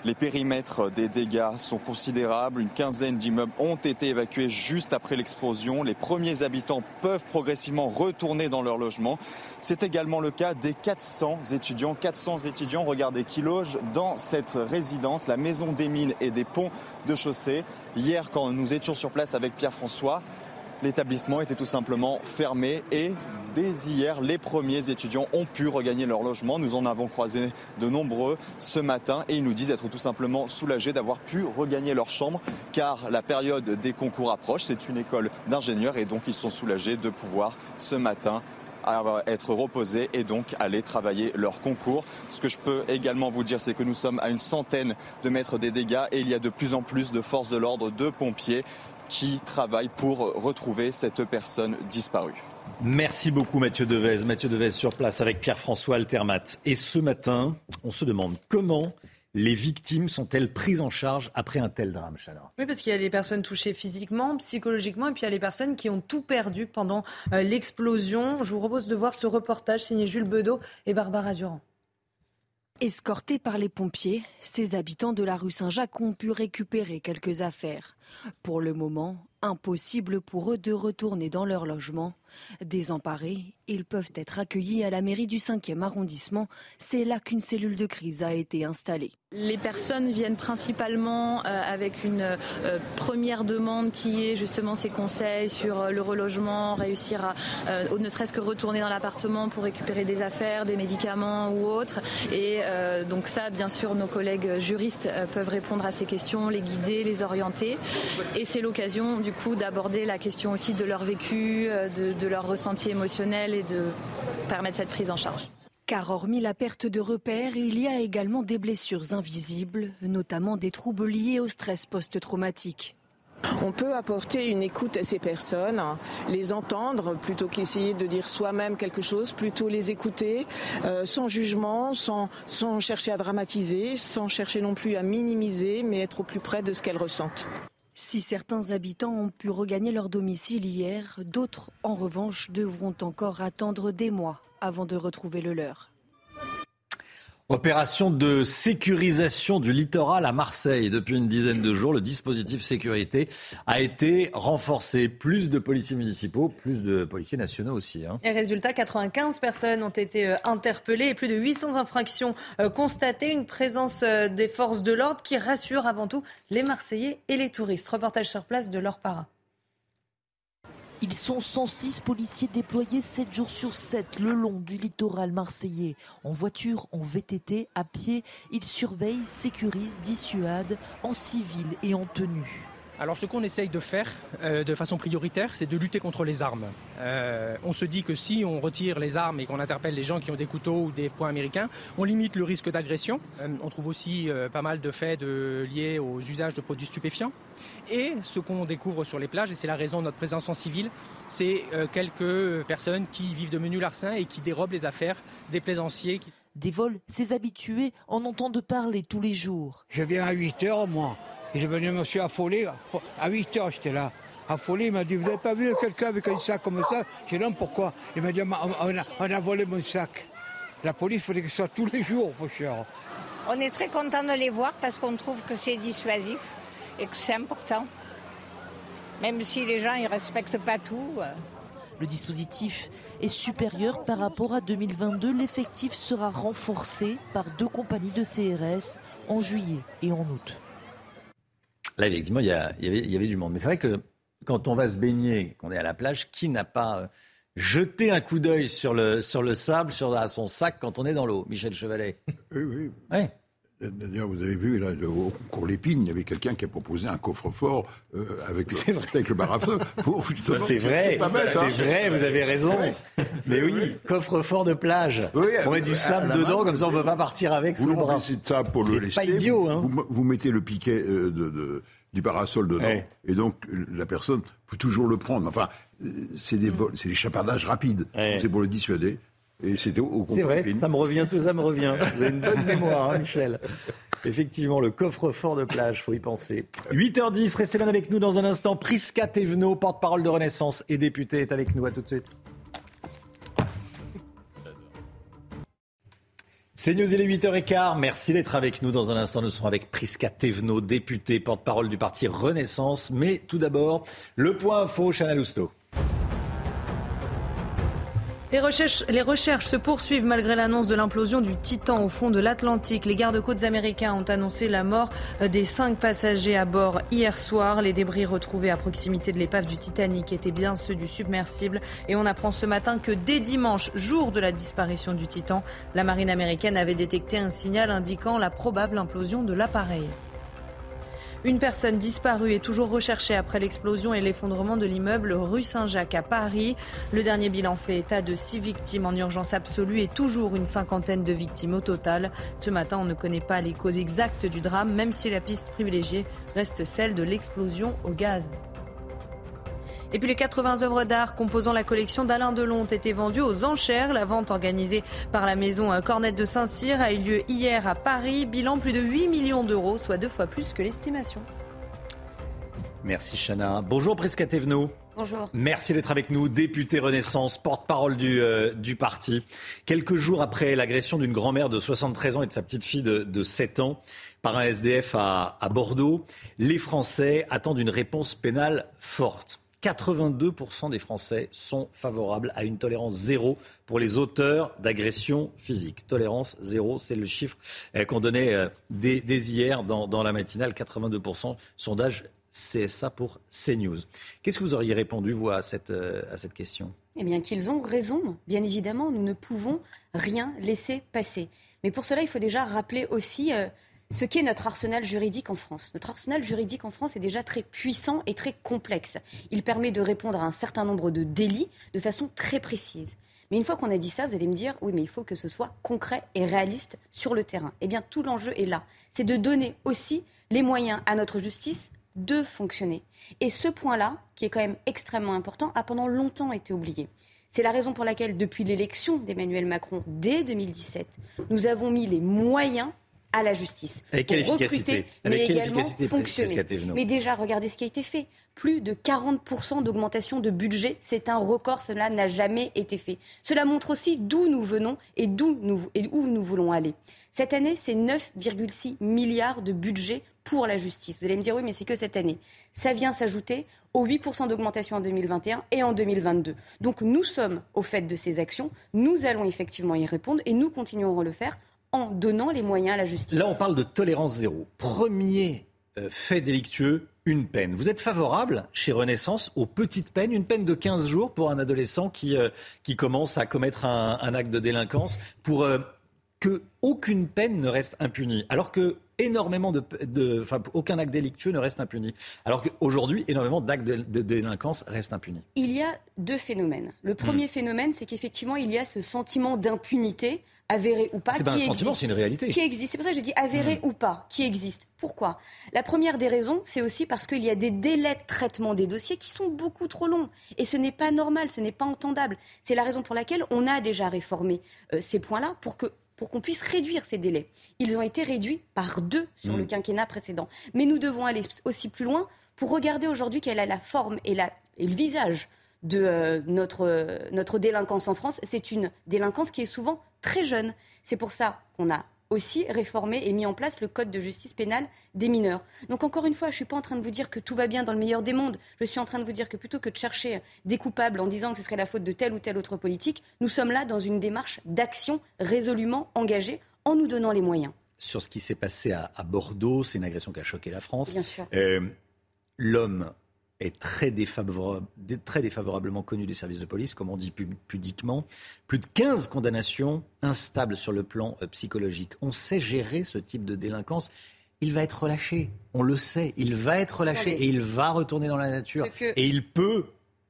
[SPEAKER 6] Les périmètres des dégâts sont considérables. Une quinzaine d'immeubles ont été évacués juste après l'explosion. Les premiers habitants peuvent progressivement retourner dans leur logement. C'est également le cas des 400 étudiants. 400 étudiants, regardez, qui logent dans cette résidence, la maison des mines et des ponts de chaussée. Hier, quand nous étions sur place avec Pierre-François, l'établissement était tout simplement fermé et dès hier, les premiers étudiants ont pu regagner leur logement. Nous en avons croisé de nombreux ce matin et ils nous disent être tout simplement soulagés d'avoir pu regagner leur chambre car la période des concours approche. C'est une école d'ingénieurs et donc ils sont soulagés de pouvoir ce matin être reposés et donc aller travailler leur concours. Ce que je peux également vous dire, c'est que nous sommes à une centaine de mètres des dégâts et il y a de plus en plus de forces de l'ordre, de pompiers qui travaillent pour retrouver cette personne disparue.
[SPEAKER 1] Merci beaucoup Mathieu Devez. Mathieu Devez sur place avec Pierre-François Altermat. Et ce matin, on se demande comment les victimes sont-elles prises en charge après un tel drame, Chaleur
[SPEAKER 2] Oui, parce qu'il y a les personnes touchées physiquement, psychologiquement, et puis il y a les personnes qui ont tout perdu pendant euh, l'explosion. Je vous propose de voir ce reportage signé Jules Bedeau et Barbara Durand.
[SPEAKER 7] Escortés par les pompiers, ces habitants de la rue Saint-Jacques ont pu récupérer quelques affaires. Pour le moment, impossible pour eux de retourner dans leur logement. Désemparés, ils peuvent être accueillis à la mairie du 5e arrondissement. C'est là qu'une cellule de crise a été installée.
[SPEAKER 8] Les personnes viennent principalement euh, avec une euh, première demande qui est justement ces conseils sur euh, le relogement, réussir à ne serait-ce que retourner dans l'appartement pour récupérer des affaires, des médicaments ou autres. Et donc ça, bien sûr, nos collègues juristes peuvent répondre à ces questions, les guider, les orienter. Et c'est l'occasion du coup d'aborder la question aussi de leur vécu, de, leur ressenti émotionnel et de permettre cette prise en charge.
[SPEAKER 7] Car hormis la perte de repères, il y a également des blessures invisibles, notamment des troubles liés au stress post-traumatique.
[SPEAKER 52] On peut apporter une écoute à ces personnes, les entendre plutôt qu'essayer de dire soi-même quelque chose, plutôt les écouter euh, sans jugement, sans, sans chercher à dramatiser, sans chercher non plus à minimiser, mais être au plus près de ce qu'elles ressentent.
[SPEAKER 53] Si certains habitants ont pu regagner leur domicile hier, d'autres, en revanche, devront encore attendre des mois avant de retrouver le leur.
[SPEAKER 1] Opération de sécurisation du littoral à Marseille. Depuis une dizaine de jours, le dispositif sécurité a été renforcé. Plus de policiers municipaux, plus de policiers nationaux aussi. Hein.
[SPEAKER 2] Et résultat, 95 personnes ont été euh, interpellées et plus de 800 infractions euh, constatées. Une présence euh, des forces de l'ordre qui rassure avant tout les Marseillais et les touristes. Reportage sur place de Laure Para.
[SPEAKER 54] Ils sont 106 policiers déployés 7 jours sur 7 le long du littoral marseillais. En voiture, en VTT, à pied, ils surveillent, sécurisent, dissuadent, en civil et en tenue.
[SPEAKER 11] Alors ce qu'on essaye de faire euh, de façon prioritaire, c'est de lutter contre les armes. Euh, on se dit que si on retire les armes et qu'on interpelle les gens qui ont des couteaux ou des poings américains, on limite le risque d'agression. Euh, on trouve aussi pas mal de faits liés aux usages de produits stupéfiants. Et ce qu'on découvre sur les plages, et c'est la raison de notre présence en civil, c'est quelques personnes qui vivent de menus larcins et qui dérobent les affaires des plaisanciers.
[SPEAKER 54] Des vols, ces habitués en entendent parler tous les jours.
[SPEAKER 12] Je viens à 8 heures, moi. Il est venu monsieur affolé. À 8 heures, j'étais là. Affolé, il m'a dit Vous n'avez pas vu quelqu'un avec un sac comme ça? J'ai dit Non, pourquoi? Il m'a dit on a, volé mon sac. La police, il faudrait que ce soit tous les jours, mon cher.
[SPEAKER 13] On est très content de les voir parce qu'on trouve que c'est dissuasif et que c'est important. Même si les gens ne respectent pas tout. Euh.
[SPEAKER 54] Le dispositif est supérieur par rapport à 2022. L'effectif sera renforcé par deux compagnies de CRS en juillet et en août.
[SPEAKER 1] Là, effectivement, il y, avait, il y avait du monde. Mais c'est vrai que quand on va se baigner, qu'on est à la plage, qui n'a pas euh, jeté un coup d'œil sur le, sur le sable, sur à son sac quand on est dans l'eau Michel Chevalet?
[SPEAKER 24] Oui, oui.
[SPEAKER 1] Ouais.
[SPEAKER 24] D'ailleurs, vous avez vu, là, au cours l'épine, il y avait quelqu'un qui a proposé un coffre-fort euh, avec, le, avec le bar à feu.
[SPEAKER 1] C'est vrai, c'est vrai, vous avez raison. Mais oui, coffre-fort de plage. on met du sable dedans, comme ça on ne peut pas partir avec sous le bras.
[SPEAKER 24] C'est ça pour le
[SPEAKER 1] pas idiot. Hein.
[SPEAKER 24] Vous, mettez le piquet euh, de, du parasol dedans, et donc la personne peut toujours le prendre. Enfin, euh, c'est des, c'est des chapardages rapides. C'est pour le dissuader. Et c'était au
[SPEAKER 1] C'est vrai, ça me revient, tout ça me revient. Vous avez une bonne mémoire, hein, Michel. Effectivement, le coffre-fort de plage, faut y penser. 8h10, restez là avec nous dans un instant. Prisca Thévenot, porte-parole de Renaissance et député, est avec nous. À tout de suite. C'est News, il est 8h15. Merci d'être avec nous. Dans un instant, nous serons avec Prisca Thévenot, député, porte-parole du parti Renaissance. Mais tout d'abord, le point info, Chana Lousteau.
[SPEAKER 2] Les recherches, se poursuivent malgré l'annonce de l'implosion du Titan au fond de l'Atlantique. Les gardes-côtes américains ont annoncé la mort euh, des cinq passagers à bord hier soir. Les débris retrouvés à proximité de l'épave du Titanic étaient bien ceux du submersible. Et on apprend ce matin que dès dimanche, jour de la disparition du Titan, la marine américaine avait détecté un signal indiquant la probable implosion de l'appareil. Une personne disparue est toujours recherchée après l'explosion et l'effondrement de l'immeuble rue Saint-Jacques à Paris. Le dernier bilan fait état de six victimes en urgence absolue et toujours une cinquantaine de victimes au total. Ce matin, on ne connaît pas les causes exactes du drame, même si la piste privilégiée reste celle de l'explosion au gaz. Et puis les 80 œuvres d'art composant la collection d'Alain Delon ont été vendues aux enchères. La vente organisée par la maison Cornette de Saint-Cyr a eu lieu hier à Paris. Bilan plus de 8 millions d'euros, soit deux fois plus que l'estimation.
[SPEAKER 1] Merci Chana. Bonjour Prisca Thévenot.
[SPEAKER 2] Bonjour.
[SPEAKER 1] Merci d'être avec nous, député Renaissance, porte-parole du, euh, du parti. Quelques jours après l'agression d'une grand-mère de 73 ans et de sa petite fille de, de 7 ans par un SDF à, à Bordeaux, les Français attendent une réponse pénale forte. 82% des Français sont favorables à une tolérance zéro pour les auteurs d'agressions physiques. Tolérance zéro, c'est le chiffre euh, qu'on donnait euh, dès, hier dans, la matinale. 82% sondage CSA pour CNews. Qu'est-ce que vous auriez répondu, vous, à cette, euh, à cette question?
[SPEAKER 55] Eh bien, qu'ils ont raison. Bien évidemment, nous ne pouvons rien laisser passer. Mais pour cela, il faut déjà rappeler aussi ce qu'est notre arsenal juridique en France. Notre arsenal juridique en France est déjà très puissant et très complexe. Il permet de répondre à un certain nombre de délits de façon très précise. Mais une fois qu'on a dit ça, vous allez me dire, oui, mais il faut que ce soit concret et réaliste sur le terrain. Eh bien, tout l'enjeu est là. C'est de donner aussi les moyens à notre justice de fonctionner. Et ce point-là, qui est quand même extrêmement important, a pendant longtemps été oublié. C'est la raison pour laquelle, depuis l'élection d'Emmanuel Macron dès 2017, nous avons mis les moyens à la justice.
[SPEAKER 1] Avec quelle
[SPEAKER 55] pour
[SPEAKER 1] efficacité
[SPEAKER 55] recruter,
[SPEAKER 1] Avec
[SPEAKER 55] mais
[SPEAKER 1] quelle
[SPEAKER 55] également fonctionner. Mais déjà, regardez ce qui a été fait. Plus de 40% d'augmentation de budget, c'est un record, cela n'a jamais été fait. Cela montre aussi d'où nous venons et, d'où nous, et où nous voulons aller. Cette année, c'est 9,6 milliards de budget pour la justice. Vous allez me dire, oui, mais c'est que cette année. Ça vient s'ajouter aux 8% d'augmentation en 2021 et en 2022. Donc nous sommes au fait de ces actions, nous allons effectivement y répondre et nous continuerons à le faire en donnant les moyens à la justice.
[SPEAKER 1] Là, on parle de tolérance zéro. Premier euh, fait délictueux, une peine. Vous êtes favorable, chez Renaissance, aux petites peines, une peine de 15 jours pour un adolescent qui, euh, qui commence à commettre un, un acte de délinquance, pour euh, que aucune peine ne reste impunie, alors que énormément de, de enfin, aucun acte délictueux ne reste impuni, alors qu'aujourd'hui, énormément d'actes de, de délinquance restent impunis.
[SPEAKER 55] Il y a deux phénomènes. Le
[SPEAKER 1] Hmm.
[SPEAKER 55] premier phénomène, c'est qu'effectivement, il y a ce sentiment d'impunité, avéré ou pas,
[SPEAKER 1] C'est pas un sentiment, c'est une réalité.
[SPEAKER 55] Qui existe. C'est pour ça que je dis avéré ou pas, qui existe. Pourquoi? La première des raisons, c'est aussi parce qu'il y a des délais de traitement des dossiers qui sont beaucoup trop longs. Et ce n'est pas normal, ce n'est pas entendable. C'est la raison pour laquelle on a déjà réformé euh, ces points-là pour que pour qu'on puisse réduire ces délais. Ils ont été réduits par deux sur le quinquennat précédent. Mais nous devons aller aussi plus loin pour regarder aujourd'hui quelle est la forme et, la, et le visage de euh, notre, euh, notre délinquance en France. C'est une délinquance qui est souvent très jeune. C'est pour ça qu'on a aussi réformé et mis en place le code de justice pénale des mineurs. Donc encore une fois, je ne suis pas en train de vous dire que tout va bien dans le meilleur des mondes. Je suis en train de vous dire que plutôt que de chercher des coupables en disant que ce serait la faute de telle ou telle autre politique, nous sommes là dans une démarche d'action résolument engagée en nous donnant les moyens.
[SPEAKER 1] Sur ce qui s'est passé à, à Bordeaux, c'est une agression qui a choqué la France.
[SPEAKER 55] Bien sûr.
[SPEAKER 1] Euh, L'homme est très, défavorable- dé- très défavorablement connu des services de police, comme on dit pu- pudiquement. Plus de 15 condamnations instables sur le plan euh, psychologique. On sait gérer ce type de délinquance. Il va être relâché. On le sait. Il va être relâché et il va retourner dans la nature.
[SPEAKER 55] Que-
[SPEAKER 1] Et il peut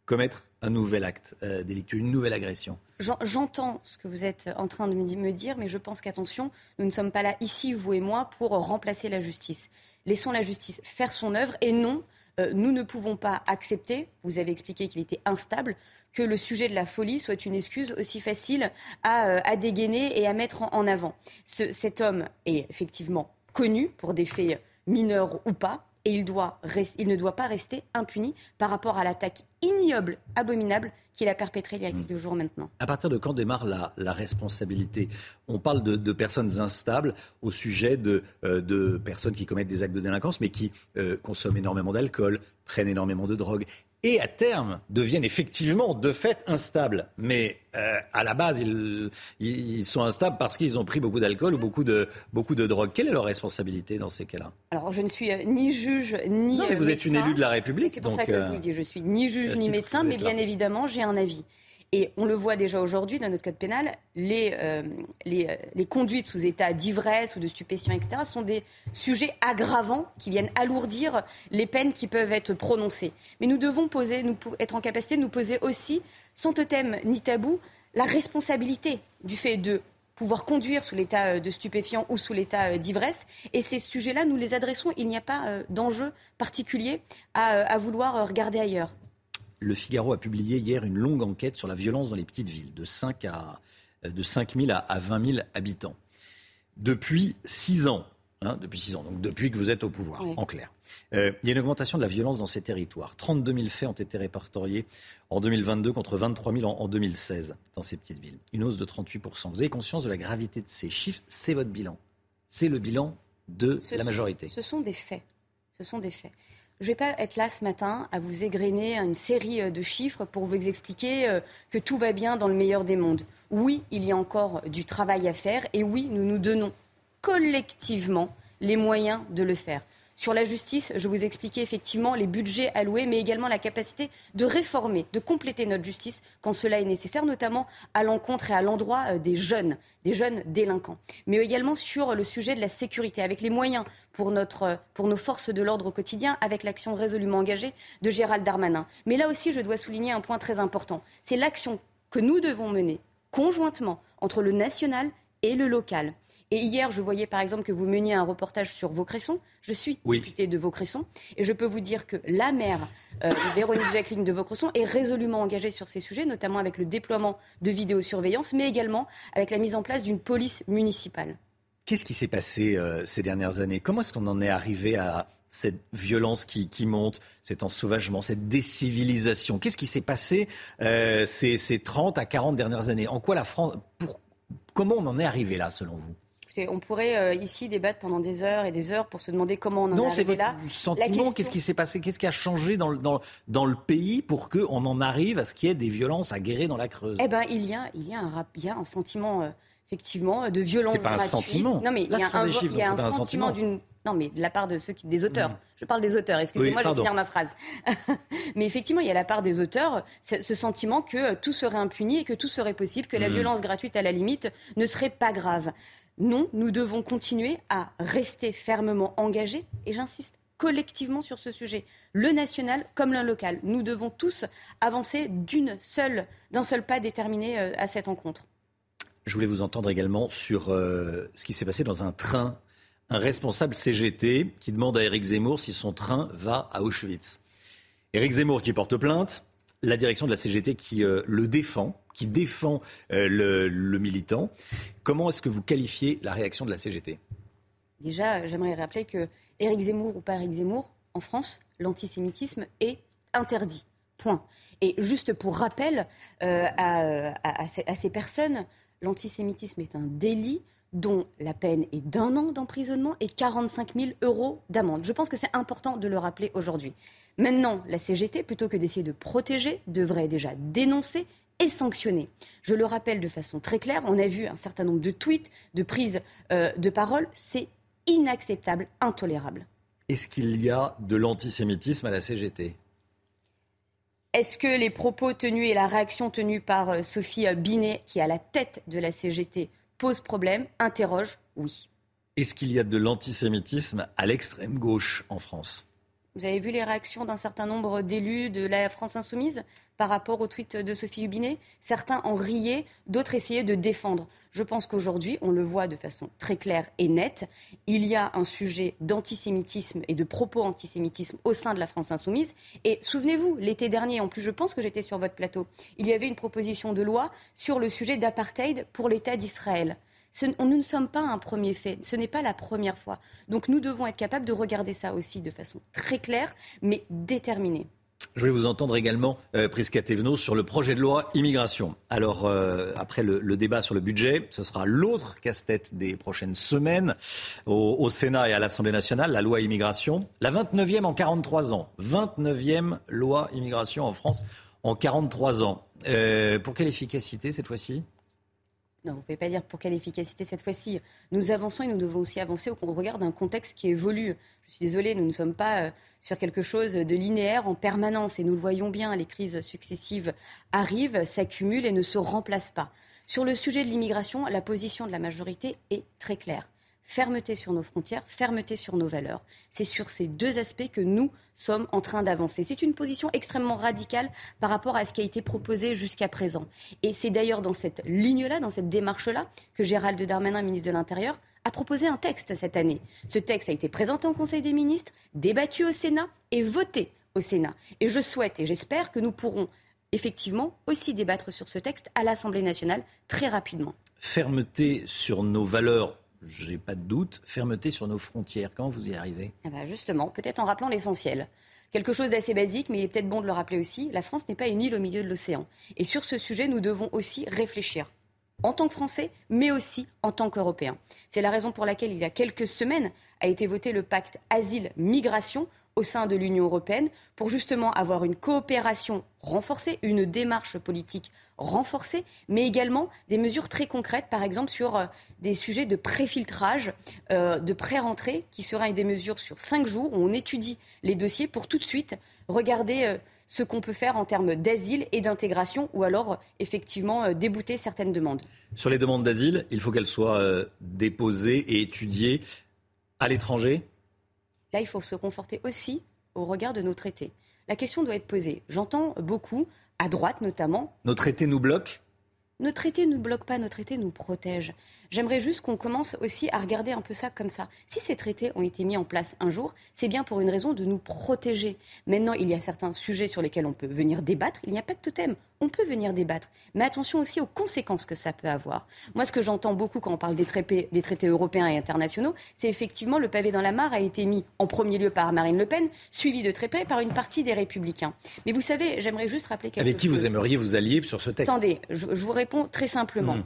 [SPEAKER 1] commettre un nouvel acte euh, délictueux, une nouvelle agression.
[SPEAKER 55] J'en- J'entends ce que vous êtes en train de me dire, mais je pense qu'attention, nous ne sommes pas là ici, vous et moi, pour remplacer la justice. Laissons la justice faire son œuvre et non, euh, nous ne pouvons pas accepter, vous avez expliqué qu'il était instable, que le sujet de la folie soit une excuse aussi facile à, euh, dégainer et à mettre en, avant. Ce- cet homme est effectivement connu pour des faits mineurs ou pas, et il, doit res- il ne doit pas rester impuni par rapport à l'attaque ignoble, abominable qu'il a perpétrée il y a quelques jours maintenant.
[SPEAKER 1] À partir de quand démarre la, la responsabilité? On parle de, de personnes instables au sujet de, euh, de personnes qui commettent des actes de délinquance, mais qui euh, consomment énormément d'alcool, prennent énormément de drogue, et à terme deviennent effectivement de fait instables. Mais euh, à la base, ils, ils sont instables parce qu'ils ont pris beaucoup d'alcool ou beaucoup de, beaucoup de drogue. Quelle est leur responsabilité dans ces cas-là?
[SPEAKER 55] Alors, je ne suis euh, ni juge ni.
[SPEAKER 1] Non, mais
[SPEAKER 55] euh,
[SPEAKER 1] vous êtes une
[SPEAKER 55] médecin.
[SPEAKER 1] élue de la République.
[SPEAKER 55] C'est pour
[SPEAKER 1] donc,
[SPEAKER 55] ça que je vous dis. Je suis ni juge ni médecin, mais
[SPEAKER 1] là.
[SPEAKER 55] bien évidemment, j'ai un avis. Et on le voit déjà aujourd'hui dans notre code pénal, les, euh, euh, conduites sous état d'ivresse ou de stupéfiants, etc., sont des sujets aggravants qui viennent alourdir les peines qui peuvent être prononcées. Mais nous devons poser, nous, être en capacité de nous poser aussi, sans totem ni tabou, la responsabilité du fait de pouvoir conduire sous l'état euh, de stupéfiant ou sous l'état d'ivresse. Et ces sujets-là, nous les adressons. Il n'y a pas d'enjeu particulier à, vouloir regarder ailleurs.
[SPEAKER 1] Le Figaro a publié hier une longue enquête sur la violence dans les petites villes, de 5, à, de 5 000 à, à 20 000 habitants. Depuis 6 ans, hein, depuis 6 ans, donc depuis que vous êtes au pouvoir,
[SPEAKER 55] Oui.
[SPEAKER 1] en clair, euh, il y a une augmentation de la violence dans ces territoires. 32 000 faits ont été répertoriés en 2022 contre 23 000 en, en 2016 dans ces petites villes. Une hausse de 38% Vous avez conscience de la gravité de ces chiffres? C'est votre bilan. C'est le bilan de
[SPEAKER 55] Ce
[SPEAKER 1] la
[SPEAKER 55] sont-
[SPEAKER 1] majorité.
[SPEAKER 55] Ce sont des faits. Ce sont des faits. Je ne vais pas être là ce matin à vous égrener une série euh, de chiffres pour vous expliquer euh, que tout va bien dans le meilleur des mondes. Oui, il y a encore du travail à faire et oui, nous nous donnons collectivement les moyens de le faire. Sur la justice, je vous expliquais effectivement les budgets alloués, mais également la capacité de réformer, de compléter notre justice quand cela est nécessaire, notamment à l'encontre et à l'endroit euh, des jeunes, des jeunes délinquants. Mais également sur le sujet de la sécurité, avec les moyens pour, euh, pour nos forces de l'ordre au quotidien, avec l'action résolument engagée de Gérald Darmanin. Mais là aussi, je dois souligner un point très important. C'est l'action que nous devons mener conjointement entre le national et le local. Et hier, je voyais par exemple que vous meniez un reportage sur Vaucresson. Je suis députée de Vaucresson. Et je peux vous dire que la maire, euh, Véronique Jacqueline de Vaucresson, est résolument engagée sur ces sujets, notamment avec le déploiement de vidéosurveillance, mais également avec la mise en place d'une police municipale.
[SPEAKER 1] Qu'est-ce qui s'est passé euh, ces dernières années? Comment est-ce qu'on en est arrivé à cette violence qui, monte, cet ensauvagement, cette décivilisation? Qu'est-ce qui s'est passé euh, ces, ces, 30 à 40 dernières années? En quoi la France... Pour, comment on en est arrivé là, selon vous?
[SPEAKER 55] On pourrait euh, ici débattre pendant des heures et des heures pour se demander comment on en est arrivé là.
[SPEAKER 1] Non, c'est votre sentiment. Qu'est-ce qui s'est passé Qu'est-ce qui a changé dans le, dans, dans le pays pour qu'on en arrive à ce qu'il y ait des violences aguerrées dans la Creuse?
[SPEAKER 55] Eh ben, il y a, il y a, un, il y a un sentiment effectivement, de violence
[SPEAKER 1] C'est pas un sentiment.
[SPEAKER 55] Non, mais il y a un, il y a un sentiment d'une. Non, mais de la part de ceux qui, des auteurs. Mm. Je parle des auteurs. Excusez-moi, je vais finir ma phrase. mais effectivement, il y a la part des auteurs ce sentiment que tout serait impuni et que tout serait possible, que la mm. violence gratuite, à la limite, ne serait pas grave. Non, nous devons continuer à rester fermement engagés, et j'insiste, collectivement sur ce sujet, le national comme le local. Nous devons tous avancer d'un seul pas déterminé euh, à cette rencontre.
[SPEAKER 1] Je voulais vous entendre également sur euh, ce qui s'est passé dans un train. Un responsable CGT qui demande à Éric Zemmour si son train va à Auschwitz. Éric Zemmour qui porte plainte, la direction de la CGT qui euh, le défend, qui défend euh, le, militant. Comment est-ce que vous qualifiez la réaction de la CGT
[SPEAKER 55] Déjà, j'aimerais rappeler que Éric Zemmour ou pas Éric Zemmour, en France, l'antisémitisme est interdit. Point. Et juste pour rappel à, ces personnes, L'antisémitisme est un délit dont la peine est d'un an d'emprisonnement et 45 000 euros d'amende. Je pense que c'est important de le rappeler aujourd'hui. Maintenant, la CGT, plutôt que d'essayer de protéger, devrait déjà dénoncer et sanctionner. Je le rappelle de façon très claire, on a vu un certain nombre de tweets, de prises euh, de parole, c'est inacceptable, intolérable.
[SPEAKER 1] Est-ce qu'il y a de l'antisémitisme à la CGT
[SPEAKER 55] est-ce que les propos tenus et la réaction tenue par euh, Sophie euh, Binet, qui est à la tête de la CGT, posent problème? Interroge, oui.
[SPEAKER 1] Est-ce qu'il y a de l'antisémitisme à l'extrême gauche en France?
[SPEAKER 55] Vous avez vu les réactions d'un certain nombre d'élus de la France insoumise par rapport au tweet de Sophie Hubinet? Certains en riaient, d'autres essayaient de défendre. Je pense qu'aujourd'hui, on le voit de façon très claire et nette, il y a un sujet d'antisémitisme et de propos antisémitisme au sein de la France insoumise. Et souvenez-vous, l'été dernier, en plus je pense que j'étais sur votre plateau, il y avait une proposition de loi sur le sujet d'apartheid pour l'État d'Israël nous ne sommes pas un premier fait, ce n'est pas la première fois. Donc nous devons être capables de regarder ça aussi de façon très claire, mais déterminée.
[SPEAKER 1] Je voulais vous entendre également, euh, Prisca sur le projet de loi immigration. Alors, euh, après le, débat sur le budget, ce sera l'autre casse-tête des prochaines semaines au, au Sénat et à l'Assemblée nationale, la loi immigration. La 29e en 43 ans. 29e loi immigration en France en 43 ans. Euh, pour quelle efficacité cette fois-ci?
[SPEAKER 55] Non, vous ne pouvez pas dire pour quelle efficacité cette fois-ci. Nous avançons et nous devons aussi avancer au regard d'un contexte qui évolue. Je suis désolée, nous ne sommes pas euh, sur quelque chose de linéaire en permanence et nous le voyons bien, les crises successives arrivent, s'accumulent et ne se remplacent pas. Sur le sujet de l'immigration, la position de la majorité est très claire fermeté sur nos frontières, fermeté sur nos valeurs. C'est sur ces deux aspects que nous sommes en train d'avancer. C'est une position extrêmement radicale par rapport à ce qui a été proposé jusqu'à présent. Et c'est d'ailleurs dans cette ligne-là, dans cette démarche-là, que Gérald Darmanin, ministre de l'Intérieur, a proposé un texte cette année. Ce texte a été présenté en Conseil des ministres, débattu au Sénat et voté au Sénat. Et je souhaite et j'espère que nous pourrons effectivement aussi débattre sur ce texte à l'Assemblée nationale très rapidement.
[SPEAKER 1] Fermeté sur nos valeurs j'ai pas de doute, fermeté sur nos frontières. Quand vous y arrivez?
[SPEAKER 55] Eh ben Justement, peut-être en rappelant l'essentiel. Quelque chose d'assez basique, mais il est peut-être bon de le rappeler aussi, la France n'est pas une île au milieu de l'océan. Et sur ce sujet, nous devons aussi réfléchir en tant que Français, mais aussi en tant qu'Européens. C'est la raison pour laquelle, il y a quelques semaines, a été voté le pacte Asile-Migration au sein de l'Union européenne pour justement avoir une coopération renforcée, une démarche politique renforcée, mais également des mesures très concrètes, par exemple sur euh, des sujets de préfiltrage, euh, de pré-rentrée, qui seraient des mesures sur cinq jours où on étudie les dossiers pour tout de suite regarder euh, ce qu'on peut faire en termes d'asile et d'intégration, ou alors effectivement débouter certaines demandes.
[SPEAKER 1] Sur les demandes d'asile, il faut qu'elles soient déposées et étudiées à l'étranger
[SPEAKER 55] Là, il faut se conforter aussi au regard de nos traités. La question doit être posée. J'entends beaucoup, à droite notamment.
[SPEAKER 1] Nos traités nous bloquent?
[SPEAKER 55] Nos traités ne nous bloquent pas, nos traités nous protègent. J'aimerais juste qu'on commence aussi à regarder un peu ça comme ça. Si ces traités ont été mis en place un jour, c'est bien pour une raison de nous protéger. Maintenant, il y a certains sujets sur lesquels on peut venir débattre. Il n'y a pas de totem. On peut venir débattre. Mais attention aussi aux conséquences que ça peut avoir. Moi, ce que j'entends beaucoup quand on parle des traités, des traités européens et internationaux, c'est effectivement le pavé dans la mare a été mis en premier lieu par Marine Le Pen, suivi de très près par une partie des Républicains. Mais vous savez, j'aimerais juste rappeler quelque chose.
[SPEAKER 1] Avec qui vous aimeriez vous allier sur ce texte?
[SPEAKER 55] Attendez, je, je vous réponds très simplement.
[SPEAKER 1] Mmh.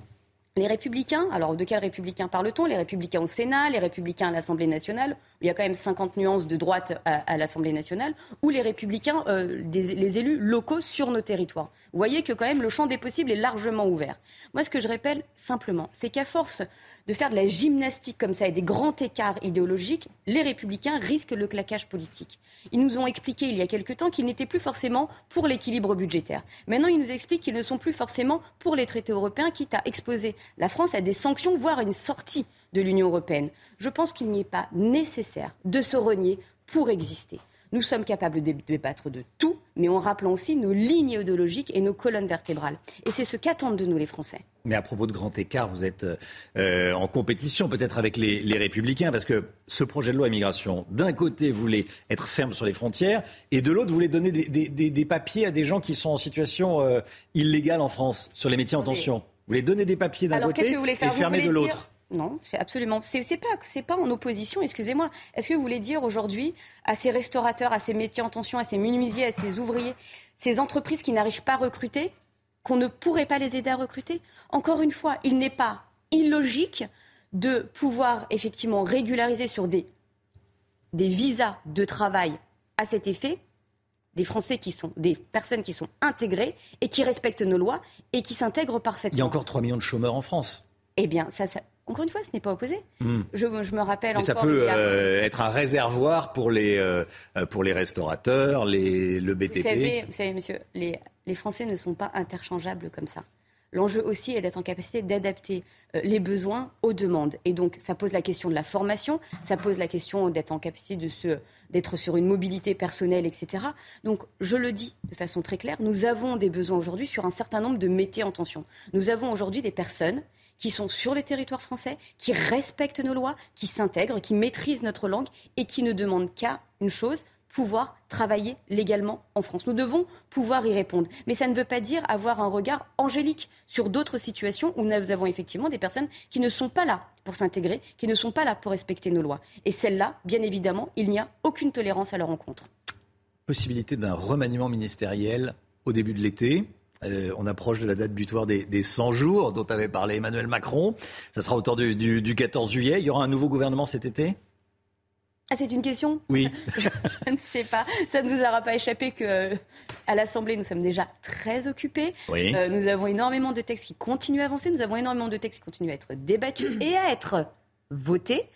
[SPEAKER 55] Les républicains, alors de quels républicains parle-t-on? Les républicains au Sénat, les républicains à l'Assemblée nationale, il y a quand même 50 nuances de droite à, l'Assemblée nationale, ou les républicains, euh, les élus locaux sur nos territoires. Vous voyez que quand même le champ des possibles est largement ouvert. Moi, ce que je rappelle simplement, c'est qu'à force de faire de la gymnastique comme ça et des grands écarts idéologiques, les républicains risquent le claquage politique. Ils nous ont expliqué il y a quelque temps qu'ils n'étaient plus forcément pour l'équilibre budgétaire. Maintenant, ils nous expliquent qu'ils ne sont plus forcément pour les traités européens, quitte à exposer la France à des sanctions, voire une sortie de l'Union européenne. Je pense qu'il n'est pas nécessaire de se renier pour exister. Nous sommes capables de débattre de tout, mais en rappelant aussi nos lignes idéologiques et nos colonnes vertébrales. Et c'est ce qu'attendent de nous les Français.
[SPEAKER 1] Mais à propos de grand écart, vous êtes euh, en compétition peut-être avec les, les, républicains, parce que ce projet de loi immigration, d'un côté, voulait être ferme sur les frontières, et de l'autre, voulait donner des, des, des, papiers à des gens qui sont en situation euh, illégale en France, sur les métiers en tension. Vous voulez donner des papiers d'un côté
[SPEAKER 55] que vous voulez faire?
[SPEAKER 1] Et fermer de l'autre
[SPEAKER 55] non, c'est absolument. C'est, pas, c'est pas en opposition. Excusez-moi. Est-ce que vous voulez dire aujourd'hui à ces restaurateurs, à ces métiers en tension, à ces menuisiers, à ces ouvriers, ces entreprises qui n'arrivent pas à recruter, qu'on ne pourrait pas les aider à recruter? Encore une fois, il n'est pas illogique de pouvoir effectivement régulariser sur des des visas de travail à cet effet des Français qui sont des personnes qui sont intégrées et qui respectent nos lois et qui s'intègrent parfaitement.
[SPEAKER 1] Il y a encore 3 millions de chômeurs en France.
[SPEAKER 55] Eh bien, ça, ça encore une fois, ce n'est pas opposé. Mmh. Je, je, me rappelle
[SPEAKER 1] Mais
[SPEAKER 55] encore.
[SPEAKER 1] Ça peut euh, être un réservoir pour les, euh, pour les restaurateurs, les, le BTP.
[SPEAKER 55] Vous savez, vous savez monsieur, les, les Français ne sont pas interchangeables comme ça. L'enjeu aussi est d'être en capacité d'adapter euh, les besoins aux demandes. Et donc, ça pose la question de la formation, ça pose la question d'être en capacité de se, d'être sur une mobilité personnelle, etc. Donc, je le dis de façon très claire, nous avons des besoins aujourd'hui sur un certain nombre de métiers en tension. Nous avons aujourd'hui des personnes qui sont sur les territoires français, qui respectent nos lois, qui s'intègrent, qui maîtrisent notre langue et qui ne demandent qu'à une chose, pouvoir travailler légalement en France. Nous devons pouvoir y répondre. Mais ça ne veut pas dire avoir un regard angélique sur d'autres situations où nous avons effectivement des personnes qui ne sont pas là pour s'intégrer, qui ne sont pas là pour respecter nos lois. Et celles-là, bien évidemment, il n'y a aucune tolérance à leur encontre.
[SPEAKER 1] Possibilité d'un remaniement ministériel au début de l'été. Euh, on approche de la date butoir des, des 100 jours dont avait parlé Emmanuel Macron. Ça sera autour du, du, du 14 juillet. Il y aura un nouveau gouvernement cet été?
[SPEAKER 55] Ah, c'est une question?
[SPEAKER 1] Oui.
[SPEAKER 55] je, je, ne sais pas. Ça ne nous aura pas échappé que à l'Assemblée, nous sommes déjà très occupés.
[SPEAKER 1] Oui.
[SPEAKER 55] Euh, nous avons énormément de textes qui continuent à avancer. Nous avons énormément de textes qui continuent à être débattus et à être votés.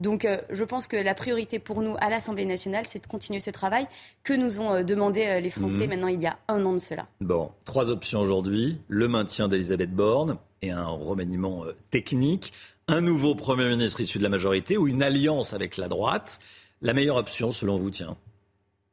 [SPEAKER 55] Donc, euh, je pense que la priorité pour nous à l'Assemblée nationale, c'est de continuer ce travail que nous ont euh, demandé euh, les Français
[SPEAKER 1] Mhm.
[SPEAKER 55] maintenant il y a un an de cela.
[SPEAKER 1] Bon, trois options aujourd'hui. Le maintien d'Elisabeth Borne et un remaniement technique. Un nouveau Premier ministre issu de la majorité ou une alliance avec la droite. La meilleure option, selon vous, tiens?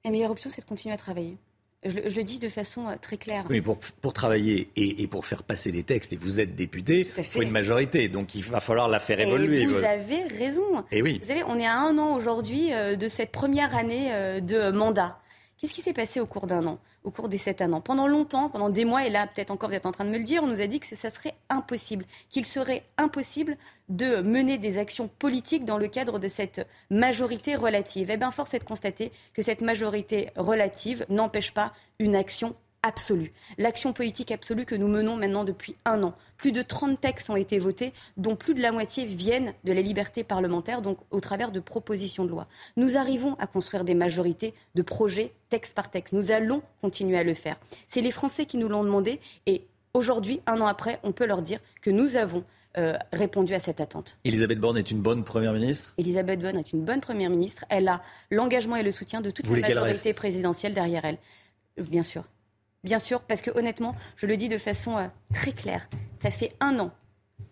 [SPEAKER 55] La meilleure option, c'est de continuer à travailler. Je, le- je le dis de façon euh, très claire.
[SPEAKER 1] Oui, pour, pour travailler et, et pour faire passer les textes, et vous êtes député, il faut une majorité. Donc il va falloir la faire
[SPEAKER 55] Et
[SPEAKER 1] évoluer.
[SPEAKER 55] vous
[SPEAKER 1] Voilà.
[SPEAKER 55] avez raison.
[SPEAKER 1] Eh oui.
[SPEAKER 55] Vous savez, on est à un an aujourd'hui euh, de cette première année euh, de mandat. Qu'est-ce qui s'est passé au cours d'un an, au cours des sept un an Pendant longtemps, pendant des mois, et là peut-être encore vous êtes en train de me le dire, on nous a dit que ça serait impossible, qu'il serait impossible de mener des actions politiques dans le cadre de cette majorité relative. Eh bien, force est de constater que cette majorité relative n'empêche pas une action absolue. L'action politique absolue que nous menons maintenant depuis un an. Plus de 30 textes ont été votés, dont plus de la moitié viennent de la liberté parlementaire, donc au travers de propositions de loi. Nous arrivons à construire des majorités de projets texte par texte. Nous allons continuer à le faire. C'est les Français qui nous l'ont demandé et aujourd'hui, un an après, on peut leur dire que nous avons euh, répondu à cette attente.
[SPEAKER 1] Elisabeth Borne est une bonne première ministre?
[SPEAKER 55] Elisabeth Borne est une bonne première ministre. Elle a l'engagement et le soutien de toute
[SPEAKER 1] Vous
[SPEAKER 55] la majorité présidentielle derrière elle. Bien sûr. Bien sûr, parce que honnêtement, je le dis de façon euh, très claire, ça fait un an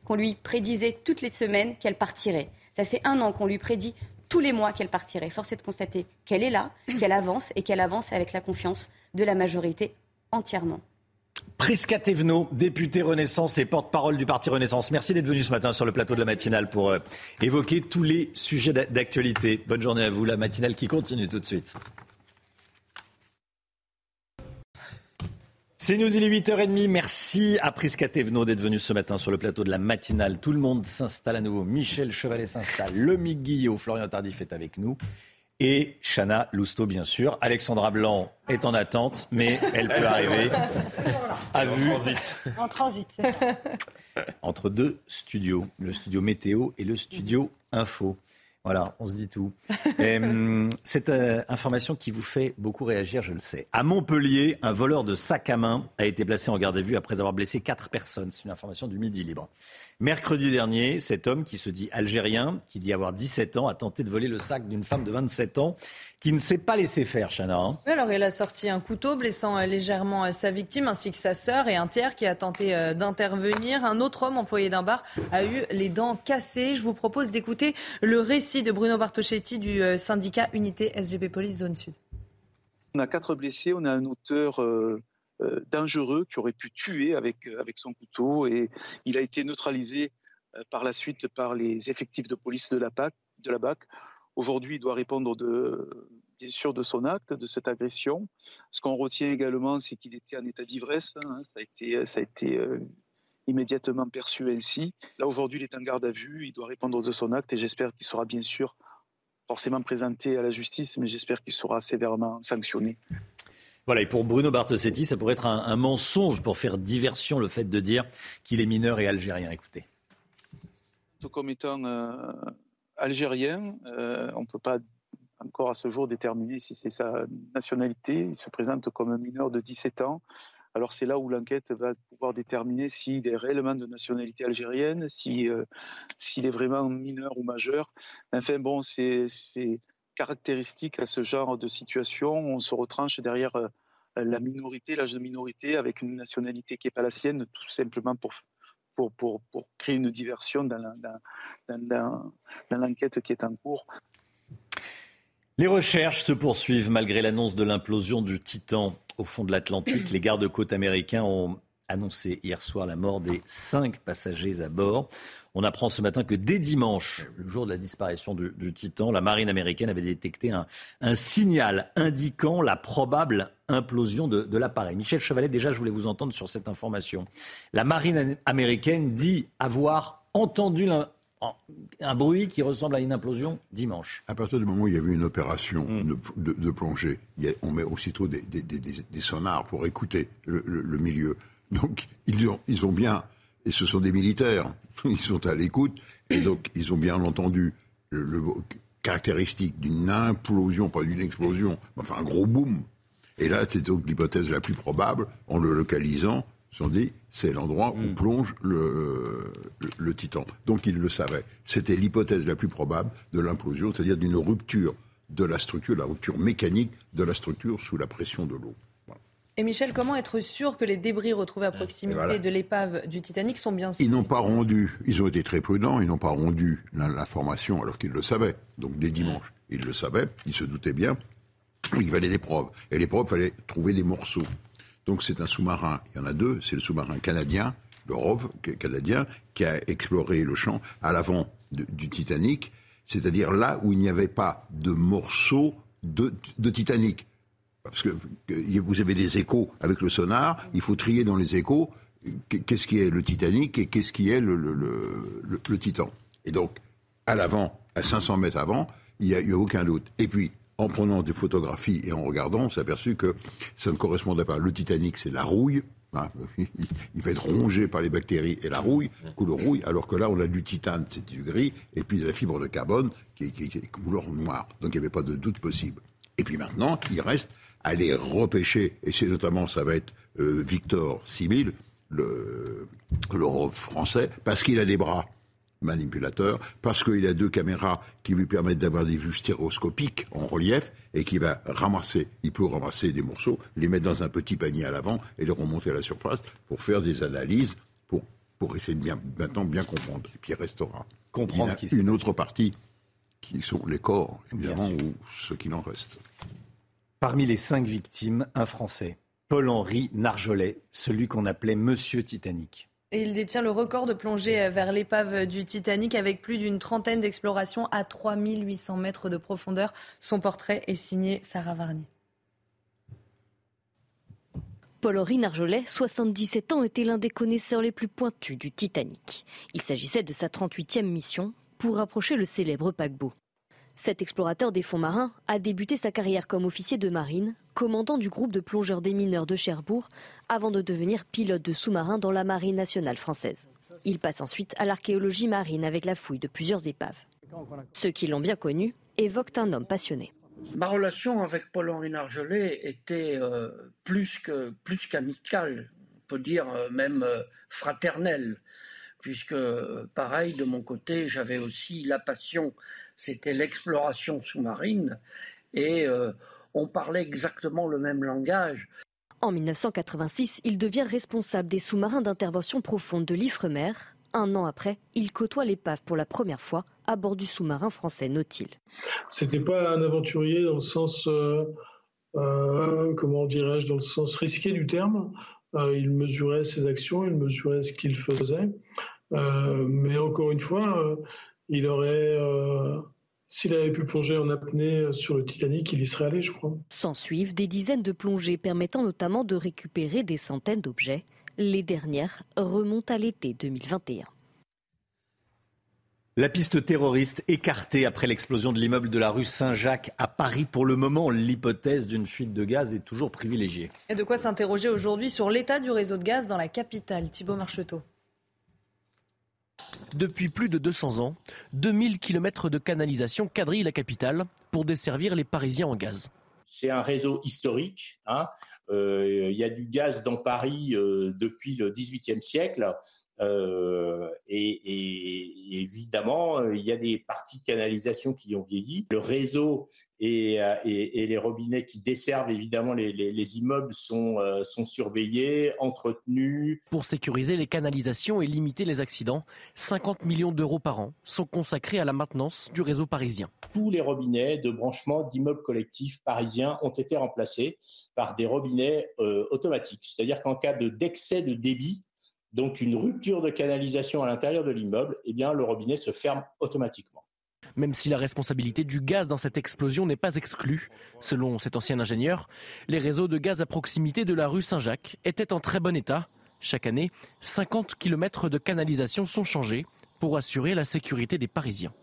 [SPEAKER 55] qu'on lui prédisait toutes les semaines qu'elle partirait. Ça fait un an qu'on lui prédit tous les mois qu'elle partirait. Force est de constater qu'elle est là, qu'elle avance et qu'elle avance avec la confiance de la majorité entièrement.
[SPEAKER 1] Prisca Thévenot, député Renaissance et porte-parole du parti Renaissance. Merci d'être venu ce matin sur le plateau de la matinale pour euh, évoquer tous les sujets d'actualité. Bonne journée à vous, la matinale qui continue tout de suite. C'est nous, il est 8h30. Merci à Prisca Thévenot d'être venu ce matin sur le plateau de la matinale. Tout le monde s'installe à nouveau. Michel Chevalet s'installe. Le Guillot, Florian Tardif est avec nous et Chana Lousteau, bien sûr. Alexandra Blanc est en attente, mais elle peut arriver. À vue.
[SPEAKER 14] En transit.
[SPEAKER 1] Entre deux studios, le studio météo et le studio info. Voilà, on se dit tout. Hum, cette euh, information qui vous fait beaucoup réagir, je le sais. À Montpellier, un voleur de sac à main a été placé en garde à vue après avoir blessé quatre personnes. C'est une information du Midi Libre. Mercredi dernier, cet homme qui se dit algérien, qui dit avoir 17 ans, a tenté de voler le sac d'une femme de 27 ans qui ne s'est pas laissé faire, Chana. Hein.
[SPEAKER 2] alors, il a sorti un couteau, blessant euh, légèrement euh, sa victime, ainsi que sa sœur et un tiers qui a tenté euh, d'intervenir. Un autre homme employé d'un bar a eu les dents cassées. Je vous propose d'écouter le récit de Bruno Bartoschetti du syndicat Unité SGP Police Zone Sud.
[SPEAKER 23] On a quatre blessés, on a un auteur euh, dangereux qui aurait pu tuer avec, euh, avec son couteau et il a été neutralisé euh, par la suite par les effectifs de police de la, PAC, de la BAC. Aujourd'hui, il doit répondre de, bien sûr de son acte, de cette agression. Ce qu'on retient également, c'est qu'il était en état d'ivresse. Hein. ça a été, ça a été immédiatement perçu ainsi. Là, aujourd'hui, il est en garde à vue. Il doit répondre de son acte et j'espère qu'il sera bien sûr forcément présenté à la justice, mais j'espère qu'il sera sévèrement sanctionné.
[SPEAKER 1] Voilà, et pour Bruno Bartosetti, ça pourrait être un, mensonge pour faire diversion le fait de dire qu'il est mineur et algérien. Écoutez.
[SPEAKER 23] Comme étant euh, algérien, euh, on ne peut pas encore à ce jour déterminer si c'est sa nationalité. Il se présente comme un mineur de 17 ans. Alors c'est là où l'enquête va pouvoir déterminer s'il est réellement de nationalité algérienne, euh, s'il est vraiment mineur ou majeur. Enfin bon, c'est caractéristique à ce genre de situation. On se retranche derrière euh, la minorité, l'âge de minorité, avec une nationalité qui n'est pas la sienne, tout simplement pour, pour, créer une diversion dans l'enquête qui est en cours.
[SPEAKER 1] Les recherches se poursuivent malgré l'annonce de l'implosion du Titan au fond de l'Atlantique. Les gardes-côtes américains ont annoncé hier soir la mort des cinq passagers à bord. On apprend ce matin que dès dimanche, le jour de la disparition du, Titan, la marine américaine avait détecté un, signal indiquant la probable implosion de, l'appareil. Michel Chevalet, déjà, je voulais vous entendre sur cette information. La marine américaine dit avoir entendu un, bruit qui ressemble à une implosion dimanche.
[SPEAKER 24] À partir du moment où il y avait une opération hmm. de, plongée, on met aussitôt des, sonars pour écouter le, milieu. Donc ils ont, ils ont bien et ce sont des militaires. Ils sont à l'écoute et donc ils ont bien entendu le, caractéristique d'une implosion, pas d'une explosion, mais enfin un gros boom. Et là, c'est donc l'hypothèse la plus probable, en le localisant, ils sont dit, c'est l'endroit où hmm. plonge le, le, Titan. Donc ils le savaient. C'était l'hypothèse la plus probable de l'implosion, c'est-à-dire d'une rupture de la structure, la rupture mécanique de la structure sous la pression de l'eau.
[SPEAKER 2] Et Michel, comment être sûr que les débris retrouvés à proximité de l'épave du Titanic sont bien
[SPEAKER 24] Ils n'ont pas rendu, ils ont été très prudents, ils n'ont pas rendu l'information alors qu'ils le savaient. Donc dès dimanche, ils le savaient, ils se doutaient bien. Il fallait des preuves. Et les preuves, il fallait trouver des morceaux. Donc c'est un sous-marin, il y en a deux, c'est le sous-marin canadien, le ROV canadien, qui a exploré le champ à l'avant du Titanic, c'est-à-dire là où il n'y avait pas de morceaux de Titanic. Parce que vous avez des échos avec le sonar, il faut trier dans les échos qu'est-ce qui est le Titanic et qu'est-ce qui est le, Titan. Et donc, à l'avant, à 500 mètres avant, il n'y a, eu aucun doute. Et puis, en prenant des photographies et en regardant, on s'est aperçu que ça ne correspondait pas. Le Titanic, c'est la rouille. Hein, il va être rongé par les bactéries et la rouille, couleur rouille, alors que là, on a du titane, c'est du gris, et puis de la fibre de carbone qui est couleur noire. Donc, il n'y avait pas de doute possible. Et puis maintenant, il reste aller repêcher, et c'est notamment, ça va être euh, Victor 6000, le, le français, parce qu'il a des bras manipulateurs, parce qu'il a deux caméras qui lui permettent d'avoir des vues stéréoscopiques en relief, et qui va ramasser, il peut ramasser des morceaux, les mettre dans un petit panier à l'avant et les remonter à la surface pour faire des analyses, pour, pour essayer de bien, maintenant bien comprendre. Et puis il restera comprendre une autre partie qui sont les corps, évidemment, ou ce qu'il en reste.
[SPEAKER 1] Parmi les cinq victimes, un Français. Paul-Henri Narjolet, celui qu'on appelait Monsieur Titanic.
[SPEAKER 2] Et il détient le record de plongée vers l'épave du Titanic avec plus d'une trentaine d'explorations à 3800 mètres de profondeur. Son portrait est signé Sarah Varnier.
[SPEAKER 25] Paul-Henri Narjolet, 77 ans, était l'un des connaisseurs les plus pointus du Titanic. Il s'agissait de sa 38e mission pour rapprocher le célèbre paquebot. Cet explorateur des fonds marins a débuté sa carrière comme officier de marine, commandant du groupe de plongeurs des mineurs de Cherbourg, avant de devenir pilote de sous-marin dans la marine nationale française. Il passe ensuite à l'archéologie marine avec la fouille de plusieurs épaves. Ceux qui l'ont bien connu évoquent un homme passionné.
[SPEAKER 26] Ma relation avec Paul-Henri Nargelet était euh, plus qu'amicale, on peut dire euh, même euh, fraternelle, puisque pareil de mon côté, j'avais aussi la passion, c'était l'exploration sous-marine, et on parlait exactement le même langage.
[SPEAKER 25] En 1986, il devient responsable des sous-marins d'intervention profonde de l'Ifremer un an après, il côtoie l'épave pour la première fois à bord du sous-marin français Nautil.
[SPEAKER 56] C'était pas un aventurier dans le sens, euh, euh, comment dirais-je, dans le sens risqué du terme. Euh, il mesurait ses actions, il mesurait ce qu'il faisait. Mais encore une fois, il aurait, s'il avait pu plonger en apnée sur le Titanic, il y serait allé, je crois.
[SPEAKER 25] S'en suivent des dizaines de plongées permettant notamment de récupérer des centaines d'objets. Les dernières remontent à l'été 2021.
[SPEAKER 1] La piste terroriste écartée après l'explosion de l'immeuble de la rue Saint-Jacques à Paris. Pour le moment, l'hypothèse d'une fuite de gaz est toujours privilégiée.
[SPEAKER 2] Et de quoi s'interroger aujourd'hui sur l'état du réseau de gaz dans la capitale. Thibault Marcheteau?
[SPEAKER 28] Depuis plus de 200 ans, 2000 km de canalisation quadrillent la capitale pour desservir les Parisiens en gaz.
[SPEAKER 29] C'est un réseau historique. Hein. Euh, il y a du gaz dans Paris euh, depuis le XVIIIe siècle. Euh, et, évidemment, il y a des parties de canalisation qui ont vieilli. Le réseau et, les robinets qui desservent évidemment les, immeubles sont, sont surveillés, entretenus.
[SPEAKER 28] Pour sécuriser les canalisations et limiter les accidents, 50 millions d'euros par an sont consacrés à la maintenance du réseau parisien.
[SPEAKER 29] Tous les robinets de branchement d'immeubles collectifs parisiens ont été remplacés par des robinets euh, automatique. C'est-à-dire qu'en cas d'excès de débit, donc une rupture de canalisation à l'intérieur de l'immeuble, eh bien le robinet se ferme automatiquement.
[SPEAKER 28] Même si la responsabilité du gaz dans cette explosion n'est pas exclue, selon cet ancien ingénieur, les réseaux de gaz à proximité de la rue Saint-Jacques étaient en très bon état. Chaque année, 50 km de canalisation sont changés pour assurer la sécurité des Parisiens.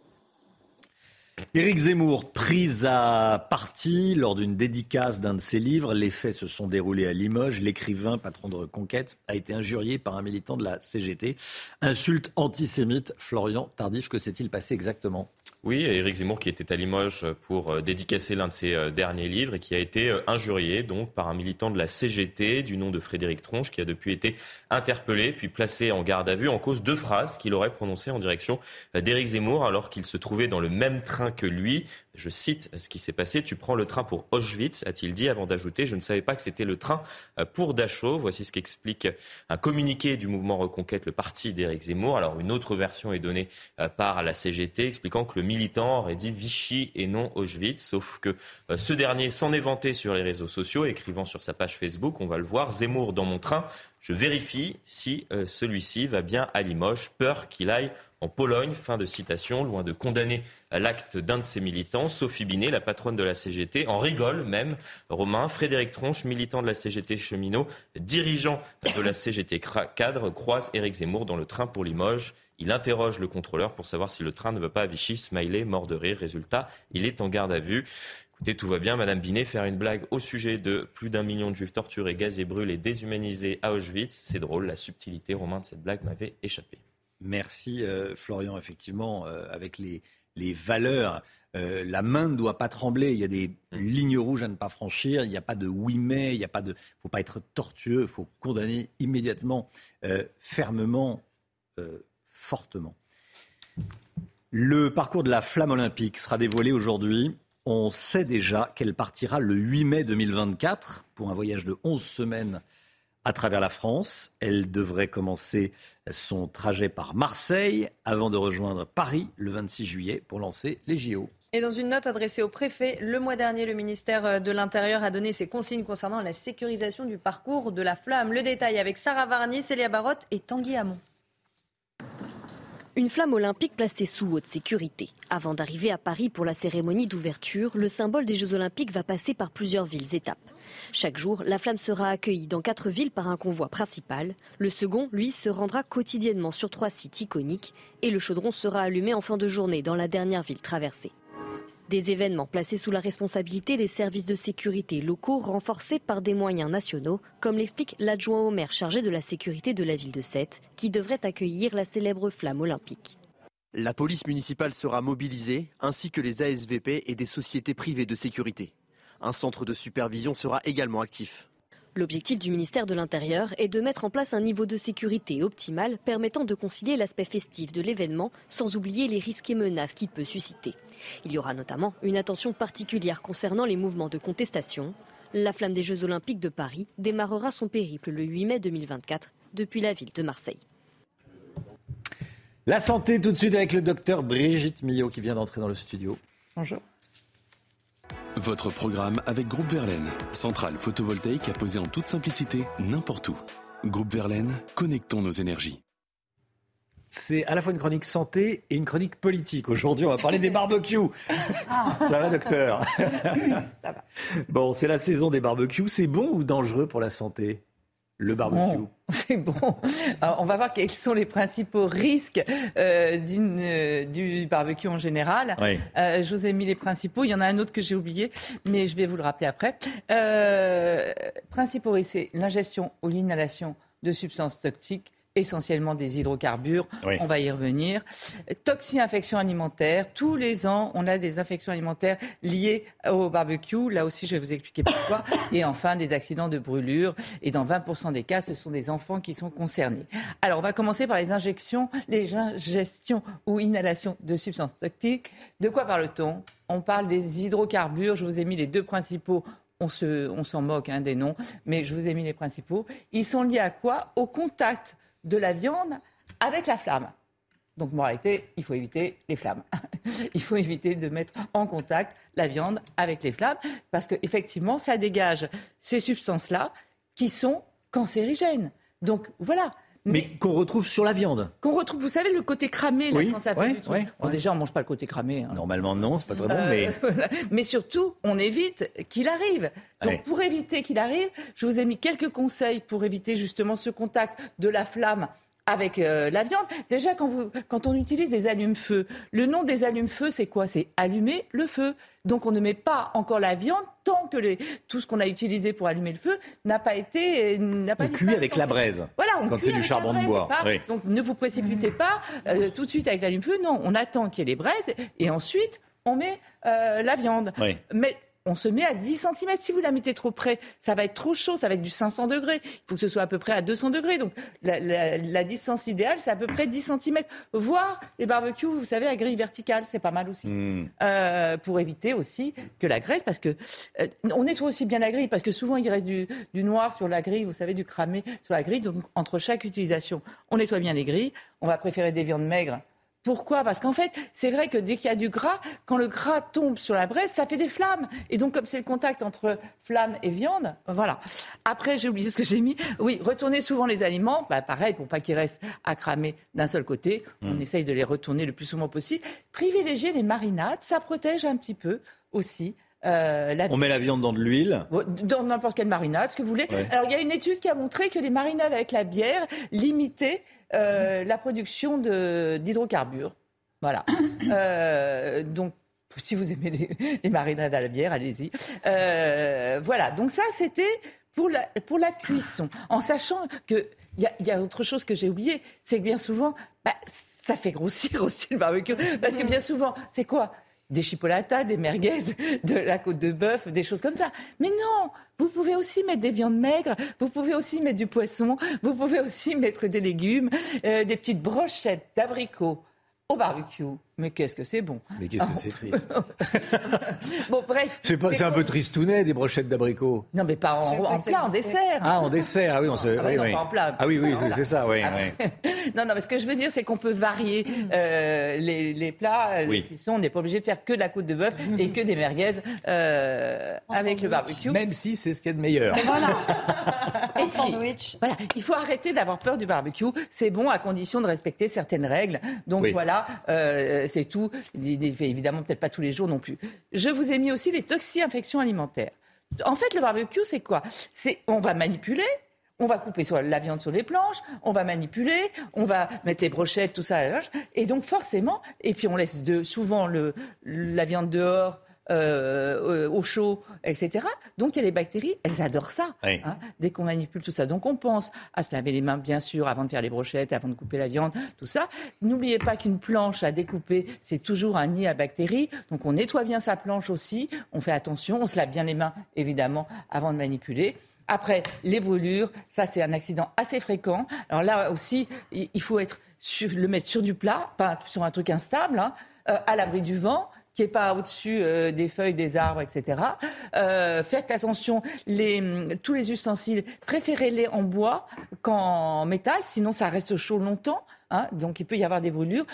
[SPEAKER 1] Éric Zemmour, pris à partie lors d'une dédicace d'un de ses livres. Les faits se sont déroulés à Limoges. L'écrivain, patron de Reconquête, a été injurié par un militant de la CGT. Insulte antisémite. Florian Tardif, que s'est-il passé exactement?
[SPEAKER 21] Oui, Éric Zemmour qui était à Limoges pour euh, dédicacer l'un de ses euh, derniers livres et qui a été euh, injurié donc par un militant de la CGT du nom de Frédéric Tronche qui a depuis été interpellé puis placé en garde à vue en cause deux phrases qu'il aurait prononcées en direction d'Éric Zemmour alors qu'il se trouvait dans le même train que lui je cite ce qui s'est passé. Tu prends le train pour Auschwitz, a-t-il dit, avant d'ajouter Je ne savais pas que c'était le train euh, pour Dachau. Voici ce qu'explique un communiqué du mouvement Reconquête, le parti d'Éric Zemmour. Alors, une autre version est donnée euh, par la CGT, expliquant que le militant aurait dit Vichy et non Auschwitz. Sauf que euh, ce dernier s'en est vanté sur les réseaux sociaux, écrivant sur sa page Facebook, on va le voir, Zemmour dans mon train. Je vérifie si celui-ci va bien à Limoges. Peur qu'il aille en Pologne. Fin de citation. Loin de condamner l'acte d'un de ses militants, Sophie Binet, la patronne de la CGT, en rigole même. Romain, Frédéric Tronche, militant de la CGT cheminot, dirigeant de la CGT cadre, croise Éric Zemmour dans le train pour Limoges. Il interroge le contrôleur pour savoir si le train ne va pas à Vichy. Smiley, mort de rire. Résultat, il est en garde à vue. Écoutez, tout va bien. Madame Binet, faire une blague au sujet de plus d'un million de juifs torturés, gazés, brûlés, déshumanisés à Auschwitz. C'est drôle. La subtilité, Romain, de cette blague m'avait échappé.
[SPEAKER 1] Merci euh, Florian. Effectivement, euh, avec les, valeurs, euh, la main ne doit pas trembler. Il y a des mm. lignes rouges à ne pas franchir. Il n'y a pas de oui mais. Il n'y a pas de. Faut pas être tortueux. Il faut condamner immédiatement, fermement, fortement. Le parcours de la flamme olympique sera dévoilé aujourd'hui. On sait déjà qu'elle partira le 8 mai 2024 pour un voyage de 11 semaines à travers la France. Elle devrait commencer son trajet par Marseille avant de rejoindre Paris le 26 juillet pour lancer les JO.
[SPEAKER 2] Et dans une note adressée au préfet, le mois dernier, le ministère de l'Intérieur a donné ses consignes concernant la sécurisation du parcours de la flamme. Le détail avec Sarah Varny, Célia Barotte et Tanguy Hamon.
[SPEAKER 25] Une flamme olympique placée sous haute sécurité. Avant d'arriver à Paris pour la cérémonie d'ouverture, le symbole des Jeux olympiques va passer par plusieurs villes étapes. Chaque jour, la flamme sera accueillie dans quatre villes par un convoi principal. Le second, lui, se rendra quotidiennement sur trois sites iconiques et le chaudron sera allumé en fin de journée dans la dernière ville traversée. Des événements placés sous la responsabilité des services de sécurité locaux renforcés par des moyens nationaux, comme l'explique l'adjoint au maire chargé de la sécurité de la ville de Sète, qui devrait accueillir la célèbre flamme olympique.
[SPEAKER 57] La police municipale sera mobilisée, ainsi que les ASVP et des sociétés privées de sécurité. Un centre de supervision sera également actif.
[SPEAKER 25] L'objectif du ministère de l'Intérieur est de mettre en place un niveau de sécurité optimal permettant de concilier l'aspect festif de l'événement sans oublier les risques et menaces qu'il peut susciter. Il y aura notamment une attention particulière concernant les mouvements de contestation. La flamme des Jeux olympiques de Paris démarrera son périple le 8 mai 2024 depuis la ville de Marseille.
[SPEAKER 1] La santé tout de suite avec le docteur Brigitte Millot qui vient d'entrer dans le studio.
[SPEAKER 2] Bonjour.
[SPEAKER 58] Votre programme avec Groupe Verlaine, centrale photovoltaïque à poser en toute simplicité n'importe où. Groupe Verlaine, connectons nos énergies.
[SPEAKER 1] C'est à la fois une chronique santé et une chronique politique. Aujourd'hui, on va parler des barbecues.
[SPEAKER 2] Ah.
[SPEAKER 1] Ça va, docteur
[SPEAKER 2] Ça va.
[SPEAKER 1] Bon, c'est la saison des barbecues. C'est bon ou dangereux pour la santé? Le barbecue
[SPEAKER 59] Bon, c'est bon. Alors, on va voir quels sont les principaux risques euh, d'une, euh, du barbecue en général.
[SPEAKER 1] Oui.
[SPEAKER 59] Euh, je vous ai mis les principaux. Il y en a un autre que j'ai oublié, mais je vais vous le rappeler après. Euh, principaux risques, c'est l'ingestion ou l'inhalation de substances toxiques essentiellement des hydrocarbures,
[SPEAKER 1] Oui.
[SPEAKER 59] on va y revenir. Toxi-infections alimentaires, tous les ans, on a des infections alimentaires liées au barbecue, là aussi je vais vous expliquer pourquoi. Et enfin, des accidents de brûlure, et dans 20% des cas, ce sont des enfants qui sont concernés. Alors, on va commencer par les injections, les ingestions ou inhalations de substances toxiques. De quoi parle-t-on? On parle des hydrocarbures, je vous ai mis les deux principaux on se, on s'en moque hein, des noms, mais je vous ai mis les principaux. Ils sont liés à quoi? Au contact de la viande avec la flamme. Donc, moralité, il faut éviter les flammes. il faut éviter de mettre en contact la viande avec les flammes, parce qu'effectivement, ça dégage ces substances-là qui sont cancérigènes. Donc, voilà.
[SPEAKER 1] Mais qu'on retrouve sur la viande.
[SPEAKER 59] Qu'on retrouve, vous savez, le côté cramé, là,
[SPEAKER 1] Oui,
[SPEAKER 59] quand ça fait
[SPEAKER 1] ouais,
[SPEAKER 59] du truc.
[SPEAKER 1] ouais,
[SPEAKER 59] Bon,
[SPEAKER 1] ouais.
[SPEAKER 59] déjà, on mange pas le côté cramé. hein.
[SPEAKER 1] Normalement, non, c'est pas très bon,
[SPEAKER 59] Euh,
[SPEAKER 1] mais.
[SPEAKER 59] voilà. Mais surtout, on évite qu'il arrive. Donc, pour éviter qu'il arrive, je vous ai mis quelques conseils pour éviter justement ce contact de la flamme avec euh, la viande. Déjà, quand, vous, quand on utilise des allumes-feu, le nom des allumes-feu, c'est quoi? C'est allumer le feu. Donc, on ne met pas encore la viande tant que les, tout ce qu'on a utilisé pour allumer le feu n'a pas été. n'a pas
[SPEAKER 1] On cuit avec la braise.
[SPEAKER 59] Voilà, on
[SPEAKER 1] Quand c'est du charbon de bois.
[SPEAKER 59] c'est pas-
[SPEAKER 1] Oui.
[SPEAKER 59] Donc ne vous précipitez pas euh, tout de suite avec l'allume-feu. Non, on attend qu'il y ait les braises et ensuite on met euh, la viande.
[SPEAKER 1] Oui.
[SPEAKER 59] Mais on se met à 10 cm. Si vous la mettez trop près, ça va être trop chaud, ça va être du 500 degrés. Il faut que ce soit à peu près à 200 degrés. Donc la, la- la distance idéale, c'est à peu près 10 cm. Voire les barbecues, vous savez, à grille verticale, c'est pas mal aussi.
[SPEAKER 1] Hmm.
[SPEAKER 59] Euh, pour éviter aussi que la graisse, parce que euh, on nettoie aussi bien la grille, parce que souvent il reste du, du noir sur la grille, vous savez, du cramé sur la grille. Donc entre chaque utilisation, on nettoie bien les grilles. On va préférer des viandes maigres. Pourquoi? Parce qu'en fait, c'est vrai que dès qu'il y a du gras, quand le gras tombe sur la braise, ça fait des flammes. Et donc, comme c'est le contact entre flamme et viande, voilà. Après, j'ai oublié ce que j'ai mis. Oui, retourner souvent les aliments. Bah, pareil, pour pas qu'ils restent à cramer d'un seul côté. On
[SPEAKER 1] Mm.
[SPEAKER 59] essaye de les retourner le plus souvent possible. Privilégier les marinades, ça protège un petit peu aussi. Euh, la
[SPEAKER 1] On met la viande dans de l'huile.
[SPEAKER 59] dans n'importe quelle marinade, ce que vous voulez.
[SPEAKER 1] Ouais.
[SPEAKER 59] Alors, il y a une étude qui a montré que les marinades avec la bière limitaient euh, la production d'hydrocarbures. Voilà. Euh, donc, si vous aimez les, les marinades à la bière, allez-y. Voilà. Donc, ça, c'était pour la, pour la cuisson. En sachant que. Il y, a- il y a autre chose que j'ai oublié, c'est que bien souvent, bah, ça fait grossir aussi le barbecue. Parce que bien souvent, c'est quoi? Des chipolatas, des merguez, de la côte de bœuf, des choses comme ça. Mais non, vous pouvez aussi mettre des viandes maigres, vous pouvez aussi mettre du poisson, vous pouvez aussi mettre des légumes, euh, des petites brochettes d'abricots au barbecue. Mais qu'est-ce que c'est bon?
[SPEAKER 1] Mais qu'est-ce que c'est triste
[SPEAKER 59] Bon, bref.
[SPEAKER 1] C'est, pas, c'est un peu tristounet, des brochettes d'abricots.
[SPEAKER 59] Non, mais pas en, en plat, en dessert.
[SPEAKER 1] Ah, en dessert, ah oui, on se...
[SPEAKER 59] Ah, bah
[SPEAKER 1] oui,
[SPEAKER 59] non,
[SPEAKER 1] oui.
[SPEAKER 59] pas en plat.
[SPEAKER 1] Ah oui, oui, c'est ça, oui. oui.
[SPEAKER 59] non, non, mais ce que je veux dire, c'est qu'on peut varier euh, les, les plats, euh,
[SPEAKER 1] Oui.
[SPEAKER 59] les cuissons. On n'est pas obligé de faire que de la côte de bœuf et que des merguez euh, avec le barbecue.
[SPEAKER 1] Même si c'est ce qu'il y a de meilleur.
[SPEAKER 59] Et puis, Voilà, il faut arrêter d'avoir peur du barbecue. C'est bon à condition de respecter certaines règles. Donc
[SPEAKER 1] Oui.
[SPEAKER 59] voilà, euh, c'est tout. Évidemment, peut-être pas tous les jours non plus. Je vous ai mis aussi les toxi-infections alimentaires. En fait, le barbecue, c'est quoi? C'est on va manipuler. On va couper sur la viande sur les planches, on va manipuler, on va mettre les brochettes, tout ça, et donc forcément, et puis on laisse souvent le, la viande dehors, euh, au chaud, etc. Donc il y a les bactéries, elles adorent ça.
[SPEAKER 1] Oui.
[SPEAKER 59] hein, dès qu'on manipule tout ça. Donc on pense à se laver les mains, bien sûr, avant de faire les brochettes, avant de couper la viande, tout ça. N'oubliez pas qu'une planche à découper, c'est toujours un nid à bactéries. Donc on nettoie bien sa planche aussi, on fait attention, on se lave bien les mains, évidemment, avant de manipuler. Après, les brûlures, ça c'est un accident assez fréquent. Alors là aussi, il faut être sur- le mettre sur du plat, pas sur un truc instable, hein, euh, à l'abri du vent qui n'est pas au-dessus euh, des feuilles, des arbres, etc. Euh, faites attention, hum, tous les ustensiles, préférez-les en bois qu'en métal, sinon ça reste chaud longtemps, hein, donc il peut y avoir des brûlures.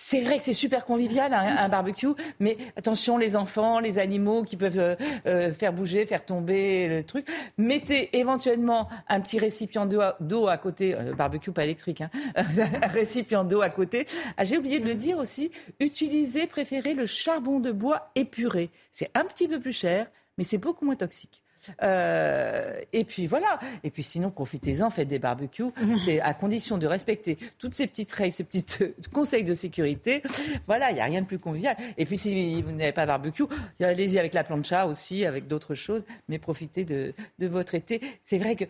[SPEAKER 59] C'est vrai que c'est super convivial un, un barbecue, mais attention les enfants, les animaux qui peuvent euh, euh, faire bouger, faire tomber le truc. Mettez éventuellement un petit récipient d'eau à- d'eau à côté, euh, barbecue pas électrique, hein, un récipient d'eau à côté. Ah, J'ai oublié de le dire aussi, utilisez, préférez le charbon de bois épuré. C'est un petit peu plus cher, mais c'est beaucoup moins toxique. Euh, et puis voilà. Et puis sinon, profitez-en, faites des barbecues, à condition de respecter toutes ces petites règles, ces petits euh, conseils de sécurité. Voilà, il n'y a rien de plus convivial. Et puis si vous n'avez pas de barbecue, allez-y avec la plancha aussi, avec d'autres choses, mais profitez de, de votre été. C'est vrai que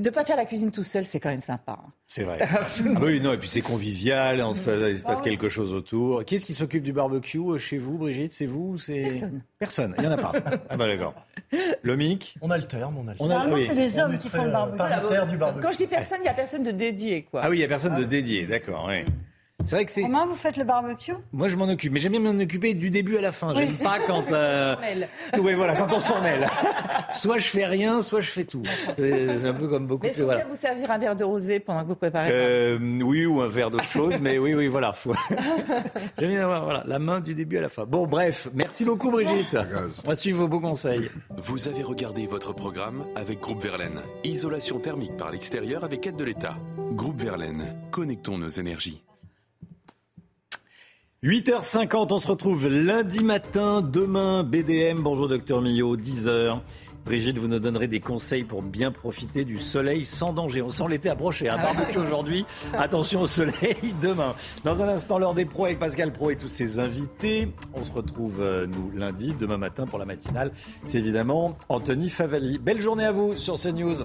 [SPEAKER 59] de ne pas faire la cuisine tout seul, c'est quand même sympa. hein.
[SPEAKER 1] C'est vrai. Ah oui, non, et puis c'est convivial, on se passe- il se passe quelque chose autour. Qui est-ce qui s'occupe du barbecue euh, chez vous, Brigitte? C'est vous ou c'est...
[SPEAKER 59] Personne.
[SPEAKER 1] Personne, il n'y en a pas. Ah bah d'accord. Le mic
[SPEAKER 60] On alterne, on alterne.
[SPEAKER 1] On a-
[SPEAKER 14] Normalement,
[SPEAKER 1] oui.
[SPEAKER 14] c'est les hommes qui font le
[SPEAKER 60] euh,
[SPEAKER 14] barbecue.
[SPEAKER 60] paritaire du barbecue.
[SPEAKER 59] Quand je dis personne, il n'y a personne de dédié. Quoi.
[SPEAKER 1] Ah oui, il n'y a personne de dédié, d'accord, oui. C'est vrai que c'est...
[SPEAKER 14] Romain, vous faites le barbecue?
[SPEAKER 1] Moi, je m'en occupe, mais j'aime bien m'en occuper du début à la fin. J'aime
[SPEAKER 14] Oui.
[SPEAKER 1] pas quand... euh, Oui, voilà, quand on s'en mêle. soit je fais rien, soit je fais tout. C'est un peu comme beaucoup
[SPEAKER 59] est-ce
[SPEAKER 1] Voilà.
[SPEAKER 59] vous servir un verre de rosé pendant que vous préparez
[SPEAKER 1] Euh, oui, ou un verre d'autre chose, mais oui, oui, voilà. Faut... J'aime bien avoir voilà, la main du début à la fin. Bon, bref, merci beaucoup Brigitte. On va suivre vos beaux conseils.
[SPEAKER 58] Vous avez regardé votre programme avec Groupe Verlaine. Isolation thermique par l'extérieur avec aide de l'État. Groupe Verlaine, connectons nos énergies.
[SPEAKER 1] 8h50, on se retrouve lundi matin, demain, BDM. Bonjour docteur Millot, 10h. Brigitte, vous nous donnerez des conseils pour bien profiter du soleil sans danger. On sent l'été approcher. Un barbecue aujourd'hui. Attention au soleil demain. Dans un instant, l'heure des pros avec Pascal Pro et tous ses invités. On se retrouve, euh, nous, lundi, demain matin pour la matinale. C'est évidemment Anthony Favali. Belle journée à vous sur CNews.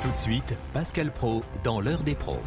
[SPEAKER 61] Tout de suite, Pascal Pro dans l'heure des pros.